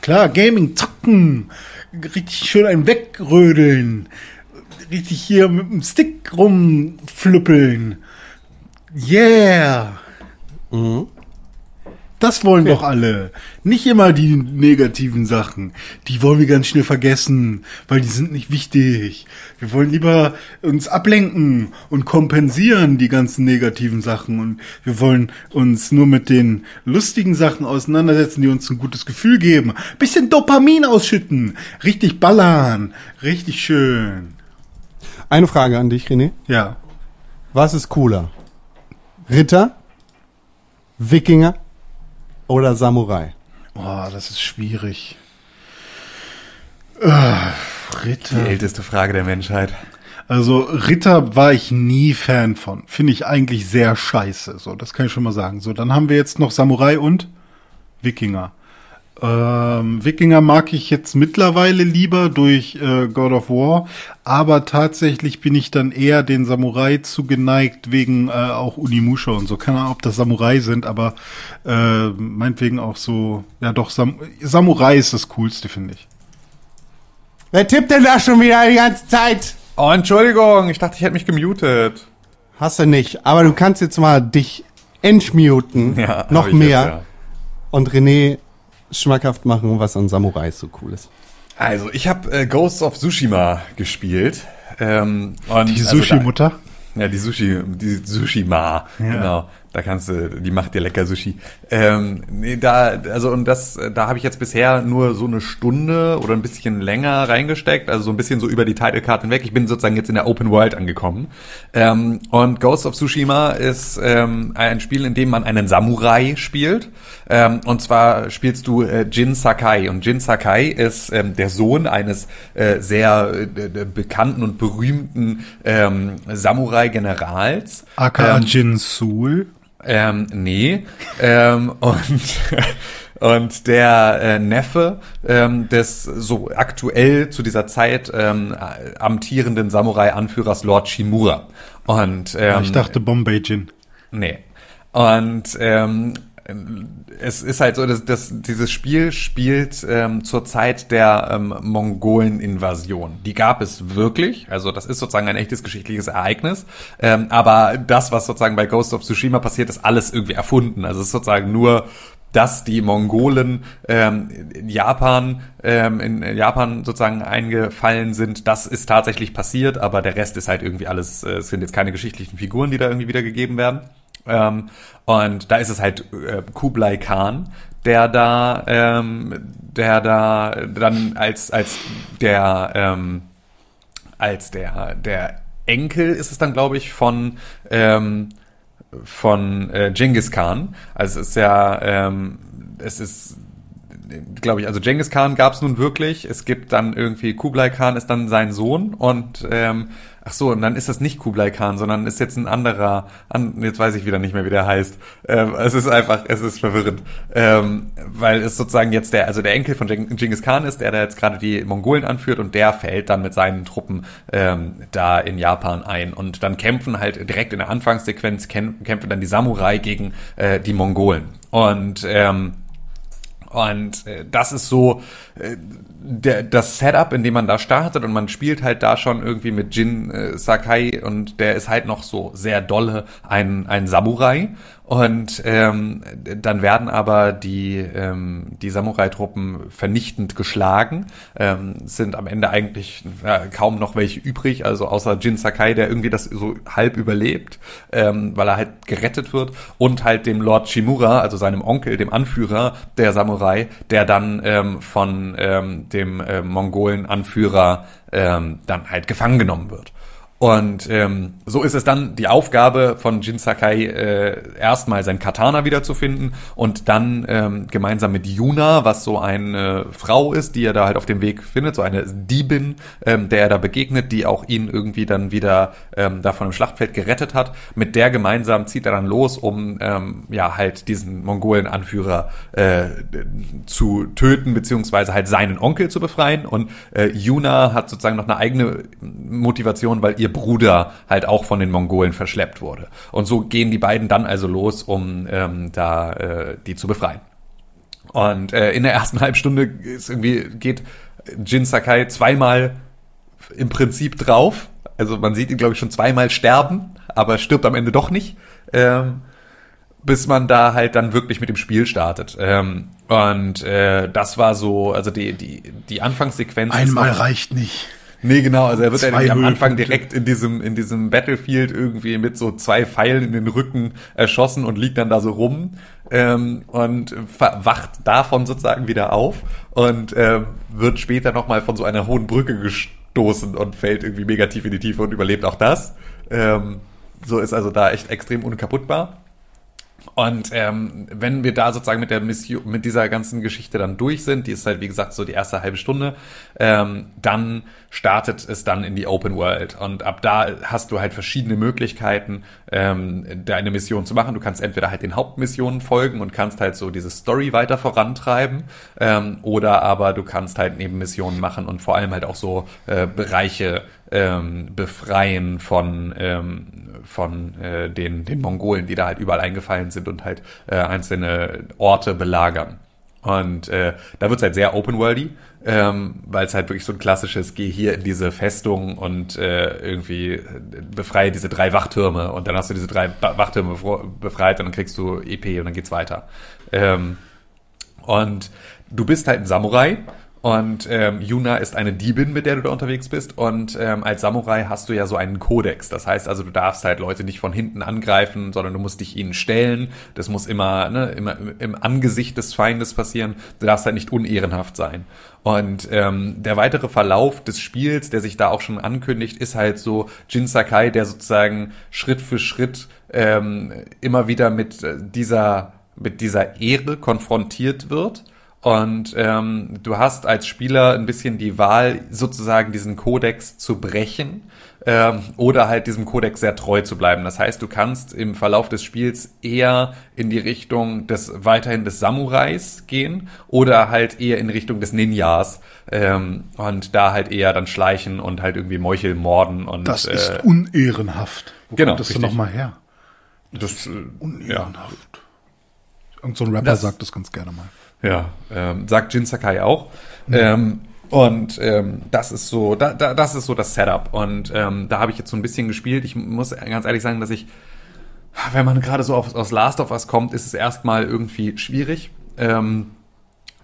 Klar, Gaming, zocken. Richtig schön ein wegrödeln. Richtig hier mit dem Stick rumflüppeln. Yeah! Das wollen doch alle. Nicht immer die negativen Sachen. Die wollen wir ganz schnell vergessen, weil die sind nicht wichtig. Wir wollen lieber uns ablenken und kompensieren die ganzen negativen Sachen. Und wir wollen uns nur mit den lustigen Sachen auseinandersetzen, die uns ein gutes Gefühl geben. Bisschen Dopamin ausschütten. Richtig ballern. Richtig schön. Eine Frage an dich, René. Ja. Was ist cooler? Ritter, Wikinger oder Samurai? Oh, das ist schwierig. Äh, Die Ritter. älteste Frage der Menschheit. Also Ritter war ich nie Fan von. Finde ich eigentlich sehr scheiße. So, das kann ich schon mal sagen. So, dann haben wir jetzt noch Samurai und Wikinger. Ähm, Wikinger mag ich jetzt mittlerweile lieber durch äh, God of War, aber tatsächlich bin ich dann eher den Samurai zugeneigt wegen äh, auch Unimusha und so. Keine Ahnung, ob das Samurai sind, aber äh, meinetwegen auch so. Ja, doch Sam Samurai ist das coolste, finde ich. Wer tippt denn da schon wieder die ganze Zeit? Oh, Entschuldigung, ich dachte, ich hätte mich gemutet. Hast du nicht, aber du kannst jetzt mal dich entmuten, Ja, noch mehr jetzt, ja. und René schmackhaft machen, was an Samurais so cool ist. Also, ich habe äh, Ghosts of Tsushima gespielt. Ähm, und Die also Sushi-Mutter. da- Ja, die Sushi, die Sushi-Ma, genau. Da kannst du, die macht dir lecker Sushi. Ähm, nee, da, also und das, äh, da habe ich jetzt bisher nur so eine Stunde oder ein bisschen länger reingesteckt, also so ein bisschen so über die Title Card hinweg. Ich bin sozusagen jetzt in der Open World angekommen. Ähm, und Ghost of Tsushima ist ähm, ein Spiel, in dem man einen Samurai spielt. Ähm, und zwar spielst du äh, Jin Sakai. Und Jin Sakai ist ähm, der Sohn eines äh, sehr äh, bekannten und berühmten ähm, Samurai-Generals. aka Ähm, Jin Sul. Ähm, nee. ähm, und, [laughs] und der äh, Neffe ähm, des so aktuell zu dieser Zeit ähm, amtierenden Samurai-Anführers Lord Shimura. Und ähm, ich dachte Bombay Jin. Nee. Und ähm, es ist halt so, dass, dass dieses Spiel spielt ähm, zur Zeit der ähm, Mongolen-Invasion. Die gab es wirklich, also das ist sozusagen ein echtes geschichtliches Ereignis. Ähm, aber das, was sozusagen bei Ghost of Tsushima passiert, ist alles irgendwie erfunden. Also es ist sozusagen nur dass die Mongolen ähm, in Japan ähm, in Japan sozusagen eingefallen sind, das ist tatsächlich passiert, aber der Rest ist halt irgendwie alles, äh, es sind jetzt keine geschichtlichen Figuren, die da irgendwie wiedergegeben werden. Ähm, und da ist es halt äh, Kublai Khan, der da, ähm, der da dann als als der ähm, als der der Enkel ist es dann glaube ich von ähm, von äh, Genghis Khan. Also es ist ja ähm, es ist glaube ich, also Genghis Khan gab es nun wirklich. Es gibt dann irgendwie Kublai Khan ist dann sein Sohn und ähm, ach so und dann ist das nicht Kublai Khan, sondern ist jetzt ein anderer. An, jetzt weiß ich wieder nicht mehr, wie der heißt. Ähm, es ist einfach, es ist verwirrend, ähm, weil es sozusagen jetzt der, also der Enkel von Geng- Genghis Khan ist, der da jetzt gerade die Mongolen anführt und der fällt dann mit seinen Truppen ähm, da in Japan ein und dann kämpfen halt direkt in der Anfangssequenz kämpfen, kämpfen dann die Samurai gegen äh, die Mongolen und ähm, und äh, das ist so äh, der, das Setup, in dem man da startet und man spielt halt da schon irgendwie mit Jin äh, Sakai und der ist halt noch so sehr dolle ein, ein Samurai. Und ähm, dann werden aber die, ähm, die Samurai-Truppen vernichtend geschlagen. Ähm, sind am Ende eigentlich ja, kaum noch welche übrig, also außer Jin Sakai, der irgendwie das so halb überlebt, ähm, weil er halt gerettet wird. Und halt dem Lord Shimura, also seinem Onkel, dem Anführer der Samurai, der dann ähm, von ähm, dem äh, Mongolen-Anführer ähm, dann halt gefangen genommen wird. Und ähm, so ist es dann die Aufgabe von Jin Sakai, äh, erstmal sein Katana wiederzufinden und dann ähm, gemeinsam mit Yuna, was so eine Frau ist, die er da halt auf dem Weg findet, so eine Diebin, ähm, der er da begegnet, die auch ihn irgendwie dann wieder ähm, da von dem Schlachtfeld gerettet hat. Mit der gemeinsam zieht er dann los, um ähm, ja halt diesen Mongolen-Anführer äh, zu töten, beziehungsweise halt seinen Onkel zu befreien. Und äh, Yuna hat sozusagen noch eine eigene Motivation, weil ihr Bruder halt auch von den Mongolen verschleppt wurde. Und so gehen die beiden dann also los, um ähm, da äh, die zu befreien. Und äh, in der ersten [laughs] Halbstunde ist irgendwie geht Jin Sakai zweimal im Prinzip drauf. Also man sieht ihn, glaube ich, schon zweimal sterben, aber stirbt am Ende doch nicht. Ähm, bis man da halt dann wirklich mit dem Spiel startet. Ähm, und äh, das war so, also die, die, die Anfangssequenz. Einmal reicht nicht. Nee, genau, also er wird ja am Anfang direkt in diesem, in diesem Battlefield irgendwie mit so zwei Pfeilen in den Rücken erschossen und liegt dann da so rum ähm, und wacht davon sozusagen wieder auf und ähm, wird später nochmal von so einer hohen Brücke gestoßen und fällt irgendwie mega tief in die Tiefe und überlebt auch das. Ähm, so ist also da echt extrem unkaputtbar. Und ähm, wenn wir da sozusagen mit der Mission, mit dieser ganzen Geschichte dann durch sind, die ist halt wie gesagt so die erste halbe Stunde, ähm, dann startet es dann in die Open World und ab da hast du halt verschiedene Möglichkeiten, ähm, deine Mission zu machen. Du kannst entweder halt den Hauptmissionen folgen und kannst halt so diese Story weiter vorantreiben, ähm, oder aber du kannst halt Nebenmissionen machen und vor allem halt auch so äh, Bereiche ähm, befreien von ähm, von äh, den den Mongolen, die da halt überall eingefallen sind und halt äh, einzelne Orte belagern. Und äh, da wird's halt sehr open-worldy, ähm, weil es halt wirklich so ein klassisches, geh hier in diese Festung und äh, irgendwie befreie diese drei Wachtürme und dann hast du diese drei Wachtürme befreit und dann kriegst du EP und dann geht's weiter. Ähm, und du bist halt ein Samurai und ähm, Yuna ist eine Diebin, mit der du da unterwegs bist. Und ähm, als Samurai hast du ja so einen Kodex. Das heißt also, du darfst halt Leute nicht von hinten angreifen, sondern du musst dich ihnen stellen. Das muss immer, ne, immer im Angesicht des Feindes passieren. Du darfst halt nicht unehrenhaft sein. Und ähm, der weitere Verlauf des Spiels, der sich da auch schon ankündigt, ist halt so Jin Sakai, der sozusagen Schritt für Schritt ähm, immer wieder mit äh, dieser mit dieser Ehre konfrontiert wird. Und ähm, du hast als Spieler ein bisschen die Wahl, sozusagen diesen Kodex zu brechen ähm, oder halt diesem Kodex sehr treu zu bleiben. Das heißt, du kannst im Verlauf des Spiels eher in die Richtung des weiterhin des Samurais gehen oder halt eher in Richtung des Ninjas ähm, und da halt eher dann schleichen und halt irgendwie Meuchel morden und Das äh, ist unehrenhaft. Wo genau, kommt das denn richtig. nochmal her? das, äh, ja, Unehrenhaft. Irgend so ein Rapper Das- sagt das ganz gerne mal. Ja, ähm, sagt Jin Sakai auch. Ähm, und ähm, das ist so, da, da, das ist so das Setup. Und ähm, da habe ich jetzt so ein bisschen gespielt. Ich muss ganz ehrlich sagen, dass ich, wenn man gerade so auf, aus Last of Us kommt, ist es erstmal irgendwie schwierig. Ähm,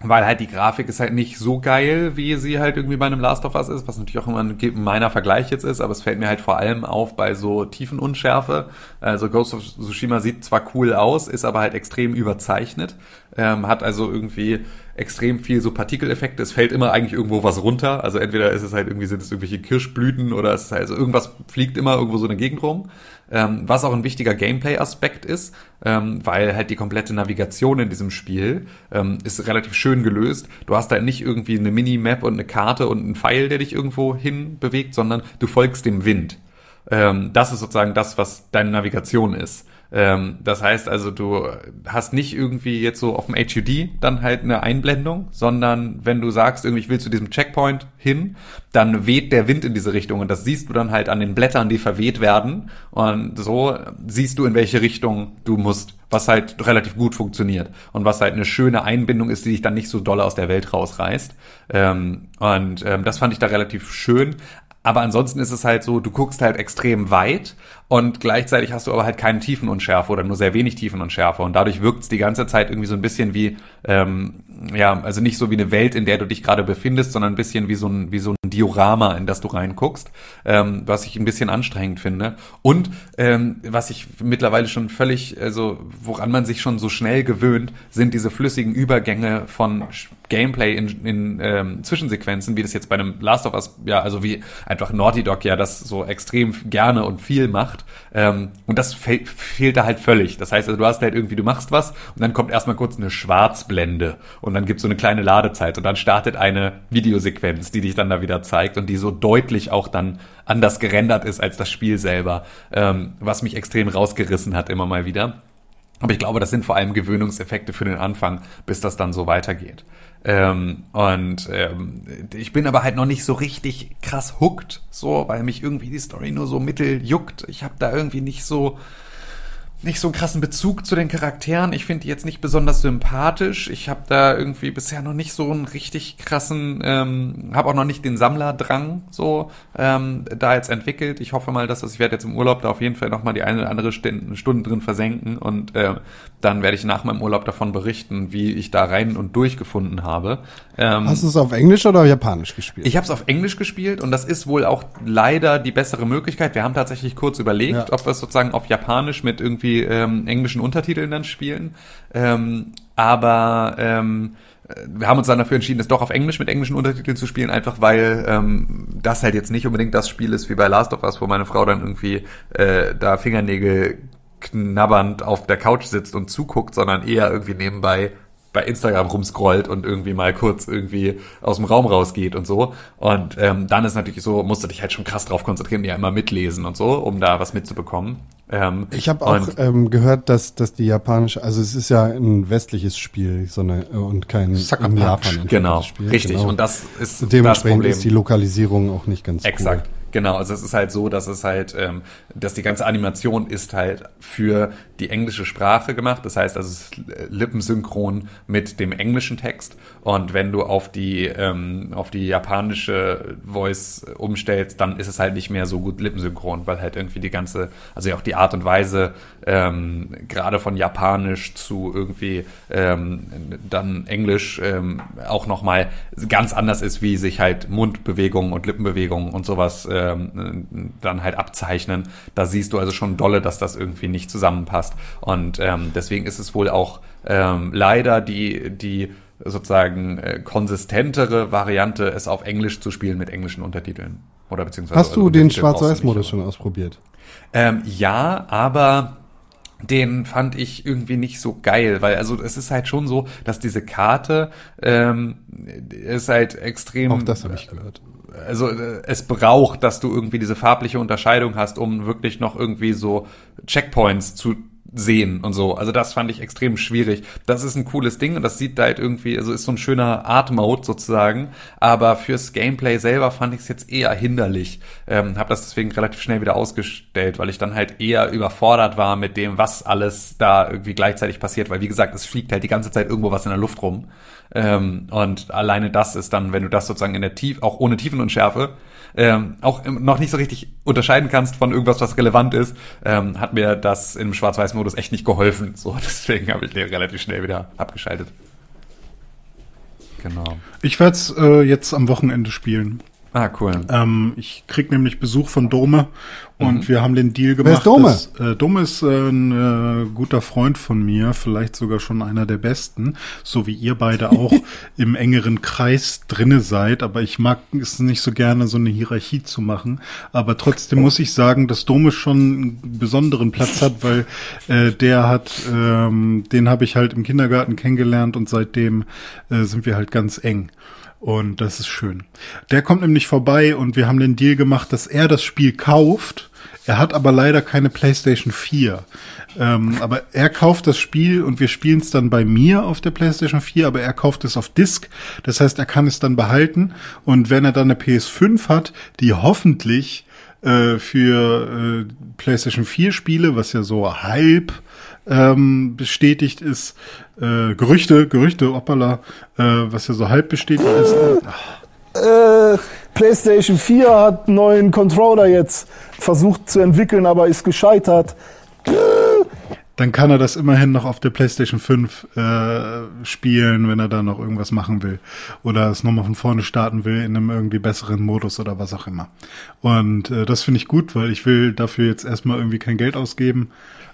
weil halt die Grafik ist halt nicht so geil, wie sie halt irgendwie bei einem Last of Us ist, was natürlich auch immer ein meiner Vergleich jetzt ist, aber es fällt mir halt vor allem auf bei so Tiefenunschärfe. Also Ghost of Tsushima sieht zwar cool aus, ist aber halt extrem überzeichnet, ähm, hat also irgendwie extrem viel so Partikeleffekte. Es fällt immer eigentlich irgendwo was runter. Also entweder ist es halt irgendwie sind es irgendwelche Kirschblüten oder es ist halt also irgendwas fliegt immer irgendwo so in der Gegend rum. Ähm, was auch ein wichtiger Gameplay-Aspekt ist, ähm, weil halt die komplette Navigation in diesem Spiel ähm, ist relativ schön gelöst. Du hast halt nicht irgendwie eine Minimap und eine Karte und einen Pfeil, der dich irgendwo hin bewegt, sondern du folgst dem Wind. Ähm, das ist sozusagen das, was deine Navigation ist. Ähm, das heißt also, du hast nicht irgendwie jetzt so auf dem HUD dann halt eine Einblendung, sondern wenn du sagst, irgendwie ich will zu diesem Checkpoint hin, dann weht der Wind in diese Richtung und das siehst du dann halt an den Blättern, die verweht werden und so siehst du, in welche Richtung du musst, was halt relativ gut funktioniert und was halt eine schöne Einbindung ist, die dich dann nicht so doll aus der Welt rausreißt. Ähm, und ähm, das fand ich da relativ schön. Aber ansonsten ist es halt so, du guckst halt extrem weit und gleichzeitig hast du aber halt keine Tiefenunschärfe oder nur sehr wenig Tiefenunschärfe. Und dadurch wirkt es die ganze Zeit irgendwie so ein bisschen wie, ähm, ja, also nicht so wie eine Welt, in der du dich gerade befindest, sondern ein bisschen wie so ein, wie so ein Diorama, in das du reinguckst, ähm, was ich ein bisschen anstrengend finde. Und ähm, was ich mittlerweile schon völlig, also woran man sich schon so schnell gewöhnt, sind diese flüssigen Übergänge von Gameplay in, in ähm, Zwischensequenzen, wie das jetzt bei einem Last of Us, ja, also wie einfach Naughty Dog ja das so extrem gerne und viel macht. Ähm, und das fe fehlt da halt völlig. Das heißt, also, du hast halt irgendwie, du machst was und dann kommt erstmal kurz eine Schwarzblende und dann gibt's so eine kleine Ladezeit und dann startet eine Videosequenz, die dich dann da wieder zeigt und die so deutlich auch dann anders gerendert ist als das Spiel selber, ähm, was mich extrem rausgerissen hat immer mal wieder. Aber ich glaube, das sind vor allem Gewöhnungseffekte für den Anfang, bis das dann so weitergeht. Ähm, und ähm, ich bin aber halt noch nicht so richtig krass hooked, so, weil mich irgendwie die Story nur so mittel juckt. Ich habe da irgendwie nicht so nicht so einen krassen Bezug zu den Charakteren. Ich finde die jetzt nicht besonders sympathisch. Ich habe da irgendwie bisher noch nicht so einen richtig krassen, ähm, habe auch noch nicht den Sammlerdrang so ähm, da jetzt entwickelt. Ich hoffe mal, dass das, ich werde jetzt im Urlaub da auf jeden Fall noch mal die eine oder andere Stunde, Stunde drin versenken und äh, dann werde ich nach meinem Urlaub davon berichten, wie ich da rein und durchgefunden habe. Ähm, Hast du es auf Englisch oder auf Japanisch gespielt? Ich habe es auf Englisch gespielt und das ist wohl auch leider die bessere Möglichkeit. Wir haben tatsächlich kurz überlegt, ja. ob wir es sozusagen auf Japanisch mit irgendwie ähm, englischen Untertiteln dann spielen. Ähm, aber ähm, wir haben uns dann dafür entschieden, es doch auf Englisch mit englischen Untertiteln zu spielen, einfach weil ähm, das halt jetzt nicht unbedingt das Spiel ist wie bei Last of Us, wo meine Frau dann irgendwie äh, da Fingernägel knabbernd auf der Couch sitzt und zuguckt, sondern eher irgendwie nebenbei bei Instagram rumscrollt und irgendwie mal kurz irgendwie aus dem Raum rausgeht und so. Und ähm, dann ist natürlich so, musst du dich halt schon krass drauf konzentrieren, ja immer mitlesen und so, um da was mitzubekommen. Ähm, ich habe auch ähm, gehört, dass, dass die japanische, also es ist ja ein westliches Spiel so eine, und kein in Japan genau, Spiel. Richtig, genau. und das ist und dementsprechend das Problem. ist die Lokalisierung auch nicht ganz Exakt. Cool. Genau, also es ist halt so, dass es halt, ähm, dass die ganze Animation ist halt für die englische Sprache gemacht. Das heißt, also es ist lippensynchron mit dem englischen Text. Und wenn du auf die ähm, auf die japanische Voice umstellst, dann ist es halt nicht mehr so gut lippensynchron, weil halt irgendwie die ganze, also ja auch die Art und Weise ähm, gerade von Japanisch zu irgendwie ähm, dann Englisch ähm, auch noch mal ganz anders ist, wie sich halt Mundbewegungen und Lippenbewegungen und sowas äh, ähm, dann halt abzeichnen. Da siehst du also schon dolle, dass das irgendwie nicht zusammenpasst. Und ähm, deswegen ist es wohl auch ähm, leider die, die sozusagen äh, konsistentere Variante, es auf Englisch zu spielen mit englischen Untertiteln. Oder beziehungsweise. Hast du den Schwarz-Weiß-Modus schon ausprobiert? Ähm, ja, aber den fand ich irgendwie nicht so geil, weil also es ist halt schon so, dass diese Karte ähm, ist halt extrem. Auch das habe ich gehört also äh, es braucht, dass du irgendwie diese farbliche Unterscheidung hast, um wirklich noch irgendwie so Checkpoints zu sehen und so. Also das fand ich extrem schwierig. Das ist ein cooles Ding und das sieht halt irgendwie, also ist so ein schöner Art-Mode sozusagen. Aber fürs Gameplay selber fand ich es jetzt eher hinderlich. Ähm, habe das deswegen relativ schnell wieder ausgestellt, weil ich dann halt eher überfordert war mit dem, was alles da irgendwie gleichzeitig passiert. Weil wie gesagt, es fliegt halt die ganze Zeit irgendwo was in der Luft rum. Ähm, und alleine das ist dann, wenn du das sozusagen in der Tief, auch ohne Tiefenunschärfe, ähm, auch noch nicht so richtig unterscheiden kannst von irgendwas, was relevant ist, ähm, hat mir das im Schwarz-Weiß-Modus echt nicht geholfen. So, [laughs] deswegen habe ich den relativ schnell wieder abgeschaltet. Genau. Ich werde es äh, jetzt am Wochenende spielen. Ah, cool. Ähm, ich krieg nämlich Besuch von Dome und mhm. wir haben den Deal gemacht. Wer ist Dome? Dass, äh, Dome ist äh, ein äh, guter Freund von mir, vielleicht sogar schon einer der besten, so wie ihr beide [laughs] auch im engeren Kreis drinne seid. Aber ich mag es nicht so gerne, so eine Hierarchie zu machen. Aber trotzdem muss ich sagen, dass Dome schon einen besonderen Platz hat, weil äh, der hat, ähm, den habe ich halt im Kindergarten kennengelernt und seitdem äh, sind wir halt ganz eng. Und das ist schön. Der kommt nämlich vorbei und wir haben den Deal gemacht, dass er das Spiel kauft. Er hat aber leider keine PlayStation 4. Ähm, aber er kauft das Spiel und wir spielen es dann bei mir auf der PlayStation 4, aber er kauft es auf Disc. Das heißt, er kann es dann behalten. Und wenn er dann eine PS5 hat, die hoffentlich äh, für äh, PlayStation 4 Spiele, was ja so halb ähm, bestätigt ist, äh, Gerüchte, Gerüchte, hoppala, äh, was ja so halb bestätigt ist. Äh, PlayStation 4 hat einen neuen Controller jetzt versucht zu entwickeln, aber ist gescheitert. dann kann er das immerhin noch auf der PlayStation 5 äh, spielen, wenn er da noch irgendwas machen will. Oder es nochmal von vorne starten will in einem irgendwie besseren Modus oder was auch immer. Und äh, das finde ich gut, weil ich will dafür jetzt erstmal irgendwie kein Geld ausgeben.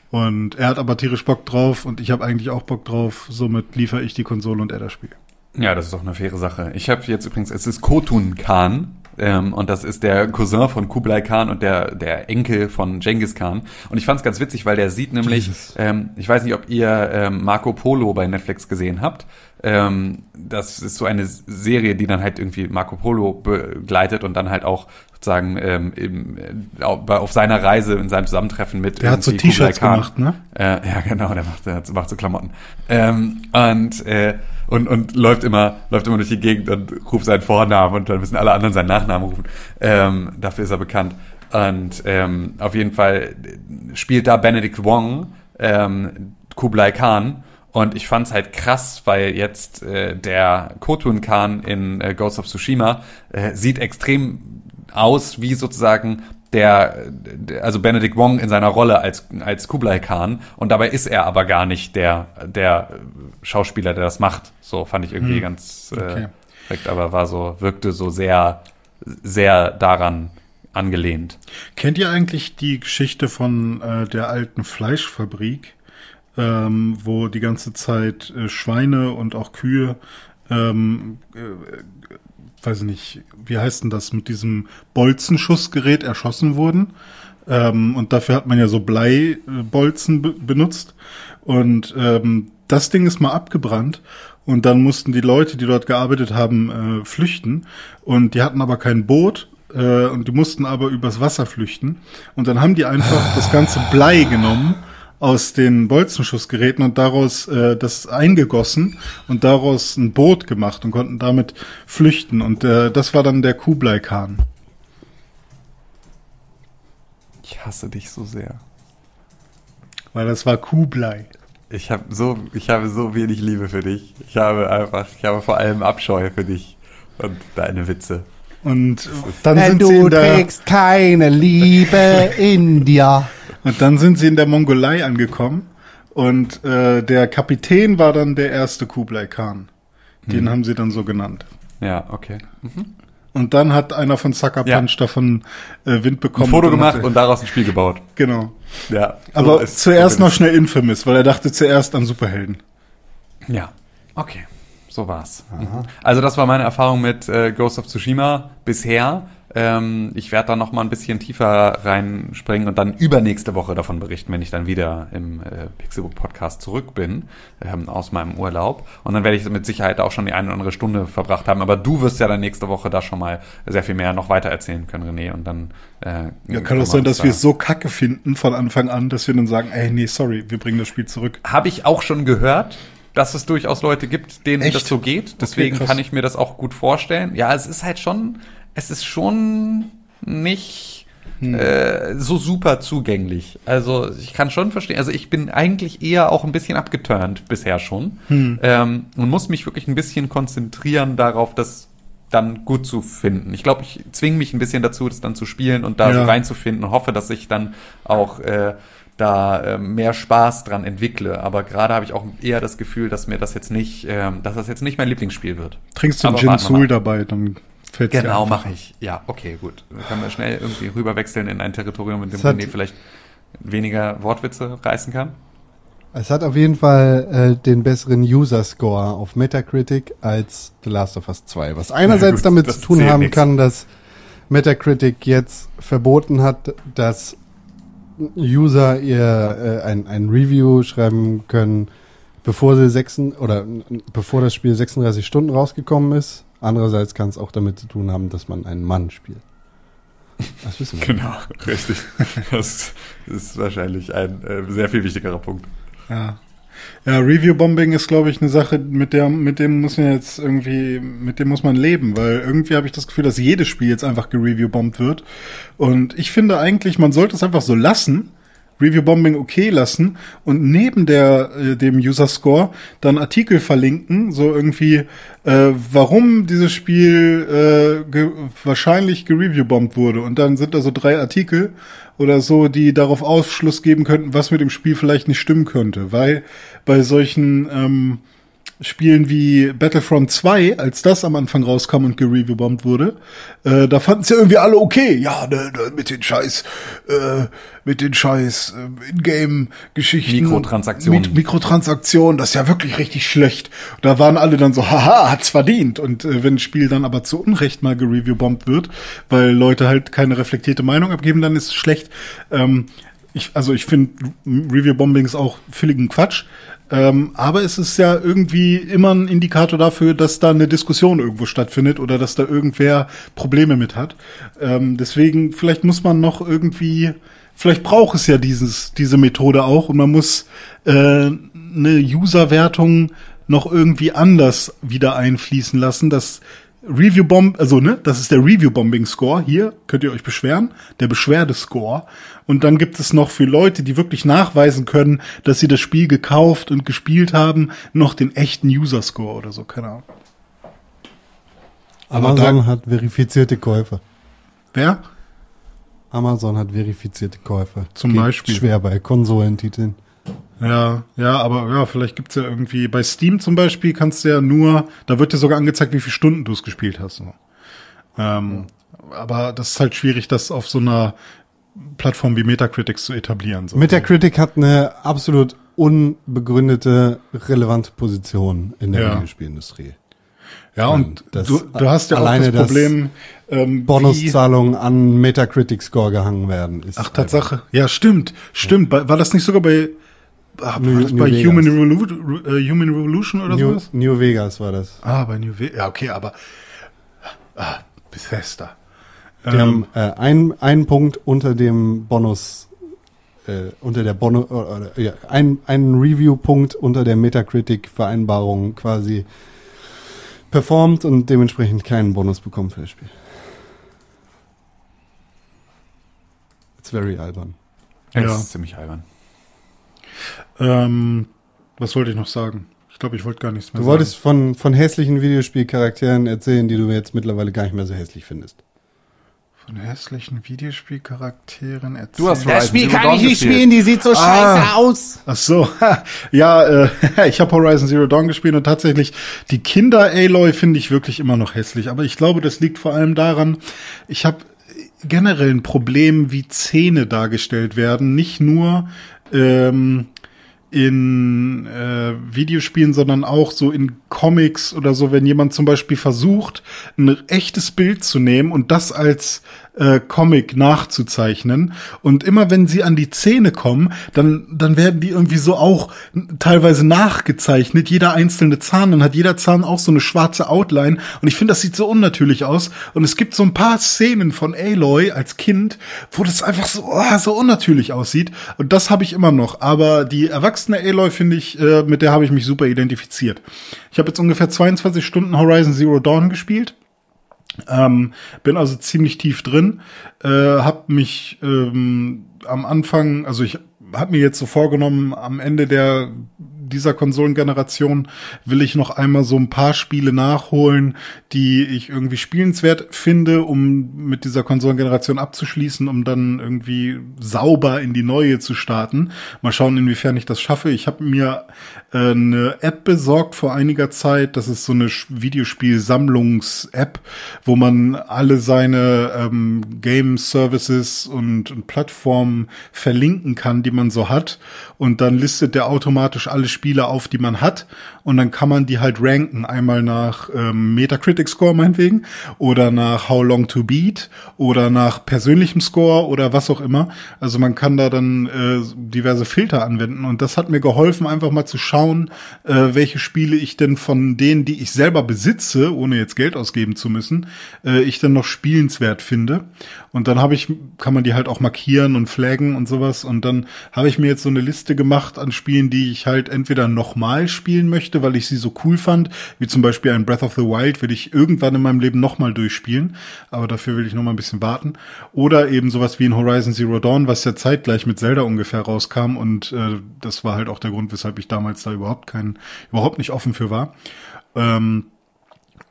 Und er hat aber tierisch Bock drauf und ich habe eigentlich auch Bock drauf. Somit liefere ich die Konsole und er das Spiel. Ja, das ist doch eine faire Sache. Ich habe jetzt übrigens, es ist Kotun Khan. Ähm, und das ist der Cousin von Kublai Khan und der, der Enkel von Genghis Khan. Und ich fand es ganz witzig, weil der sieht nämlich, ähm, ich weiß nicht, ob ihr ähm, Marco Polo bei Netflix gesehen habt. Ähm, das ist so eine Serie, die dann halt irgendwie Marco Polo begleitet und dann halt auch sozusagen ähm, im, äh, auf seiner Reise, in seinem Zusammentreffen mit Der hat so T-Shirts gemacht, ne? Äh, ja, genau, der macht, der macht so Klamotten. Ähm, und, äh, und, und läuft immer, läuft immer durch die Gegend und ruft seinen Vornamen und dann müssen alle anderen seinen Nachnamen rufen. Ähm, dafür ist er bekannt. Und ähm, auf jeden Fall spielt da Benedict Wong, ähm, Kublai Khan. Und ich fand's halt krass, weil jetzt äh, der Kotun Khan in äh, Ghost of Tsushima äh, sieht extrem aus wie sozusagen der, also Benedict Wong in seiner Rolle als, als Kublai Khan und dabei ist er aber gar nicht der, der Schauspieler, der das macht. So fand ich irgendwie Hm. ganz äh, Okay. direkt, aber war so, wirkte so sehr, sehr daran angelehnt. Kennt ihr eigentlich die Geschichte von äh, der alten Fleischfabrik, ähm, wo die ganze Zeit äh, Schweine und auch Kühe, ähm, äh, weiß nicht, wie heißt denn das, mit diesem Bolzenschussgerät erschossen wurden? Ähm, und dafür hat man ja so Bleibolzen be benutzt. Und ähm, das Ding ist mal abgebrannt. Und dann mussten die Leute, die dort gearbeitet haben, äh, flüchten. Und die hatten aber kein Boot. Äh, und die mussten aber übers Wasser flüchten. Und dann haben die einfach das ganze Blei genommen aus den Bolzenschussgeräten und daraus äh, das eingegossen und daraus ein Boot gemacht und konnten damit flüchten. Und äh, das war dann der Kublai Khan. Ich hasse dich so sehr. Weil das war Kublai. Ich habe so, ich habe so wenig Liebe für dich. Ich habe einfach, ich habe vor allem Abscheu für dich und deine Witze. Und dann Denn sind sie du in der, trägst keine Liebe in dir. Und dann sind sie in der Mongolei angekommen und äh, der Kapitän war dann der erste Kublai Khan. Den haben sie dann so genannt. Ja, okay. Und dann hat einer von Sucker Ja. Punch davon äh, Wind bekommen. Ein Foto und gemacht und daraus ein Spiel gebaut. genau. Ja. so Aber zuerst noch schnell Infamous, weil er dachte zuerst an Superhelden. Ja. Okay. So war's. Mhm. Also das war meine Erfahrung mit äh, Ghost of Tsushima bisher. Ähm, ich werde da noch mal ein bisschen tiefer reinspringen und dann übernächste Woche davon berichten, wenn ich dann wieder im äh, Pixelbook Podcast zurück bin ähm, aus meinem Urlaub. Und dann werde ich mit Sicherheit auch schon die eine oder andere Stunde verbracht haben. Aber du wirst ja dann nächste Woche da schon mal sehr viel mehr noch weiter erzählen können, René. Und dann äh, Ja, kann auch sein, dass wir es so kacke finden von Anfang an, dass wir dann sagen, ey, nee, sorry, wir bringen das Spiel zurück. Habe ich auch schon gehört, dass es durchaus Leute gibt, denen Echt? das so geht. Deswegen krass. kann ich mir das auch gut vorstellen. Ja, es ist halt schon, es ist schon nicht Hm. äh, so super zugänglich. Also ich kann schon verstehen. Also ich bin eigentlich eher auch ein bisschen abgeturnt bisher schon Hm. ähm, und muss mich wirklich ein bisschen konzentrieren darauf, das dann gut zu finden. Ich glaube, ich zwinge mich ein bisschen dazu, das dann zu spielen und da Ja. so reinzufinden und hoffe, dass ich dann auch äh, da äh, mehr Spaß dran entwickle. Aber gerade habe ich auch eher das Gefühl, dass mir das jetzt nicht, ähm, dass das jetzt nicht mein Lieblingsspiel wird. Trinkst du einen Gin Soul dabei, dann fällt Genau, mache ich. Ja, okay, gut. Dann können wir schnell irgendwie rüberwechseln in ein Territorium, in dem René vielleicht weniger Wortwitze reißen kann. Es hat auf jeden Fall äh, den besseren User-Score auf Metacritic als The Last of Us 2, was einerseits gut, damit zu tun haben nix. kann, dass Metacritic jetzt verboten hat, dass User ihr äh, ein, ein Review schreiben können, bevor sie sechsen oder bevor das Spiel 36 Stunden rausgekommen ist. Andererseits kann es auch damit zu tun haben, dass man einen Mann spielt. Das wissen wir. Genau, richtig. Das ist wahrscheinlich ein äh, sehr viel wichtigerer Punkt. Ja. Ja, Review-Bombing ist, glaube ich, eine Sache, mit der, mit dem muss man jetzt irgendwie, mit dem muss man leben, weil irgendwie habe ich das Gefühl, dass jedes Spiel jetzt einfach gereview-bombt wird. Und ich finde eigentlich, man sollte es einfach so lassen, Review Bombing okay lassen und neben der äh, dem User Score dann Artikel verlinken, so irgendwie, äh, warum dieses Spiel äh, ge wahrscheinlich gereviewbombt wurde. Und dann sind da so drei Artikel oder so, die darauf Aufschluss geben könnten, was mit dem Spiel vielleicht nicht stimmen könnte. Weil bei solchen ähm, Spielen wie Battlefront 2, als das am Anfang rauskam und gereviewbombt wurde, äh, da fanden es ja irgendwie alle okay. Ja, ne, ne, mit den Scheiß, äh, mit den Scheiß äh, Ingame-Geschichten. Mikrotransaktionen. Mit Mikrotransaktionen, das ist ja wirklich richtig schlecht. Da waren alle dann so, haha, hat's verdient. Und äh, wenn ein Spiel dann aber zu Unrecht mal gereviewbombt wird, weil Leute halt keine reflektierte Meinung abgeben, dann ist es schlecht. Ähm, ich, also ich finde Review-Bombings auch völligen Quatsch. Ähm, aber es ist ja irgendwie immer ein Indikator dafür, dass da eine Diskussion irgendwo stattfindet oder dass da irgendwer Probleme mit hat. Ähm, deswegen, vielleicht muss man noch irgendwie, vielleicht braucht es ja dieses, diese Methode auch und man muss äh, eine User-Wertung noch irgendwie anders wieder einfließen lassen, dass Review Bomb, also ne, das ist der Review Bombing Score. Hier könnt ihr euch beschweren, der Beschwerdescore. Und dann gibt es noch für Leute, die wirklich nachweisen können, dass sie das Spiel gekauft und gespielt haben, noch den echten User Score oder so, keine Ahnung. Amazon hat verifizierte Käufer. Wer? Amazon hat verifizierte Käufer. Zum Geht Beispiel. Schwer bei Konsolentiteln. Ja, ja, aber ja, vielleicht gibt's ja irgendwie, bei Steam zum Beispiel kannst du ja nur, da wird dir sogar angezeigt, wie viele Stunden du es gespielt hast. So. Ähm, Aber das ist halt schwierig, das auf so einer Plattform wie Metacritic zu etablieren. So. Metacritic hat eine absolut unbegründete, relevante Position in der Ja. Videospielindustrie. ja, und das- du, du hast ja auch alleine das das Problem, ähm, Bonuszahlungen an Metacritic-Score gehangen werden. Ist Ach, Tatsache. Ja, stimmt, stimmt. War das nicht sogar bei, war New- das New bei Vegas. Human, Revolu äh, Human Revolution oder New, sowas? New Vegas war das. Ah, bei New Ve Ja, okay, aber ah, Bethesda. Die Ähm, haben äh, ein, einen Punkt unter dem Bonus, äh, unter der Bonus, oder, ja, ein, einen Review-Punkt unter der Metacritic-Vereinbarung quasi performt und dementsprechend keinen Bonus bekommen für das Spiel. It's very albern. Ja. Das ist ziemlich albern. Ähm, was wollte ich noch sagen? Ich glaube, ich wollte gar nichts mehr Du sagen. wolltest von, von hässlichen Videospielcharakteren erzählen, die du jetzt mittlerweile gar nicht mehr so hässlich findest. von hässlichen Videospielcharakteren erzählen. Du hast Horizon Zero Dawn gespielt. die sieht so scheiße aus. Ach so, [laughs] ja, äh, [laughs] ich habe Horizon Zero Dawn gespielt und tatsächlich die Kinder Aloy finde ich wirklich immer noch hässlich. Aber ich glaube, das liegt vor allem daran, ich habe generell ein Problem, wie Zähne dargestellt werden. Nicht nur ähm, in äh, Videospielen, sondern auch so in Comics oder so, wenn jemand zum Beispiel versucht, ein echtes Bild zu nehmen und das als äh, Comic nachzuzeichnen. Und immer wenn sie an die Zähne kommen, dann, dann werden die irgendwie so auch teilweise nachgezeichnet. Jeder einzelne Zahn, dann hat jeder Zahn auch so eine schwarze Outline. Und ich finde, das sieht so unnatürlich aus. Und es gibt so ein paar Szenen von Aloy als Kind, wo das einfach so, oh, so unnatürlich aussieht. Und das habe ich immer noch. Aber die erwachsene Aloy, finde ich, äh, mit der habe ich mich super identifiziert. Ich habe jetzt ungefähr 22 Stunden Horizon Zero Dawn gespielt. Ähm, bin also ziemlich tief drin, äh, hab mich ähm, am Anfang, also ich habe mir jetzt so vorgenommen, am Ende der dieser Konsolengeneration will ich noch einmal so ein paar Spiele nachholen, die ich irgendwie spielenswert finde, um mit dieser Konsolengeneration abzuschließen, um dann irgendwie sauber in die neue zu starten. Mal schauen, inwiefern ich das schaffe. Ich habe mir äh, eine App besorgt vor einiger Zeit. Das ist so eine Videospiel-Sammlungs-App, wo man alle seine ähm, Game-Services und, und Plattformen verlinken kann, die man so hat. Und dann listet der automatisch alle Spiele auf, die man hat. Und dann kann man die halt ranken. Einmal nach ähm, Metacritic Score meinetwegen oder nach How Long to Beat oder nach persönlichem Score oder was auch immer. Also man kann da dann äh, diverse Filter anwenden. Und das hat mir geholfen, einfach mal zu schauen, äh, welche Spiele ich denn von denen, die ich selber besitze, ohne jetzt Geld ausgeben zu müssen, äh, ich dann noch spielenswert finde. Und dann habe ich, kann man die halt auch markieren und flaggen und sowas. Und dann habe ich mir jetzt so eine Liste gemacht an Spielen, die ich halt entweder nochmal spielen möchte, weil ich sie so cool fand, wie zum Beispiel ein Breath of the Wild, will ich irgendwann in meinem Leben nochmal durchspielen, aber dafür will ich nochmal ein bisschen warten. Oder eben sowas wie in Horizon Zero Dawn, was ja zeitgleich mit Zelda ungefähr rauskam und äh, das war halt auch der Grund, weshalb ich damals da überhaupt kein, überhaupt nicht offen für war. Ähm,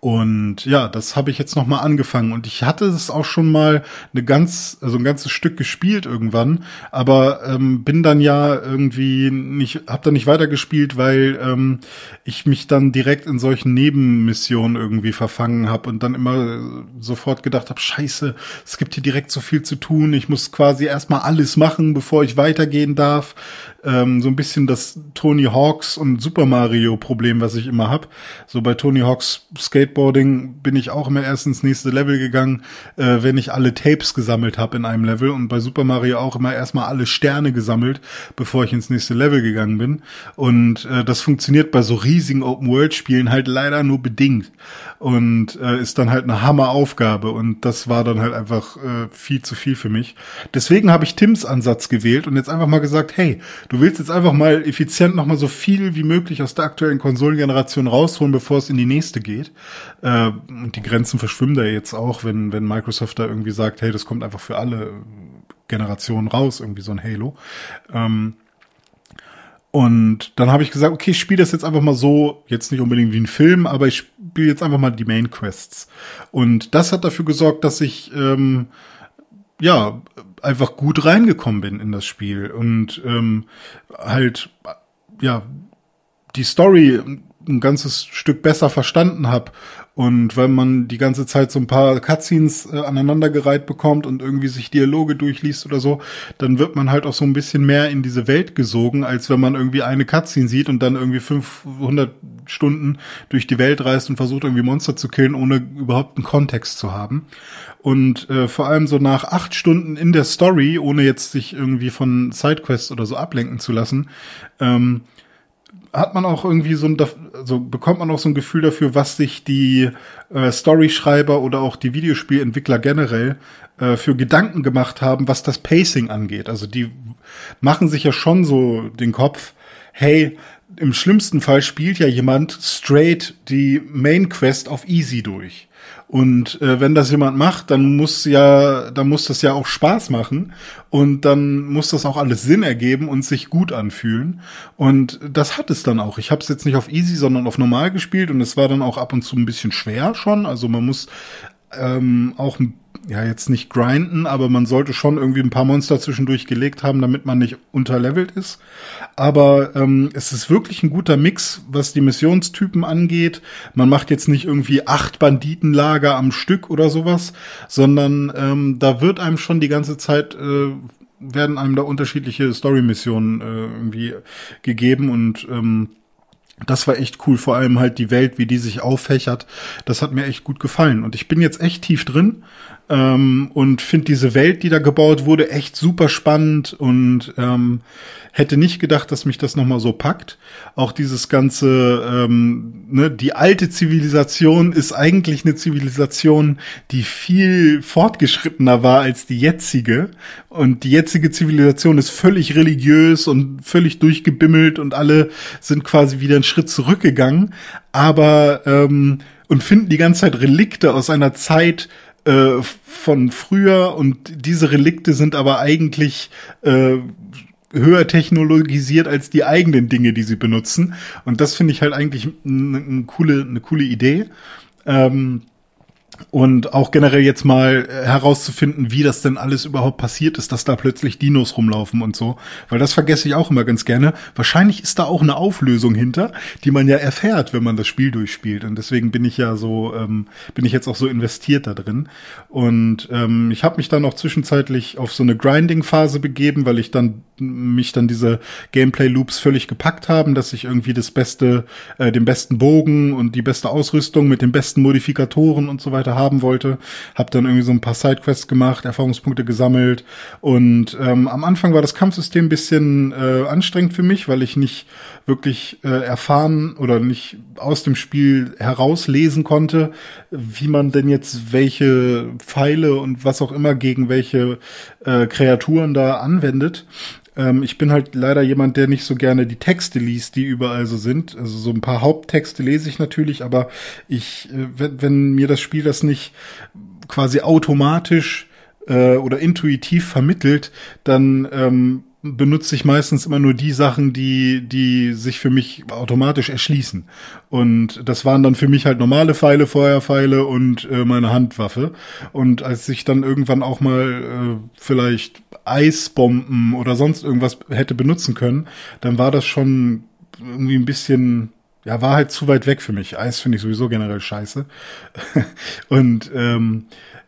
und ja, das habe ich jetzt noch mal angefangen. Und ich hatte es auch schon mal eine ganz, also ein ganzes Stück gespielt irgendwann, aber ähm, bin dann ja irgendwie nicht, habe dann nicht weitergespielt, weil ähm, ich mich dann direkt in solchen Nebenmissionen irgendwie verfangen habe und dann immer sofort gedacht habe, Scheiße, es gibt hier direkt so viel zu tun, ich muss quasi erstmal alles machen, bevor ich weitergehen darf ähm, so ein bisschen das Tony Hawks und Super Mario Problem, was ich immer hab. So bei Tony Hawks Skateboarding bin ich auch immer erst ins nächste Level gegangen, äh, wenn ich alle Tapes gesammelt habe in einem Level und bei Super Mario auch immer erstmal alle Sterne gesammelt, bevor ich ins nächste Level gegangen bin. Und äh, das funktioniert bei so riesigen Open World Spielen halt leider nur bedingt und äh, ist dann halt eine Hammeraufgabe und das war dann halt einfach äh, viel zu viel für mich. Deswegen habe ich Tims Ansatz gewählt und jetzt einfach mal gesagt, hey, du willst jetzt einfach mal effizient noch mal so viel wie möglich aus der aktuellen Konsolengeneration rausholen, bevor es in die nächste geht. Äh, und die Grenzen verschwimmen da jetzt auch, wenn wenn Microsoft da irgendwie sagt, hey, das kommt einfach für alle Generationen raus, irgendwie so ein Halo. Ähm, und dann habe ich gesagt, okay, ich spiele das jetzt einfach mal so, jetzt nicht unbedingt wie ein Film, aber ich spiele jetzt einfach mal die Main Quests. Und das hat dafür gesorgt, dass ich ähm, ja einfach gut reingekommen bin in das Spiel. Und ähm, halt ja die Story ein ganzes Stück besser verstanden habe und wenn man die ganze Zeit so ein paar Cutscenes äh, aneinandergereiht bekommt und irgendwie sich Dialoge durchliest oder so, dann wird man halt auch so ein bisschen mehr in diese Welt gesogen, als wenn man irgendwie eine Cutscene sieht und dann irgendwie 500 Stunden durch die Welt reist und versucht irgendwie Monster zu killen, ohne überhaupt einen Kontext zu haben. Und äh, vor allem so nach acht Stunden in der Story, ohne jetzt sich irgendwie von Sidequests oder so ablenken zu lassen, ähm, hat man auch irgendwie so ein, also bekommt man auch so ein Gefühl dafür, was sich die äh, Storyschreiber oder auch die Videospielentwickler generell äh, für Gedanken gemacht haben, was das Pacing angeht. Also die machen sich ja schon so den Kopf, hey, im schlimmsten Fall spielt ja jemand straight die Main Quest auf easy durch. Und äh, wenn das jemand macht, dann muss ja, dann muss das ja auch Spaß machen und dann muss das auch alles Sinn ergeben und sich gut anfühlen. Und das hat es dann auch. Ich habe es jetzt nicht auf easy, sondern auf normal gespielt und es war dann auch ab und zu ein bisschen schwer schon. Also man muss ähm, auch ein ja, jetzt nicht grinden, aber man sollte schon irgendwie ein paar Monster zwischendurch gelegt haben, damit man nicht unterlevelt ist. Aber ähm, es ist wirklich ein guter Mix, was die Missionstypen angeht. Man macht jetzt nicht irgendwie acht Banditenlager am Stück oder sowas, sondern ähm, da wird einem schon die ganze Zeit äh, werden einem da unterschiedliche Story-Missionen äh, irgendwie gegeben und ähm, das war echt cool, vor allem halt die Welt, wie die sich auffächert. Das hat mir echt gut gefallen. Und ich bin jetzt echt tief drin ähm, und finde diese Welt, die da gebaut wurde, echt super spannend und ähm, hätte nicht gedacht, dass mich das nochmal so packt. Auch dieses ganze, ähm, ne, die alte Zivilisation ist eigentlich eine Zivilisation, die viel fortgeschrittener war als die jetzige. Und die jetzige Zivilisation ist völlig religiös und völlig durchgebimmelt und alle sind quasi wieder einen Schritt zurückgegangen. Aber ähm, und finden die ganze Zeit Relikte aus einer Zeit, äh, von früher und diese Relikte sind aber eigentlich äh, höher technologisiert als die eigenen Dinge, die sie benutzen. Und das finde ich halt eigentlich eine, coole, eine coole Idee. Ähm, und auch generell jetzt mal äh, herauszufinden, wie das denn alles überhaupt passiert ist, dass da plötzlich Dinos rumlaufen und so. Weil das vergesse ich auch immer ganz gerne. Wahrscheinlich ist da auch eine Auflösung hinter, die man ja erfährt, wenn man das Spiel durchspielt. Und deswegen bin ich ja so, ähm, bin ich jetzt auch so investiert da drin. Und ähm, ich habe mich dann auch zwischenzeitlich auf so eine Grinding-Phase begeben, weil ich dann mich dann diese Gameplay-Loops völlig gepackt haben, dass ich irgendwie das beste, äh, den besten Bogen und die beste Ausrüstung mit den besten Modifikatoren und so weiter haben wollte. Hab dann irgendwie so ein paar Sidequests gemacht, Erfahrungspunkte gesammelt und ähm, am Anfang war das Kampfsystem ein bisschen äh, anstrengend für mich, weil ich nicht wirklich äh, erfahren oder nicht aus dem Spiel herauslesen konnte, wie man denn jetzt welche Pfeile und was auch immer gegen welche äh, Kreaturen da anwendet. Ähm, ich bin halt leider jemand, der nicht so gerne die Texte liest, die überall so sind. Also so ein paar Haupttexte lese ich natürlich, aber ich, äh, wenn, wenn mir das Spiel das nicht quasi automatisch äh, oder intuitiv vermittelt, dann ähm, benutze ich meistens immer nur die Sachen, die, die sich für mich automatisch erschließen. Und das waren dann für mich halt normale Pfeile, Feuerpfeile und äh, meine Handwaffe. Und als ich dann irgendwann auch mal äh, vielleicht Eisbomben oder sonst irgendwas hätte benutzen können, dann war das schon irgendwie ein bisschen ja, war halt zu weit weg für mich. Eis finde ich sowieso generell scheiße. [laughs] und ähm,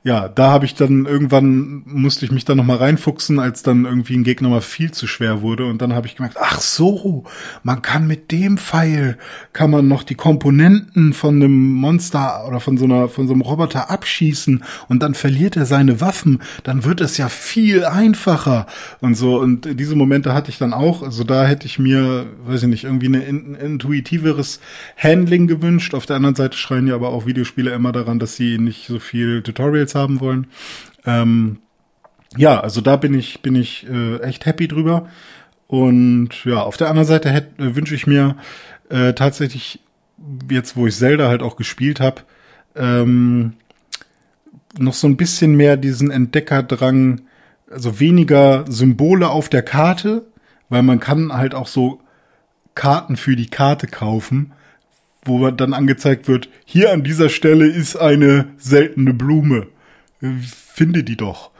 ja, da habe ich dann irgendwann musste ich mich dann noch mal reinfuchsen, als dann irgendwie ein Gegner mal viel zu schwer wurde. Und dann habe ich gemerkt, ach so, man kann mit dem Pfeil kann man noch die Komponenten von einem Monster oder von so einer von so einem Roboter abschießen und dann verliert er seine Waffen, dann wird es ja viel einfacher. Und so und diese Momente hatte ich dann auch, also da hätte ich mir, weiß ich nicht, irgendwie eine in, intuitiveres Handling gewünscht. Auf der anderen Seite schreien ja aber auch Videospiele immer daran, dass sie nicht so viel Tutorials haben wollen. Ähm, ja, also da bin ich, bin ich äh, echt happy drüber. Und ja, auf der anderen Seite hätte, äh, wünsche ich mir äh, tatsächlich, jetzt wo ich Zelda halt auch gespielt habe, ähm, noch so ein bisschen mehr diesen Entdeckerdrang, also weniger Symbole auf der Karte, weil man kann halt auch so Karten für die Karte kaufen, wo dann angezeigt wird, hier an dieser Stelle ist eine seltene Blume finde die doch.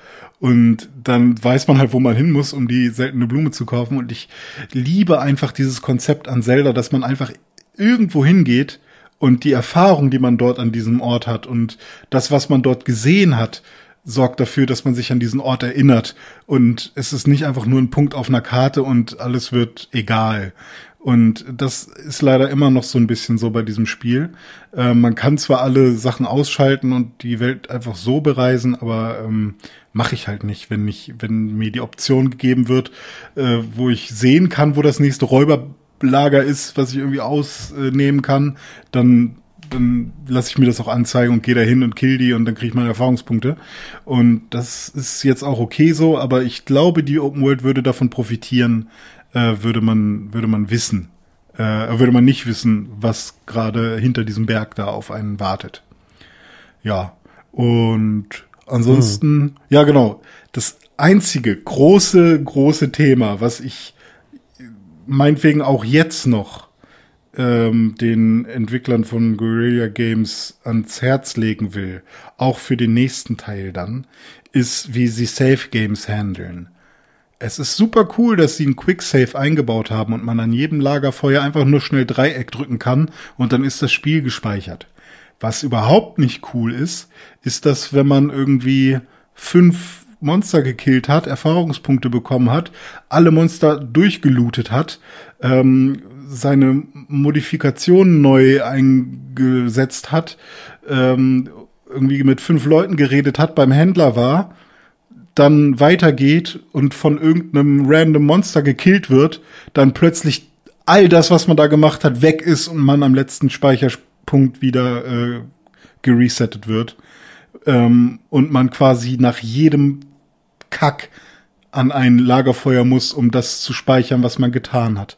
Und dann weiß man halt, wo man hin muss, um die seltene Blume zu kaufen. Und ich liebe einfach dieses Konzept an Zelda, dass man einfach irgendwo hingeht und die Erfahrung, die man dort an diesem Ort hat und das, was man dort gesehen hat, sorgt dafür, dass man sich an diesen Ort erinnert. Und es ist nicht einfach nur ein Punkt auf einer Karte und alles wird egal. Und das ist leider immer noch so ein bisschen so bei diesem Spiel. Äh, man kann zwar alle Sachen ausschalten und die Welt einfach so bereisen, aber ähm, mache ich halt nicht, wenn ich, wenn mir die Option gegeben wird, äh, wo ich sehen kann, wo das nächste Räuberlager ist, was ich irgendwie ausnehmen kann, dann dann lasse ich mir das auch anzeigen und gehe da hin und kill die und dann kriege ich meine Erfahrungspunkte. Und das ist jetzt auch okay so, aber ich glaube, die Open World würde davon profitieren, äh, würde man, würde man wissen, äh, würde man nicht wissen, was gerade hinter diesem Berg da auf einen wartet. Ja. Und ansonsten, hm. ja genau, das einzige große, große Thema, was ich meinetwegen auch jetzt noch ähm, den Entwicklern von Guerrilla Games ans Herz legen will, auch für den nächsten Teil dann, ist, wie sie Safe Games handeln. Es ist super cool, dass sie einen Quicksave eingebaut haben und man an jedem Lagerfeuer einfach nur schnell Dreieck drücken kann und dann ist das Spiel gespeichert. Was überhaupt nicht cool ist, ist, dass wenn man irgendwie fünf Monster gekillt hat, Erfahrungspunkte bekommen hat, alle Monster durchgelootet hat, ähm, seine Modifikationen neu eingesetzt hat, ähm, irgendwie mit fünf Leuten geredet hat, beim Händler war dann weitergeht und von irgendeinem random Monster gekillt wird, dann plötzlich all das, was man da gemacht hat, weg ist und man am letzten Speicherpunkt wieder äh, geresettet wird. Ähm, und man quasi nach jedem Kack an ein Lagerfeuer muss, um das zu speichern, was man getan hat.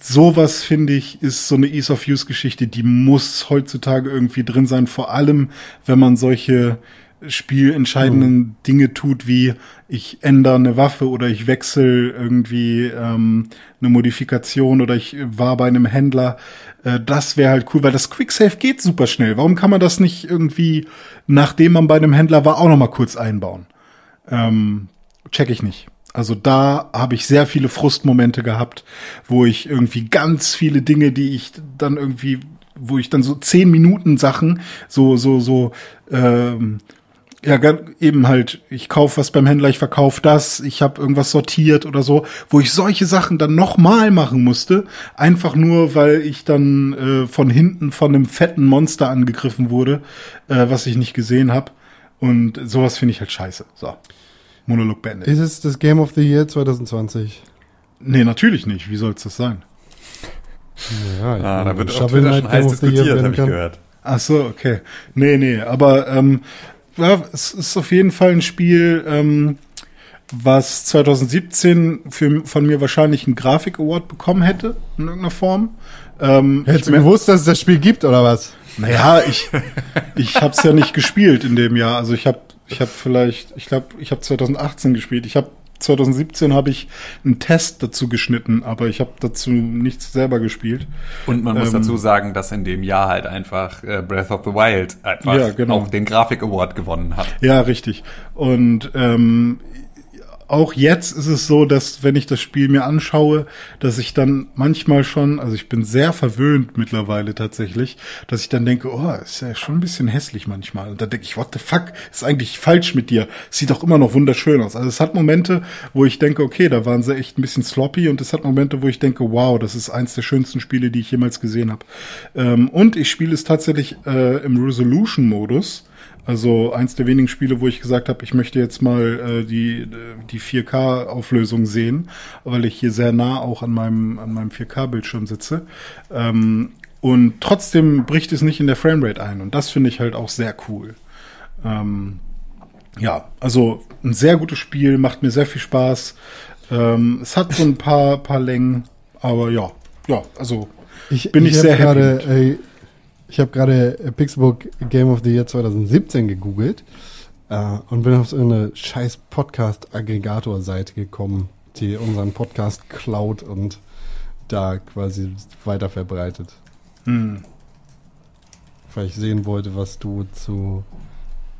Sowas finde ich ist so eine Ease of Use Geschichte, die muss heutzutage irgendwie drin sein, vor allem wenn man solche spielentscheidenden mhm. Dinge tut, wie ich ändere eine Waffe oder ich wechsle irgendwie ähm, eine Modifikation oder ich war bei einem Händler. Äh, das wäre halt cool, weil das Quicksave geht super schnell. Warum kann man das nicht irgendwie, nachdem man bei einem Händler war, auch noch mal kurz einbauen? Ähm, check ich nicht. Also da habe ich sehr viele Frustmomente gehabt, wo ich irgendwie ganz viele Dinge, die ich dann irgendwie wo ich dann so zehn Minuten Sachen, so, so, so, ähm, ja, eben halt, ich kaufe was beim Händler, ich verkaufe das, ich habe irgendwas sortiert oder so, wo ich solche Sachen dann nochmal machen musste, einfach nur, weil ich dann äh, von hinten von einem fetten Monster angegriffen wurde, äh, was ich nicht gesehen habe. Und sowas finde ich halt scheiße. So. Monolog beendet. Ist es das Game of the Year 2020? Nee, natürlich nicht. Wie soll es das sein? Ja, ah, da wird auf Twitter schon heiß diskutiert, habe ich gehört. Ach so, okay. Nee, nee, aber ähm, ja, es ist auf jeden Fall ein Spiel, ähm, was 2017 für, von mir wahrscheinlich einen Grafik-Award bekommen hätte, in irgendeiner Form. Ähm, Hättest du gewusst, dass es das Spiel gibt, oder was? Naja, ich, ich habe es ja nicht gespielt in dem Jahr. Also ich habe ich hab vielleicht, ich glaube, ich habe 2018 gespielt. Ich habe 2017 habe ich einen Test dazu geschnitten, aber ich habe dazu nichts selber gespielt. Und man muss Ähm, dazu sagen, dass in dem Jahr halt einfach äh, Breath of the Wild einfach Ja, genau. auch den Grafik Award gewonnen hat. Ja, richtig. Und ähm, auch jetzt ist es so, dass wenn ich das Spiel mir anschaue, dass ich dann manchmal schon, also ich bin sehr verwöhnt mittlerweile tatsächlich, dass ich dann denke, oh, ist ja schon ein bisschen hässlich manchmal. Und dann denke ich, what the fuck, ist eigentlich falsch mit dir? Sieht doch immer noch wunderschön aus. Also es hat Momente, wo ich denke, okay, da waren sie echt ein bisschen sloppy und es hat Momente, wo ich denke, wow, das ist eins der schönsten Spiele, die ich jemals gesehen habe. Ähm, und ich spiele es tatsächlich äh, im Resolution-Modus. Also eins der wenigen Spiele, wo ich gesagt habe, ich möchte jetzt mal äh, die, die 4K-Auflösung sehen, weil ich hier sehr nah auch an meinem, an meinem 4K-Bildschirm sitze. Ähm, und trotzdem bricht es nicht in der Framerate ein. Und das finde ich halt auch sehr cool. Ähm, ja, also ein sehr gutes Spiel, macht mir sehr viel Spaß. Ähm, es hat so ein paar, paar Längen, aber ja, ja, also Ich, bin ich, hab sehr happy. mit. Ich habe gerade äh, Pixelbook Game of the Year 2017 gegoogelt äh, und bin auf so eine scheiß Podcast-Aggregator-Seite gekommen, die unseren Podcast klaut und da quasi weiter verbreitet. Hm. Weil ich sehen wollte, was du zu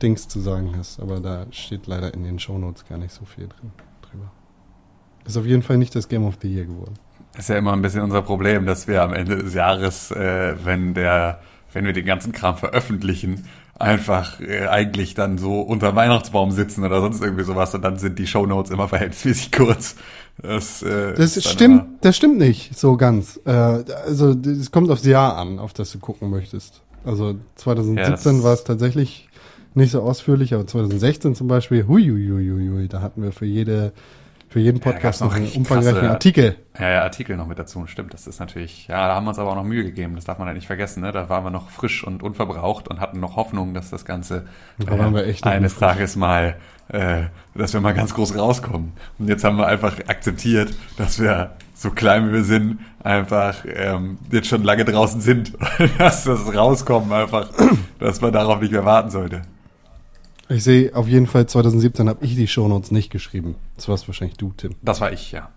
Dings zu sagen hast, aber da steht leider in den Shownotes gar nicht so viel drin, drüber. Ist auf jeden Fall nicht das Game of the Year geworden. Ist ja immer ein bisschen unser Problem, dass wir am Ende des Jahres, äh, wenn der, wenn wir den ganzen Kram veröffentlichen, einfach äh, eigentlich dann so unter dem Weihnachtsbaum sitzen oder sonst irgendwie sowas und dann sind die Shownotes immer verhältnismäßig kurz. Das, äh, Das stimmt, immer- das stimmt nicht so ganz. Äh, also es kommt aufs Jahr an, auf das du gucken möchtest. Also 2017 das- war es tatsächlich nicht so ausführlich, aber 2016 zum Beispiel, hui, hui, hui, da hatten wir für jede für jeden Podcast noch noch einen umfangreichen krasse- Artikel. Ja, ja, Artikel noch mit dazu, stimmt. Das ist natürlich, ja, da haben wir uns aber auch noch Mühe gegeben. Das darf man halt nicht vergessen, ne? Da waren wir noch frisch und unverbraucht und hatten noch Hoffnung, dass das Ganze Da noch eines. Tages mal, äh, dass wir mal ganz groß rauskommen. Und jetzt haben wir einfach akzeptiert, dass wir so klein wie wir sind, einfach ähm, jetzt schon lange draußen sind. [laughs] dass das Rauskommen einfach, dass man darauf nicht mehr warten sollte. Ich sehe auf jeden Fall 2017 habe ich die Shownotes nicht geschrieben. Das warst wahrscheinlich du, Tim. Das war ich, ja.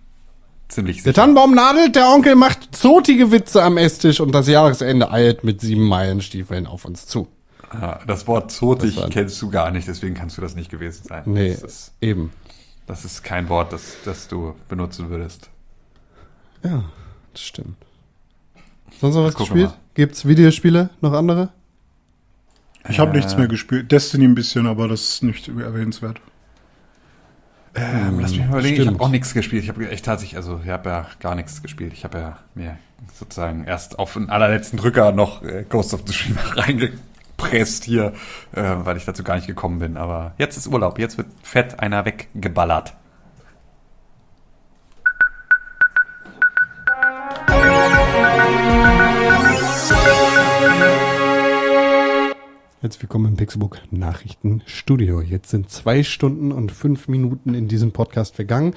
Ziemlich Der sicher. Tannenbaum nadelt, der Onkel macht zotige Witze am Esstisch und das Jahresende eilt mit sieben Meilenstiefeln auf uns zu. Ja, das Wort zotig Das kennst du gar nicht, deswegen kannst du das nicht gewesen sein. Nee, Das ist, eben. Das ist kein Wort, das, das du benutzen würdest. Ja, das stimmt. Sonst noch was gespielt? Gibt's Videospiele? Noch andere? Ich habe Äh. nichts mehr gespielt. Destiny ein bisschen, aber das ist nicht erwähnenswert. Ähm, lass mich mal überlegen, ich stimmt. habe auch nichts gespielt. Ich habe echt tatsächlich, also ich habe ja gar nichts gespielt. Ich habe ja mir sozusagen erst auf den allerletzten Drücker noch äh, Ghost of Tsushima [laughs] reingepresst hier, äh, weil ich dazu gar nicht gekommen bin. Aber jetzt ist Urlaub, jetzt wird fett einer weggeballert. Herzlich willkommen im Pixelbook Nachrichtenstudio. Jetzt sind zwei Stunden und fünf Minuten in diesem Podcast vergangen.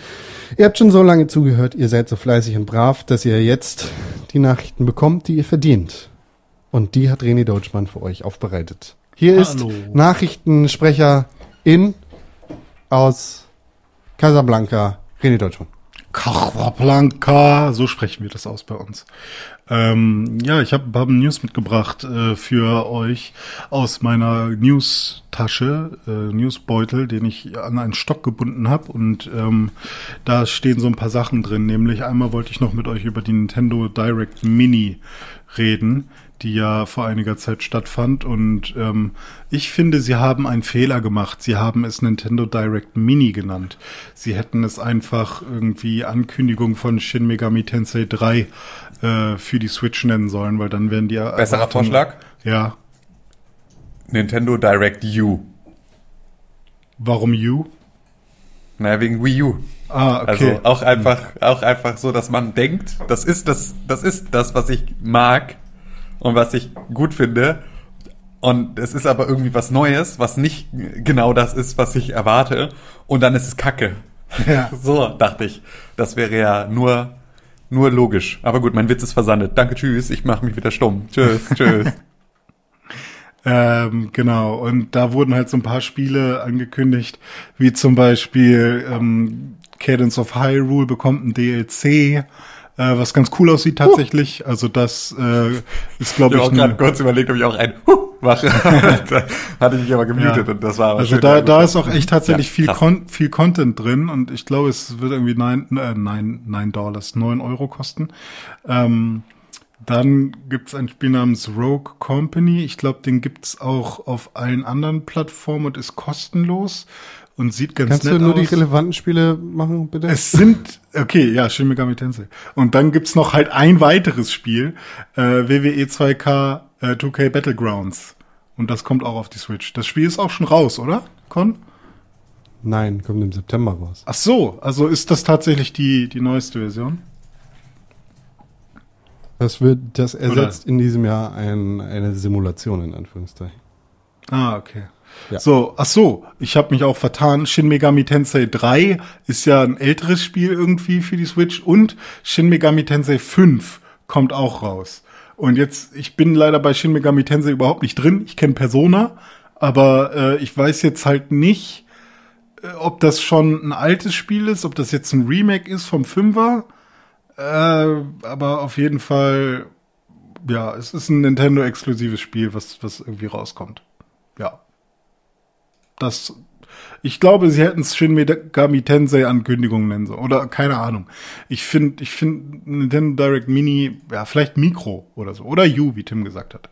Ihr habt schon so lange zugehört, ihr seid so fleißig und brav, dass ihr jetzt die Nachrichten bekommt, die ihr verdient. Und die hat René Deutschmann für euch aufbereitet. Hier ist Hallo. Nachrichtensprecher in aus Casablanca, René Deutschmann. Casablanca, so sprechen wir das aus bei uns. Ähm, ja, ich habe hab News mitgebracht äh, für euch aus meiner News-Tasche, äh, Newsbeutel, den ich an einen Stock gebunden habe. Und ähm, da stehen so ein paar Sachen drin. Nämlich einmal wollte ich noch mit euch über die Nintendo Direct Mini reden, die ja vor einiger Zeit stattfand. Und ähm, ich finde, sie haben einen Fehler gemacht. Sie haben es Nintendo Direct Mini genannt. Sie hätten es einfach irgendwie Ankündigung von Shin Megami Tensei 3 äh, für die Switch nennen sollen, weil dann wären die Besserer Erwartungen- Vorschlag? Ja. Nintendo Direct U. Warum You? Naja, wegen Wii U. Ah, okay. Also auch einfach, auch einfach so, dass man denkt, das ist das, das ist das, was ich mag und was ich gut finde. Und es ist aber irgendwie was Neues, was nicht genau das ist, was ich erwarte. Und dann ist es Kacke. Ja. [laughs] So, dachte ich. Das wäre ja nur, nur logisch. Aber gut, mein Witz ist versandet. Danke, tschüss. Ich mache mich wieder stumm. Tschüss, [laughs] tschüss. Ähm, genau, und da wurden halt so ein paar Spiele angekündigt, wie zum Beispiel ähm, Cadence of Hyrule bekommt ein DLC, äh, was ganz cool aussieht tatsächlich. Also das äh, ist, glaube Ich ich, habe auch gerade kurz überlegt, ob ich auch ein Huh mache. [laughs] da hatte ich mich aber gemutet Ja. und das war aber also da, da ist auch echt tatsächlich Ja, viel. Con viel Content drin und ich glaube, es wird irgendwie neun, äh, nein, nein Dollars, neun Euro kosten. Ähm, dann gibt's ein Spiel namens Rogue Company. Ich glaube, den gibt's auch auf allen anderen Plattformen und ist kostenlos und sieht ganz Kannst nett du nur die aus. relevanten Spiele machen, bitte? Es sind, okay, ja, Shin Megami Tensei. Und dann gibt's noch halt ein weiteres Spiel, äh, WWE 2K äh, 2K Battlegrounds. Und das kommt auch auf die Switch. Das Spiel ist auch schon raus, oder? Con? Nein, kommt im September raus. Ach so, also ist das tatsächlich die, die neueste Version? Das wird, das ersetzt in diesem Jahr ein, eine Simulation in Anführungszeichen. Ah, okay. Ja. So, ach so, ich habe mich auch vertan. Shin Megami Tensei 3 ist ja ein älteres Spiel irgendwie für die Switch und Shin Megami Tensei 5 kommt auch raus. Und jetzt, ich bin leider bei Shin Megami Tensei überhaupt nicht drin. Ich kenne Persona, aber äh, ich weiß jetzt halt nicht, äh, ob das schon ein altes Spiel ist, ob das jetzt ein Remake ist vom Fünfer. Äh, aber auf jeden Fall, ja, es ist ein Nintendo-exklusives Spiel, was, was irgendwie rauskommt. Ja. Das, ich glaube, sie hätten es Shin Megami Tensei Ankündigung nennen sollen. Oder keine Ahnung. Ich finde, ich finde Nintendo Direct Mini, ja, vielleicht Mikro oder so. Oder U, wie Tim gesagt hat.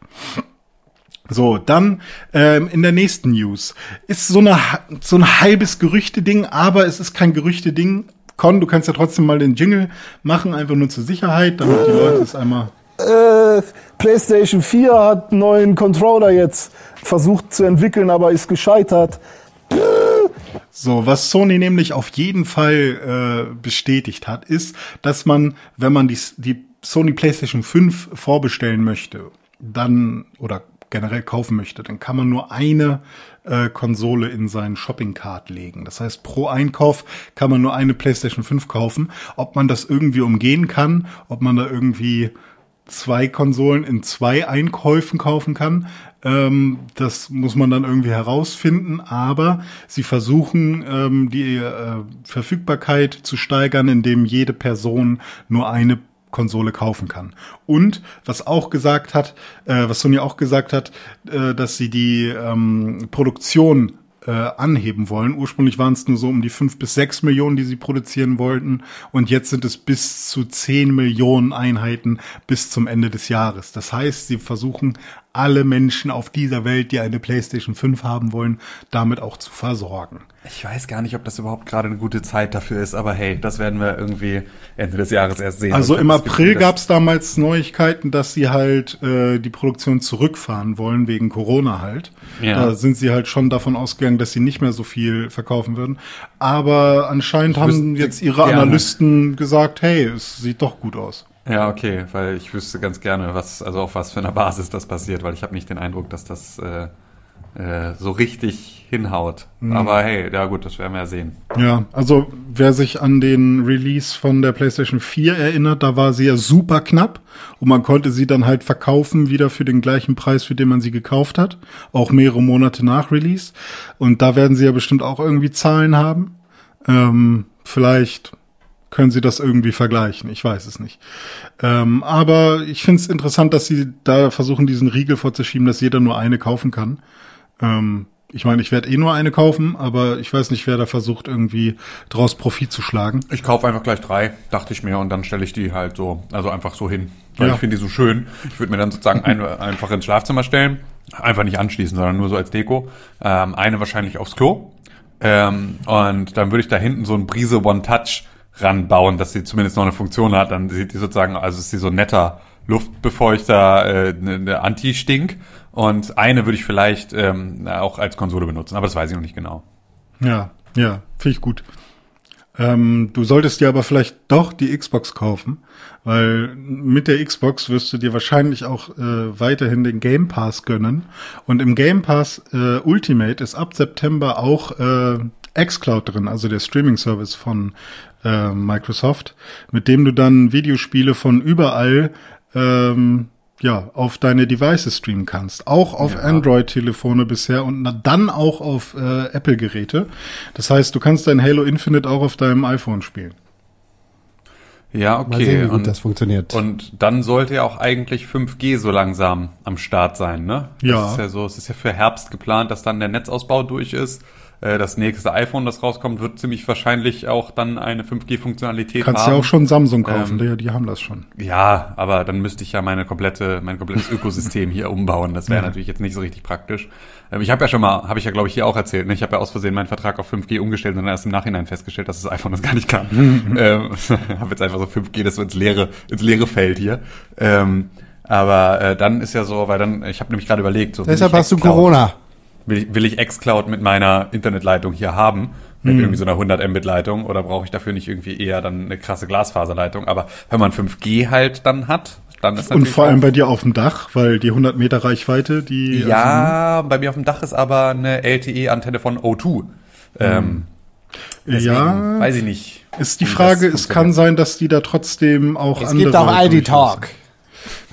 So, dann ähm, in der nächsten News ist so eine so ein halbes Gerüchte-Ding, aber es ist kein Gerüchte-Ding. Con, du kannst ja trotzdem mal den Jingle machen, einfach nur zur Sicherheit, damit die Leute es einmal. Äh, PlayStation 4 hat einen neuen Controller jetzt versucht zu entwickeln, aber ist gescheitert. So, was Sony nämlich auf jeden Fall äh, bestätigt hat, ist, dass man, wenn man die, die Sony PlayStation 5 vorbestellen möchte, dann oder generell kaufen möchte, dann kann man nur eine äh, Konsole in seinen Shopping Cart legen. Das heißt, pro Einkauf kann man nur eine PlayStation 5 kaufen. Ob man das irgendwie umgehen kann, ob man da irgendwie zwei Konsolen in zwei Einkäufen kaufen kann. Ähm, das muss man dann irgendwie herausfinden, aber sie versuchen ähm, die äh, Verfügbarkeit zu steigern, indem jede Person nur eine Konsole kaufen kann. Und was auch gesagt hat, äh, was Sony auch gesagt hat, äh, dass sie die ähm, Produktion äh, anheben wollen. Ursprünglich waren es nur so um die fünf bis sechs Millionen, die sie produzieren wollten. Und jetzt sind es bis zu zehn Millionen Einheiten bis zum Ende des Jahres. Das heißt, sie versuchen alle Menschen auf dieser Welt, die eine PlayStation 5 haben wollen, damit auch zu versorgen. Ich weiß gar nicht, ob das überhaupt gerade eine gute Zeit dafür ist, aber hey, das werden wir irgendwie Ende des Jahres erst sehen. Also im April gab es damals Neuigkeiten, dass sie halt äh, die Produktion zurückfahren wollen, wegen Corona halt. Ja. Da sind sie halt schon davon ausgegangen, dass sie nicht mehr so viel verkaufen würden. Aber anscheinend haben jetzt ihre gerne. Analysten gesagt, hey, es sieht doch gut aus. Ja, okay, weil ich wüsste ganz gerne, was, also auf was für einer Basis das passiert, weil ich habe nicht den Eindruck, dass das äh, äh, so richtig hinhaut. Mhm. Aber hey, ja gut, das werden wir ja sehen. Ja, also wer sich an den Release von der PlayStation 4 erinnert, da war sie ja super knapp und man konnte sie dann halt verkaufen wieder für den gleichen Preis, für den man sie gekauft hat, auch mehrere Monate nach Release. Und da werden sie ja bestimmt auch irgendwie Zahlen haben. Ähm, vielleicht können sie das irgendwie vergleichen, ich weiß es nicht. Ähm, aber ich finde es interessant, dass sie da versuchen, diesen Riegel vorzuschieben, dass jeder nur eine kaufen kann. Ähm, ich meine, ich werde eh nur eine kaufen, aber ich weiß nicht, wer da versucht, irgendwie draus Profit zu schlagen. Ich kaufe einfach gleich drei, dachte ich mir, und dann stelle ich die halt so, also einfach so hin. Weil Ja. ich finde die so schön. Ich würde mir dann sozusagen eine einfach ins Schlafzimmer stellen. Einfach nicht anschließen, sondern nur so als Deko. Ähm, eine wahrscheinlich aufs Klo. Ähm, und dann würde ich da hinten so ein Brise One Touch ranbauen, dass sie zumindest noch eine Funktion hat. Dann sieht die sozusagen, also ist sie so netter Luftbefeuchter, äh, ne, ne Anti-Stink. Und eine würde ich vielleicht ähm, auch als Konsole benutzen, aber das weiß ich noch nicht genau. Ja, ja, finde ich gut. Ähm, du solltest dir aber vielleicht doch die Xbox kaufen, weil mit der Xbox wirst du dir wahrscheinlich auch äh, weiterhin den Game Pass gönnen. Und im Game Pass äh, Ultimate ist ab September auch äh, xCloud drin, also der Streaming-Service von äh, Microsoft, mit dem du dann Videospiele von überall ähm, ja, auf deine Devices streamen kannst. Auch auf Android-Telefone bisher und dann auch auf äh, Apple-Geräte. Das heißt, du kannst dein Halo Infinite auch auf deinem iPhone spielen. Ja, Mal okay. sehen, wie gut und, das funktioniert. und dann sollte ja auch eigentlich 5G so langsam am Start sein, ne? Ja. Das ist ja so, es ist ja für Herbst geplant, dass dann der Netzausbau durch ist. Äh, Das nächste iPhone, das rauskommt, wird ziemlich wahrscheinlich auch dann eine 5G-Funktionalität haben. Kannst ja auch schon Samsung kaufen, Ähm, die, die haben das schon. Ja, aber dann müsste ich ja meine komplette, mein komplettes [laughs] Ökosystem hier umbauen. Das wäre natürlich jetzt nicht so richtig praktisch. Ähm, Ich habe ja schon mal, habe ich ja glaube ich hier auch erzählt, ne? ich habe ja aus Versehen meinen Vertrag auf 5G umgestellt und dann erst im Nachhinein festgestellt, dass das iPhone das gar nicht kann. [laughs] ähm, [laughs] habe jetzt einfach so 5G, das so ins leere, ins leere Feld hier. Ähm, aber äh, dann ist ja so, weil dann, ich habe nämlich gerade überlegt, so Deshalb hast du Corona. Will ich, will ich xCloud mit meiner Internetleitung hier haben? Mit Hm. irgendwie so einer 100 Mbit Leitung oder brauche ich dafür nicht irgendwie eher dann eine krasse Glasfaserleitung? Aber wenn man 5G halt dann hat, dann ist Und vor allem bei dir auf dem Dach, weil die 100 Meter Reichweite, die... also, ja, bei mir auf dem Dach ist aber eine LTE-Antenne von O2. Ähm, deswegen ja, weiß ich nicht. ist die Frage, es kann sein, dass die da trotzdem auch Es andere gibt auch ID. Talk.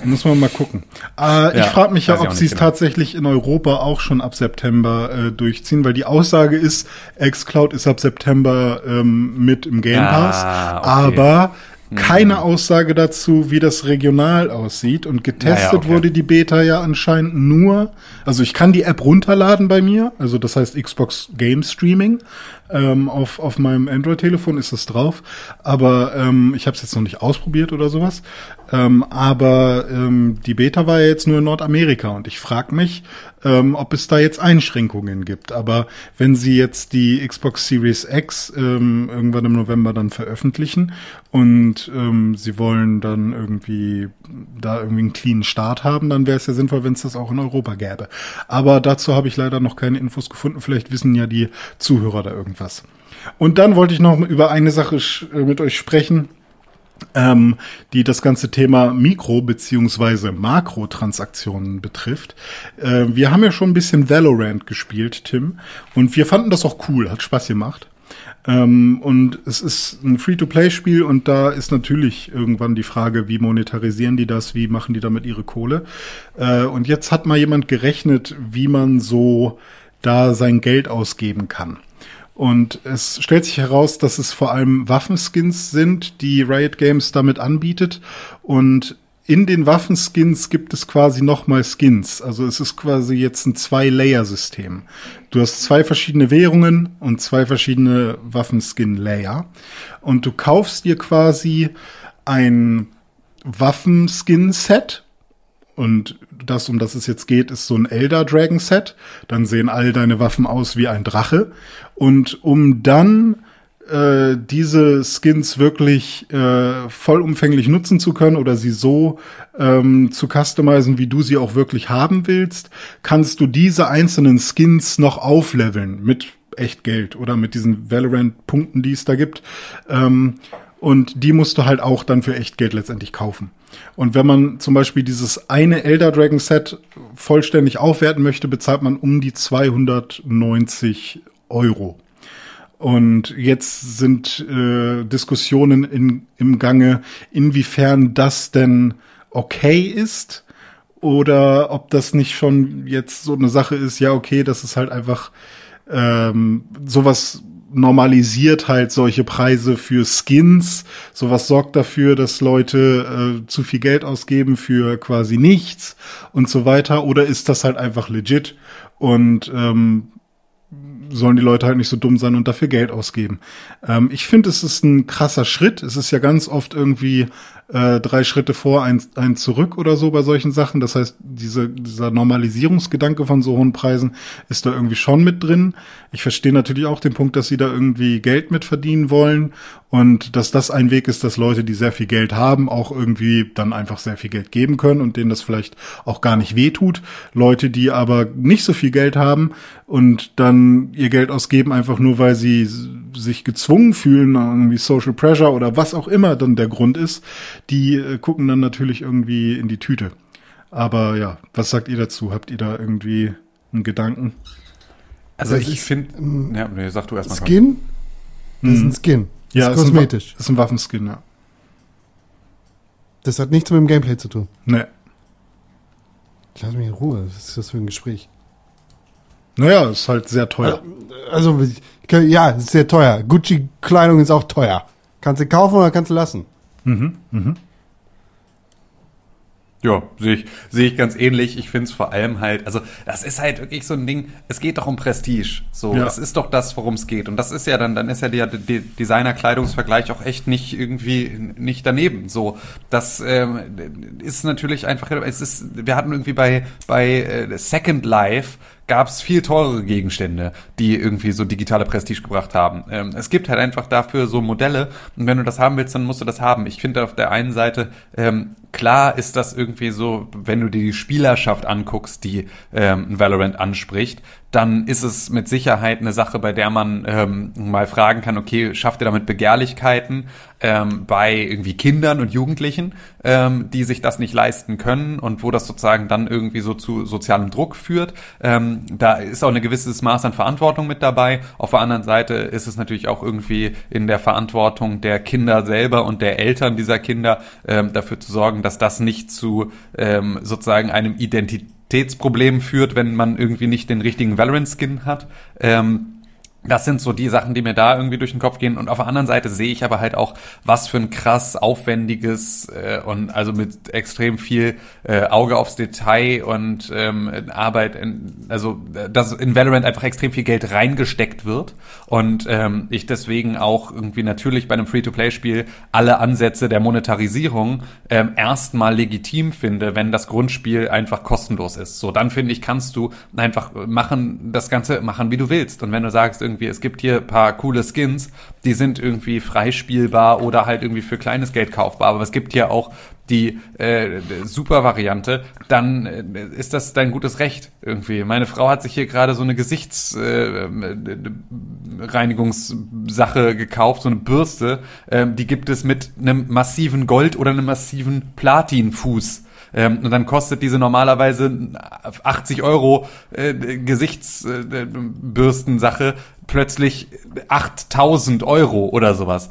Muss man mal gucken. Äh, ich Ja, frage mich ja, ich ob sie es genau. tatsächlich in Europa auch schon ab September äh, durchziehen, weil die Aussage ist, xCloud ist ab September ähm, mit im Game Pass, Ah, okay. aber keine Aussage dazu, wie das regional aussieht. Und getestet Ja, ja, okay. wurde die Beta ja anscheinend nur, also ich kann die App runterladen bei mir, also das heißt Xbox Game Streaming. Ähm, auf, auf meinem Android-Telefon ist es drauf, aber ähm, ich habe es jetzt noch nicht ausprobiert oder sowas. Ähm, aber ähm, die Beta war ja jetzt nur in Nordamerika und ich frage mich, ähm, ob es da jetzt Einschränkungen gibt. Aber wenn sie jetzt die Xbox Series X ähm, irgendwann im November dann veröffentlichen und ähm, sie wollen dann irgendwie da irgendwie einen cleanen Start haben, dann wäre es ja sinnvoll, wenn es das auch in Europa gäbe. Aber dazu habe ich leider noch keine Infos gefunden. Vielleicht wissen ja die Zuhörer da irgendwas. Und dann wollte ich noch über eine Sache äh, mit euch sprechen ähm, die das ganze Thema Mikro- beziehungsweise Makrotransaktionen betrifft. Äh, wir haben ja schon ein bisschen Valorant gespielt, Tim, und wir fanden das auch cool, hat Spaß gemacht. Ähm, und es ist ein Free-to-Play-Spiel und da ist natürlich irgendwann die Frage, wie monetarisieren die das, wie machen die damit ihre Kohle. Äh, und jetzt hat mal jemand gerechnet, wie man so da sein Geld ausgeben kann. Und es stellt sich heraus, dass es vor allem Waffenskins sind, die Riot Games damit anbietet. Und in den Waffenskins gibt es quasi nochmal Skins. Also es ist quasi jetzt ein Zwei-Layer-System. Du hast zwei verschiedene Währungen und zwei verschiedene Waffenskin-Layer. Und du kaufst dir quasi ein Waffenskin-Set und das, um das es jetzt geht, ist so ein Elder Dragon Set. Dann sehen all deine Waffen aus wie ein Drache. Und um dann äh, diese Skins wirklich äh, vollumfänglich nutzen zu können oder sie so ähm, zu customizen, wie du sie auch wirklich haben willst, kannst du diese einzelnen Skins noch aufleveln mit echt Geld oder mit diesen Valorant-Punkten, die es da gibt. Ähm, und die musst du halt auch dann für echt Geld letztendlich kaufen. Und wenn man zum Beispiel dieses eine Elder Dragon Set vollständig aufwerten möchte, bezahlt man um die 290 Euro. Und jetzt sind äh, Diskussionen in, im Gange, inwiefern das denn okay ist oder ob das nicht schon jetzt so eine Sache ist, ja, okay, das ist halt einfach ähm, sowas normalisiert halt solche Preise für Skins. Sowas sorgt dafür, dass Leute äh, zu viel Geld ausgeben für quasi nichts und so weiter. Oder ist das halt einfach legit und ähm, sollen die Leute halt nicht so dumm sein und dafür Geld ausgeben. Ähm, ich finde, es ist ein krasser Schritt. Es ist ja ganz oft irgendwie äh, drei Schritte vor, ein, ein zurück oder so bei solchen Sachen. Das heißt, diese, dieser Normalisierungsgedanke von so hohen Preisen ist da irgendwie schon mit drin. Ich verstehe natürlich auch den Punkt, dass sie da irgendwie Geld mit verdienen wollen und dass das ein Weg ist, dass Leute, die sehr viel Geld haben, auch irgendwie dann einfach sehr viel Geld geben können und denen das vielleicht auch gar nicht wehtut. Leute, die aber nicht so viel Geld haben und dann ihr Geld ausgeben, einfach nur weil sie sich gezwungen fühlen, irgendwie Social Pressure oder was auch immer dann der Grund ist, die äh, gucken dann natürlich irgendwie in die Tüte. Aber ja, was sagt ihr dazu? Habt ihr da irgendwie einen Gedanken? Also Das ich ist, finde, ja, nee, sag du erstmal. Skin? Das ist ein Skin. Das Ja, ist ist ein, kosmetisch. ist ein Waffenskin, ja. Das hat nichts mit dem Gameplay zu tun. Nee. Lass mich in Ruhe. Was ist das für ein Gespräch? Naja, ist halt sehr teuer. Also, kann- ja, ist sehr teuer. Gucci-Kleidung ist auch teuer. Kannst du kaufen oder kannst du lassen? Ja, sehe ich, sehe ich ganz ähnlich. Ich finde es vor allem halt, also das ist halt wirklich so ein Ding, es geht doch um Prestige. So, Ja. das ist doch das, worum es geht. Und das ist ja dann, dann ist ja der, der Designer-Kleidungsvergleich auch echt nicht irgendwie nicht daneben. So, das ähm, ist natürlich einfach, es ist, wir hatten irgendwie bei, bei äh, Second Life gab es viel teurere Gegenstände, die irgendwie so digitale Prestige gebracht haben. Ähm, es gibt halt einfach dafür so Modelle und wenn du das haben willst, dann musst du das haben. Ich finde auf der einen Seite, ähm, klar ist das irgendwie so, wenn du dir die Spielerschaft anguckst, die ähm, Valorant anspricht, dann ist es mit Sicherheit eine Sache, bei der man ähm, mal fragen kann, okay, schafft ihr damit Begehrlichkeiten ähm, bei irgendwie Kindern und Jugendlichen, ähm, die sich das nicht leisten können und wo das sozusagen dann irgendwie so zu sozialem Druck führt. Ähm, da ist auch ein gewisses Maß an Verantwortung mit dabei. Auf der anderen Seite ist es natürlich auch irgendwie in der Verantwortung der Kinder selber und der Eltern dieser Kinder ähm, dafür zu sorgen, dass das nicht zu ähm, sozusagen einem Identitätsproblem führt, wenn man irgendwie nicht den richtigen Valorant-Skin hat. Ähm, das sind so die Sachen, die mir da irgendwie durch den Kopf gehen. Und auf der anderen Seite sehe ich aber halt auch, was für ein krass aufwendiges äh, und also mit extrem viel äh, Auge aufs Detail und ähm, Arbeit, in, also dass in Valorant einfach extrem viel Geld reingesteckt wird. Und ähm, ich deswegen auch irgendwie natürlich bei einem Free-to-Play-Spiel alle Ansätze der Monetarisierung ähm, erstmal legitim finde, wenn das Grundspiel einfach kostenlos ist. So, dann finde ich, kannst du einfach machen, das Ganze machen, wie du willst. Und wenn du sagst, irgendwie, es gibt hier paar coole Skins, die sind irgendwie freispielbar oder halt irgendwie für kleines Geld kaufbar, aber es gibt hier auch die äh, super Variante, dann äh, ist das dein gutes Recht irgendwie. Meine Frau hat sich hier gerade so eine Gesichtsreinigungssache äh, gekauft, so eine Bürste, ähm, die gibt es mit einem massiven Gold oder einem massiven Platinfuß. Ähm, und dann kostet diese normalerweise 80 Euro äh, Gesichtsbürstensache plötzlich 8000 Euro oder sowas.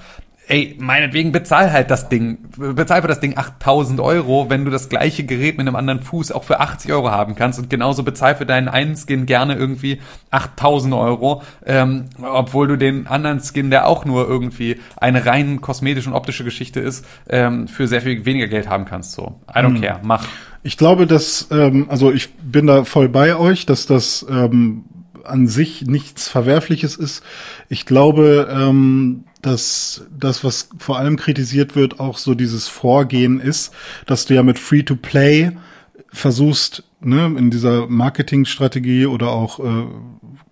Ey, meinetwegen bezahl halt das Ding, bezahl für das Ding 8000 Euro, wenn du das gleiche Gerät mit einem anderen Fuß auch für 80 Euro haben kannst und genauso bezahl für deinen einen Skin gerne irgendwie 8000 Euro, ähm, obwohl du den anderen Skin, der auch nur irgendwie eine rein kosmetische und optische Geschichte ist, ähm, für sehr viel weniger Geld haben kannst. So, I don't care, mach. Ich glaube, dass, ähm, also ich bin da voll bei euch, dass das ähm, an sich nichts Verwerfliches ist. Ich glaube, ähm, dass das, was vor allem kritisiert wird, auch so dieses Vorgehen ist, dass du ja mit Free-to-Play versuchst, ne, in dieser Marketingstrategie oder auch äh,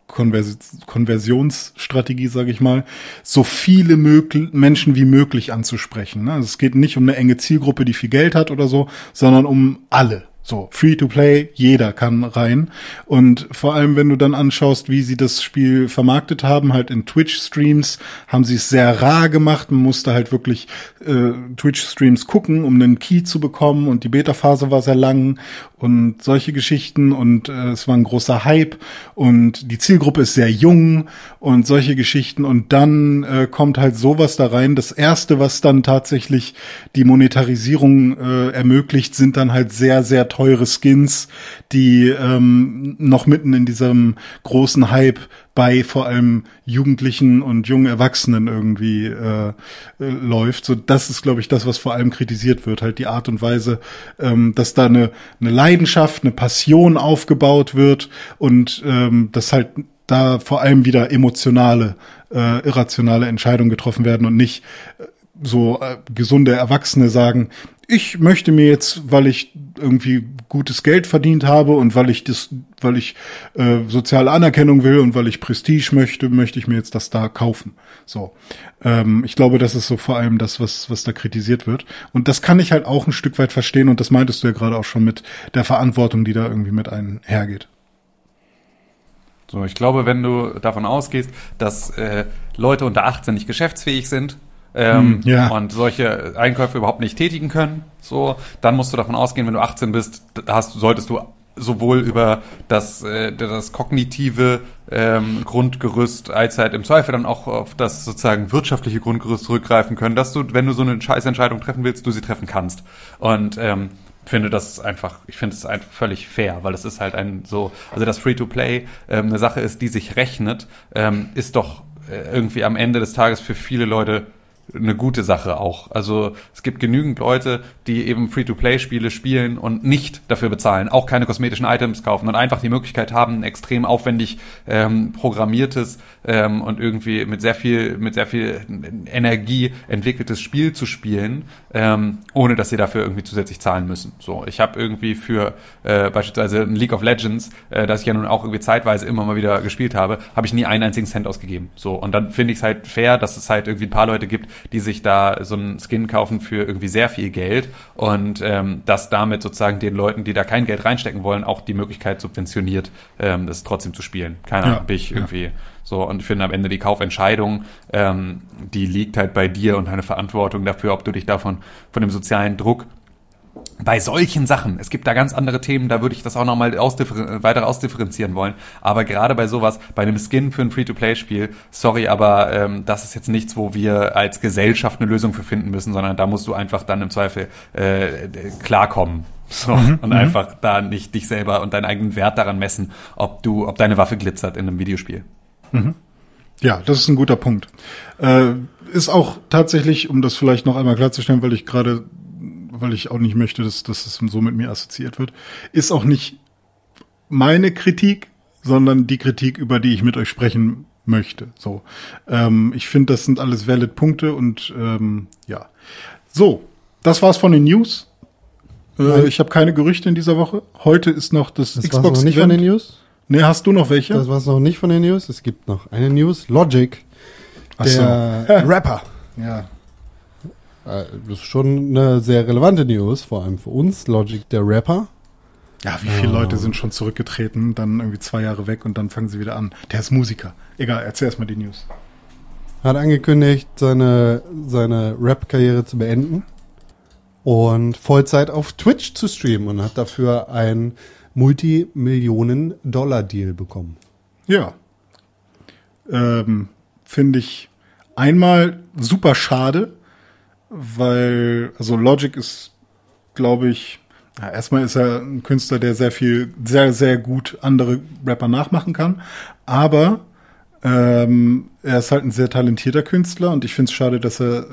Konvers Konversionsstrategie, sage ich mal, so viele Menschen wie möglich anzusprechen. Ne? Also es geht nicht um eine enge Zielgruppe, die viel Geld hat oder so, sondern um alle. So, free to play, jeder kann rein. Und vor allem, wenn du dann anschaust, wie sie das Spiel vermarktet haben, halt in Twitch-Streams, haben sie es sehr rar gemacht. Man musste halt wirklich äh, Twitch-Streams gucken, um einen Key zu bekommen. Und die Beta-Phase war sehr lang und solche Geschichten. Und äh, es war ein großer Hype. Und die Zielgruppe ist sehr jung und solche Geschichten. Und dann äh, kommt halt sowas da rein. Das erste, was dann tatsächlich die Monetarisierung äh, ermöglicht, sind dann halt sehr, sehr teure Skins, die ähm, noch mitten in diesem großen Hype bei vor allem Jugendlichen und jungen Erwachsenen irgendwie äh, äh, läuft. So, das ist, glaube ich, das, was vor allem kritisiert wird, halt die Art und Weise, ähm, dass da eine, eine Leidenschaft, eine Passion aufgebaut wird und ähm, dass halt da vor allem wieder emotionale, äh, irrationale Entscheidungen getroffen werden und nicht äh, so äh, gesunde Erwachsene sagen, ich möchte mir jetzt, weil ich irgendwie gutes Geld verdient habe und weil ich das, weil ich äh, soziale Anerkennung will und weil ich Prestige möchte, möchte ich mir jetzt das da kaufen. So, ähm, ich glaube, das ist so vor allem das, was was da kritisiert wird. Und das kann ich halt auch ein Stück weit verstehen. Und das meintest du ja gerade auch schon mit der Verantwortung, die da irgendwie mit einhergeht. So, ich glaube, wenn du davon ausgehst, dass äh, Leute unter 18 nicht geschäftsfähig sind ähm, Hm, ja. und solche Einkäufe überhaupt nicht tätigen können, so, dann musst du davon ausgehen, wenn du 18 bist, hast, solltest du sowohl über das, äh, das kognitive ähm, Grundgerüst als halt im Zweifel dann auch auf das sozusagen wirtschaftliche Grundgerüst zurückgreifen können, dass du, wenn du so eine Scheißentscheidung treffen willst, du sie treffen kannst. Und ähm, finde das einfach, ich finde es einfach völlig fair, weil es ist halt ein so, also das Free-to-Play ähm, eine Sache ist, die sich rechnet, ähm, ist doch äh, irgendwie am Ende des Tages für viele Leute eine gute Sache auch. Also es gibt genügend Leute, die eben Free-to-Play-Spiele spielen und nicht dafür bezahlen, auch keine kosmetischen Items kaufen und einfach die Möglichkeit haben, ein extrem aufwendig ähm, programmiertes ähm, und irgendwie mit sehr viel mit sehr viel Energie entwickeltes Spiel zu spielen, ähm, ohne dass sie dafür irgendwie zusätzlich zahlen müssen. So, ich habe irgendwie für äh, beispielsweise League of Legends, äh, das ich ja nun auch irgendwie zeitweise immer mal wieder gespielt habe, habe ich nie einen einzigen Cent ausgegeben. So und dann finde ich es halt fair, dass es halt irgendwie ein paar Leute gibt, die sich da so einen Skin kaufen für irgendwie sehr viel Geld und ähm, dass damit sozusagen den Leuten, die da kein Geld reinstecken wollen, auch die Möglichkeit subventioniert, ähm, das trotzdem zu spielen. Keine Ahnung, Ja, bin ich ja. irgendwie so und ich finde am Ende die Kaufentscheidung, ähm, die liegt halt bei dir und deine Verantwortung dafür, ob du dich davon von dem sozialen Druck bei solchen Sachen, es gibt da ganz andere Themen, da würde ich das auch nochmal ausdiffer weiter ausdifferenzieren wollen. Aber gerade bei sowas, bei einem Skin für ein Free-to-Play-Spiel, sorry, aber ähm, das ist jetzt nichts, wo wir als Gesellschaft eine Lösung für finden müssen, sondern da musst du einfach dann im Zweifel äh, klarkommen. So, und einfach da nicht dich selber und deinen eigenen Wert daran messen, ob du, ob deine Waffe glitzert in einem Videospiel. Ja, das ist ein guter Punkt. Äh, ist auch tatsächlich, um das vielleicht noch einmal klarzustellen, weil ich gerade, weil ich auch nicht möchte, dass, dass es so mit mir assoziiert wird, ist auch nicht meine Kritik, sondern die Kritik, über die ich mit euch sprechen möchte. So, ähm, ich finde, das sind alles valid Punkte und ähm, ja. So, das war's von den News. Äh, ich habe keine Gerüchte in dieser Woche. Heute ist noch das, Das war's Xbox noch nicht von den News. Nee, hast du noch welche? Das war's noch nicht von den News. Es gibt noch eine News. Logic, Ach so. der [laughs] Rapper. Ja. Äh, Das ist schon eine sehr relevante News, vor allem für uns. Logic, der Rapper. Ja, wie viele Leute sind schon zurückgetreten, dann irgendwie zwei Jahre weg und dann fangen sie wieder an. Der ist Musiker. Egal, erzähl erst mal die News. hat angekündigt, seine, seine Rap-Karriere zu beenden und Vollzeit auf Twitch zu streamen und hat dafür ein Multimillionen-Dollar-Deal bekommen. Ja. Ähm, Finde ich einmal super schade, weil, also Logic ist, glaube ich, ja, erstmal ist er ein Künstler, der sehr viel, sehr, sehr gut andere Rapper nachmachen kann. Aber ähm, er ist halt ein sehr talentierter Künstler und ich finde es schade, dass er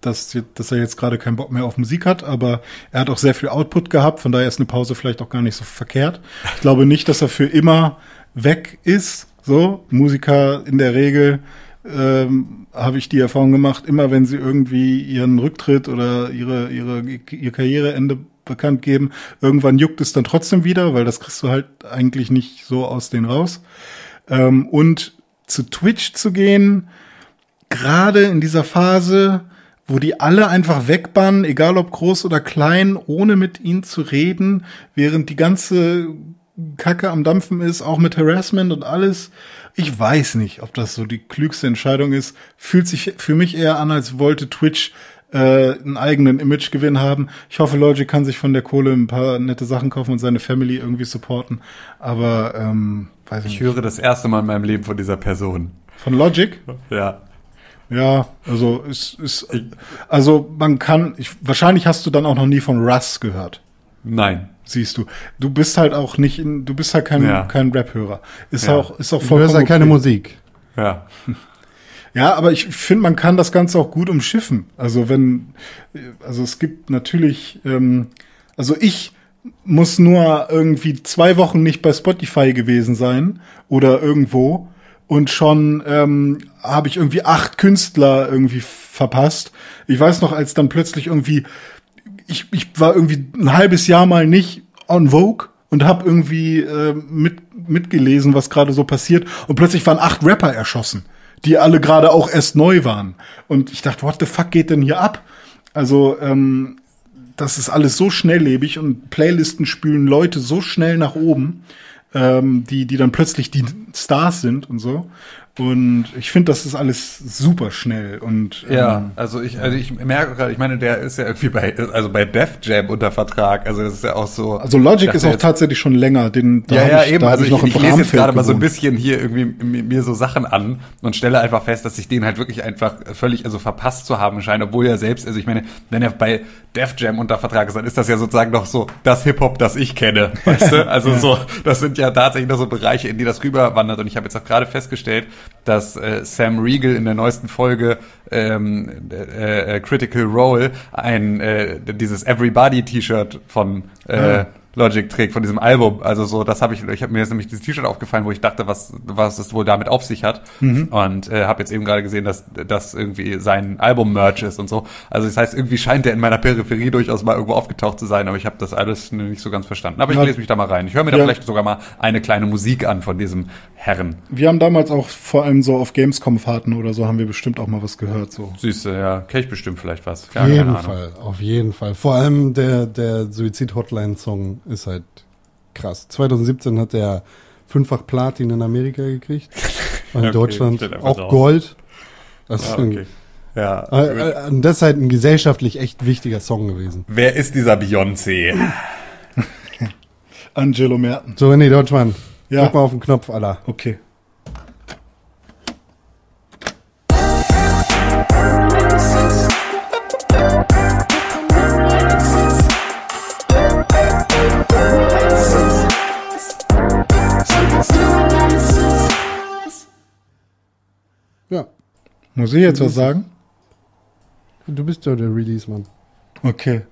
dass, dass er jetzt gerade keinen Bock mehr auf Musik hat, aber er hat auch sehr viel Output gehabt, von daher ist eine Pause vielleicht auch gar nicht so verkehrt. Ich glaube nicht, dass er für immer weg ist. So, Musiker in der Regel ähm, habe ich die Erfahrung gemacht, immer wenn sie irgendwie ihren Rücktritt oder ihre, ihre, ihr Karriereende bekannt geben, irgendwann juckt es dann trotzdem wieder, weil das kriegst du halt eigentlich nicht so aus denen raus. Ähm, und zu Twitch zu gehen, gerade in dieser Phase, wo die alle einfach wegbannen, egal ob groß oder klein, ohne mit ihnen zu reden, während die ganze Kacke am Dampfen ist, auch mit Harassment und alles. Ich weiß nicht, ob das so die klügste Entscheidung ist. Fühlt sich für mich eher an, als wollte Twitch äh, einen eigenen Imagegewinn haben. Ich hoffe, Logic kann sich von der Kohle ein paar nette Sachen kaufen und seine Family irgendwie supporten. Aber ähm, weiß ich Ich nicht. höre das erste Mal in meinem Leben von dieser Person. Von Logic? Ja. Ja, also ist, ist also man kann, ich, wahrscheinlich hast du dann auch noch nie von Russ gehört. Nein. Siehst du, du bist halt auch nicht, in, du bist halt kein Ja. kein Rap-Hörer. Ist Ja. auch ist auch Du vollkommen hörst ja keine okay. Musik. Ja. [laughs] Ja, aber ich finde, man kann das Ganze auch gut umschiffen. Also wenn, also es gibt natürlich, ähm, also ich muss nur irgendwie zwei Wochen nicht bei Spotify gewesen sein oder irgendwo und schon ähm, habe ich irgendwie acht Künstler irgendwie verpasst. Ich weiß noch, als dann plötzlich irgendwie, ich, ich war irgendwie ein halbes Jahr mal nicht on Vogue und habe irgendwie äh, mit, mitgelesen, was gerade so passiert und plötzlich waren acht Rapper erschossen die alle gerade auch erst neu waren. Und ich dachte, what the fuck geht denn hier ab? Also, ähm, das ist alles so schnelllebig und Playlisten spülen Leute so schnell nach oben, ähm, die, die dann plötzlich die Stars sind und so. Und ich finde, das ist alles super schnell und Ja, ähm, also ich, also ich merke gerade, ich meine, der ist ja irgendwie bei, also bei Def Jam unter Vertrag. Also das ist ja auch so. also Logic Ich ist auch tatsächlich schon länger. Den, da ja, ja, ich, eben. Da Also ich, noch in ich lese jetzt gerade mal so ein bisschen hier irgendwie mir, so Sachen an und stelle einfach fest, dass ich den halt wirklich einfach völlig also verpasst zu haben scheint, obwohl er selbst, also ich meine, wenn er bei Def Jam unter Vertrag ist, dann ist das ja sozusagen noch so das Hip-Hop, das ich kenne, weißt du? [laughs] Also so, das sind ja tatsächlich noch so Bereiche, in die das rüberwandert und ich habe jetzt auch gerade festgestellt, dass äh, Sam Riegel in der neuesten Folge ähm, äh, äh, Critical Role ein äh, dieses Everybody T-Shirt von äh, Logic trägt von diesem Album. Also so, das habe ich, ich habe mir jetzt nämlich dieses T-Shirt aufgefallen, wo ich dachte, was was es wohl damit auf sich hat. Und äh, habe jetzt eben gerade gesehen, dass das irgendwie sein Album-Merch ist und so. Also das heißt, irgendwie scheint der in meiner Peripherie durchaus mal irgendwo aufgetaucht zu sein, aber ich habe das alles nicht so ganz verstanden. Aber ich Ja. lese mich da mal rein. Ich höre mir da Ja. vielleicht sogar mal eine kleine Musik an von diesem Herren. Wir haben damals auch vor allem so auf Gamescom-Fahrten oder so haben wir bestimmt auch mal was gehört. So. Süße, ja, kenne ich bestimmt vielleicht was. Auf jeden. Fall, auf jeden Fall. Vor allem der, der Suizid-Hotline-Song ist halt krass. 2017 hat er fünffach Platin in Amerika gekriegt. [laughs] Und in Okay, Deutschland auch drauf. Gold. Das, ist Ah, ein, okay. Ja. äh, äh, und das ist halt ein gesellschaftlich echt wichtiger Song gewesen. Wer ist dieser Beyoncé? Angelo Merten. So, René Deutschmann, Ja. drück mal auf den Knopf, Allah. Okay. Muss ich jetzt was sagen? du bist ja der Release-Mann. Okay.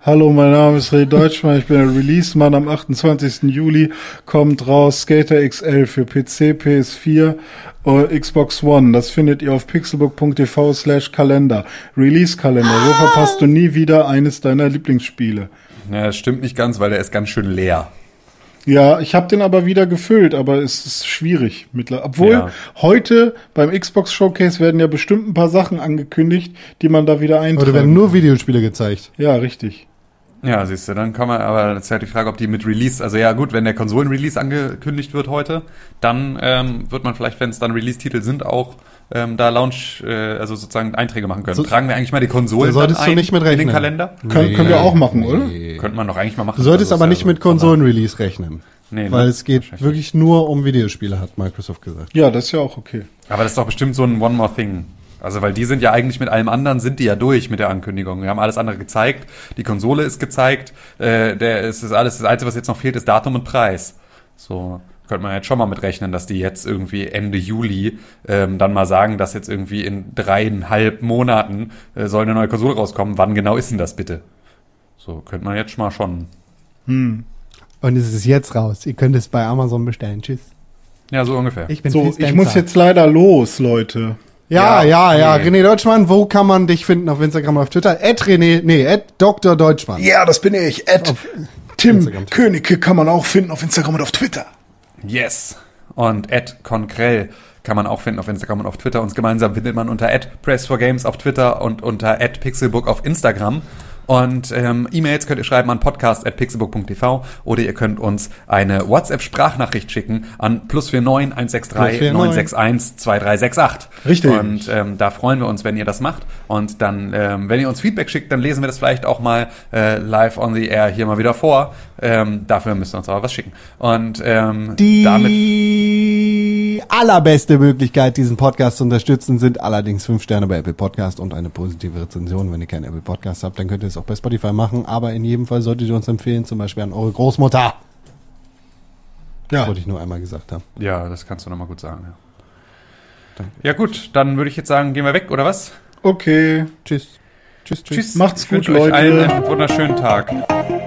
Hallo, mein Name ist Ray Deutschmann, ich bin der Release-Mann. Am 28. Juli kommt raus Skater XL für PC, PS4 und Xbox One. Das findet ihr auf pixelbook.tv slash Kalender. Release-Kalender. So verpasst du nie wieder eines deiner Lieblingsspiele. Ja, das stimmt nicht ganz, weil der ist ganz schön leer. Ja, ich habe den aber wieder gefüllt, aber es ist schwierig mittlerweile. Obwohl Ja. heute beim Xbox Showcase werden ja bestimmt ein paar Sachen angekündigt, die man da wieder eintragen Oder werden nur Videospiele gezeigt. Ja, richtig. Ja, siehst du, dann kann man, aber jetzt ist halt die Frage, ob die mit Release, also ja gut, wenn der Konsolen-Release angekündigt wird heute, dann ähm, wird man vielleicht, wenn es dann Release-Titel sind, auch ähm, da Launch, äh, also sozusagen Einträge machen können. So- Tragen wir eigentlich mal die Konsolen Da solltest du ein nicht mit in den rechnen. Kalender? Können, können wir auch machen, oder? Könnte man doch eigentlich mal machen. Du solltest Also aber nicht ja mit so- Konsolen-Release rechnen. Nee, ne? Weil es geht wirklich nur um Videospiele, hat Microsoft gesagt. Ja, das ist ja auch okay. Aber das ist doch bestimmt so ein One More Thing. Also, weil die sind ja eigentlich mit allem anderen, sind die ja durch mit der Ankündigung. Wir haben alles andere gezeigt. Die Konsole ist gezeigt. Äh, der ist, ist alles. Das Einzige, was jetzt noch fehlt, ist Datum und Preis. So könnte man jetzt schon mal mit rechnen, dass die jetzt irgendwie Ende Juli ähm, dann mal sagen, dass jetzt irgendwie in dreieinhalb Monaten äh, soll eine neue Konsole rauskommen. Wann genau ist denn das bitte? So könnte man jetzt schon mal schon. Und es ist jetzt raus. Ihr könnt es bei Amazon bestellen. Tschüss. Ja, so ungefähr. Ich bin So, ich muss jetzt leider los, Leute. Ja, ja, Ja, ja. okay. René Deutschmann, wo kann man dich finden? Auf Instagram, auf Twitter? Ed René, nee, Ed Dr. Deutschmann. Ja, das bin ich. Ed Tim Instagram. Königke kann man auch finden auf Instagram und auf Twitter. Yes. Und Ed Konkrell kann man auch finden auf Instagram und auf Twitter. Uns gemeinsam findet man unter Ed Press4Games auf Twitter und unter Ed Pixelbook auf Instagram. Und ähm, E-Mails könnt ihr schreiben an podcast.pixelbook.tv oder ihr könnt uns eine WhatsApp-Sprachnachricht schicken an plus 49 163 Plus 49. 961 2368. Richtig. Und ähm, da freuen wir uns, wenn ihr das macht. Und dann, ähm, wenn ihr uns Feedback schickt, dann lesen wir das vielleicht auch mal äh, live on the air hier mal wieder vor. Ähm, dafür müsst ihr uns aber was schicken. Und ähm, damit Die allerbeste Möglichkeit, diesen Podcast zu unterstützen, sind allerdings fünf Sterne bei Apple Podcast und eine positive Rezension. Wenn ihr keinen Apple Podcast habt, dann könnt ihr es auch bei Spotify machen. Aber in jedem Fall solltet ihr uns empfehlen, zum Beispiel an eure Großmutter. Das Ja, wollte ich nur einmal gesagt haben. Ja, das kannst du nochmal gut sagen. Ja. ja gut, dann würde ich jetzt sagen, gehen wir weg, oder was? okay. Tschüss. Tschüss, tschüss. Tschüss. Macht's Ich gut, wünsche euch allen Leute. einen wunderschönen Tag.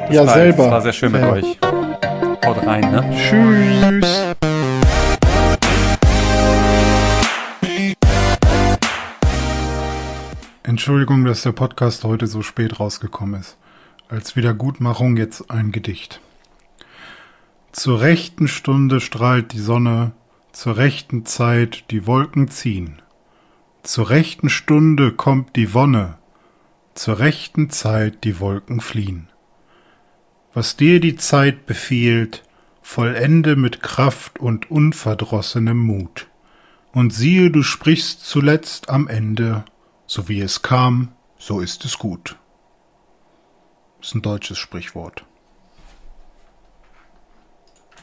Bis Ja, bald. selber. Es war sehr schön mit Selber. euch. Haut rein, ne? Tschüss. Entschuldigung, dass der Podcast heute so spät rausgekommen ist. Als Wiedergutmachung jetzt ein Gedicht. Zur rechten Stunde strahlt die Sonne, zur rechten Zeit die Wolken ziehen. Zur rechten Stunde kommt die Wonne, zur rechten Zeit die Wolken fliehen. Was dir die Zeit befiehlt, vollende mit Kraft und unverdrossenem Mut. Und siehe, du sprichst zuletzt am Ende, so wie es kam, so ist es gut. Ist ein deutsches Sprichwort.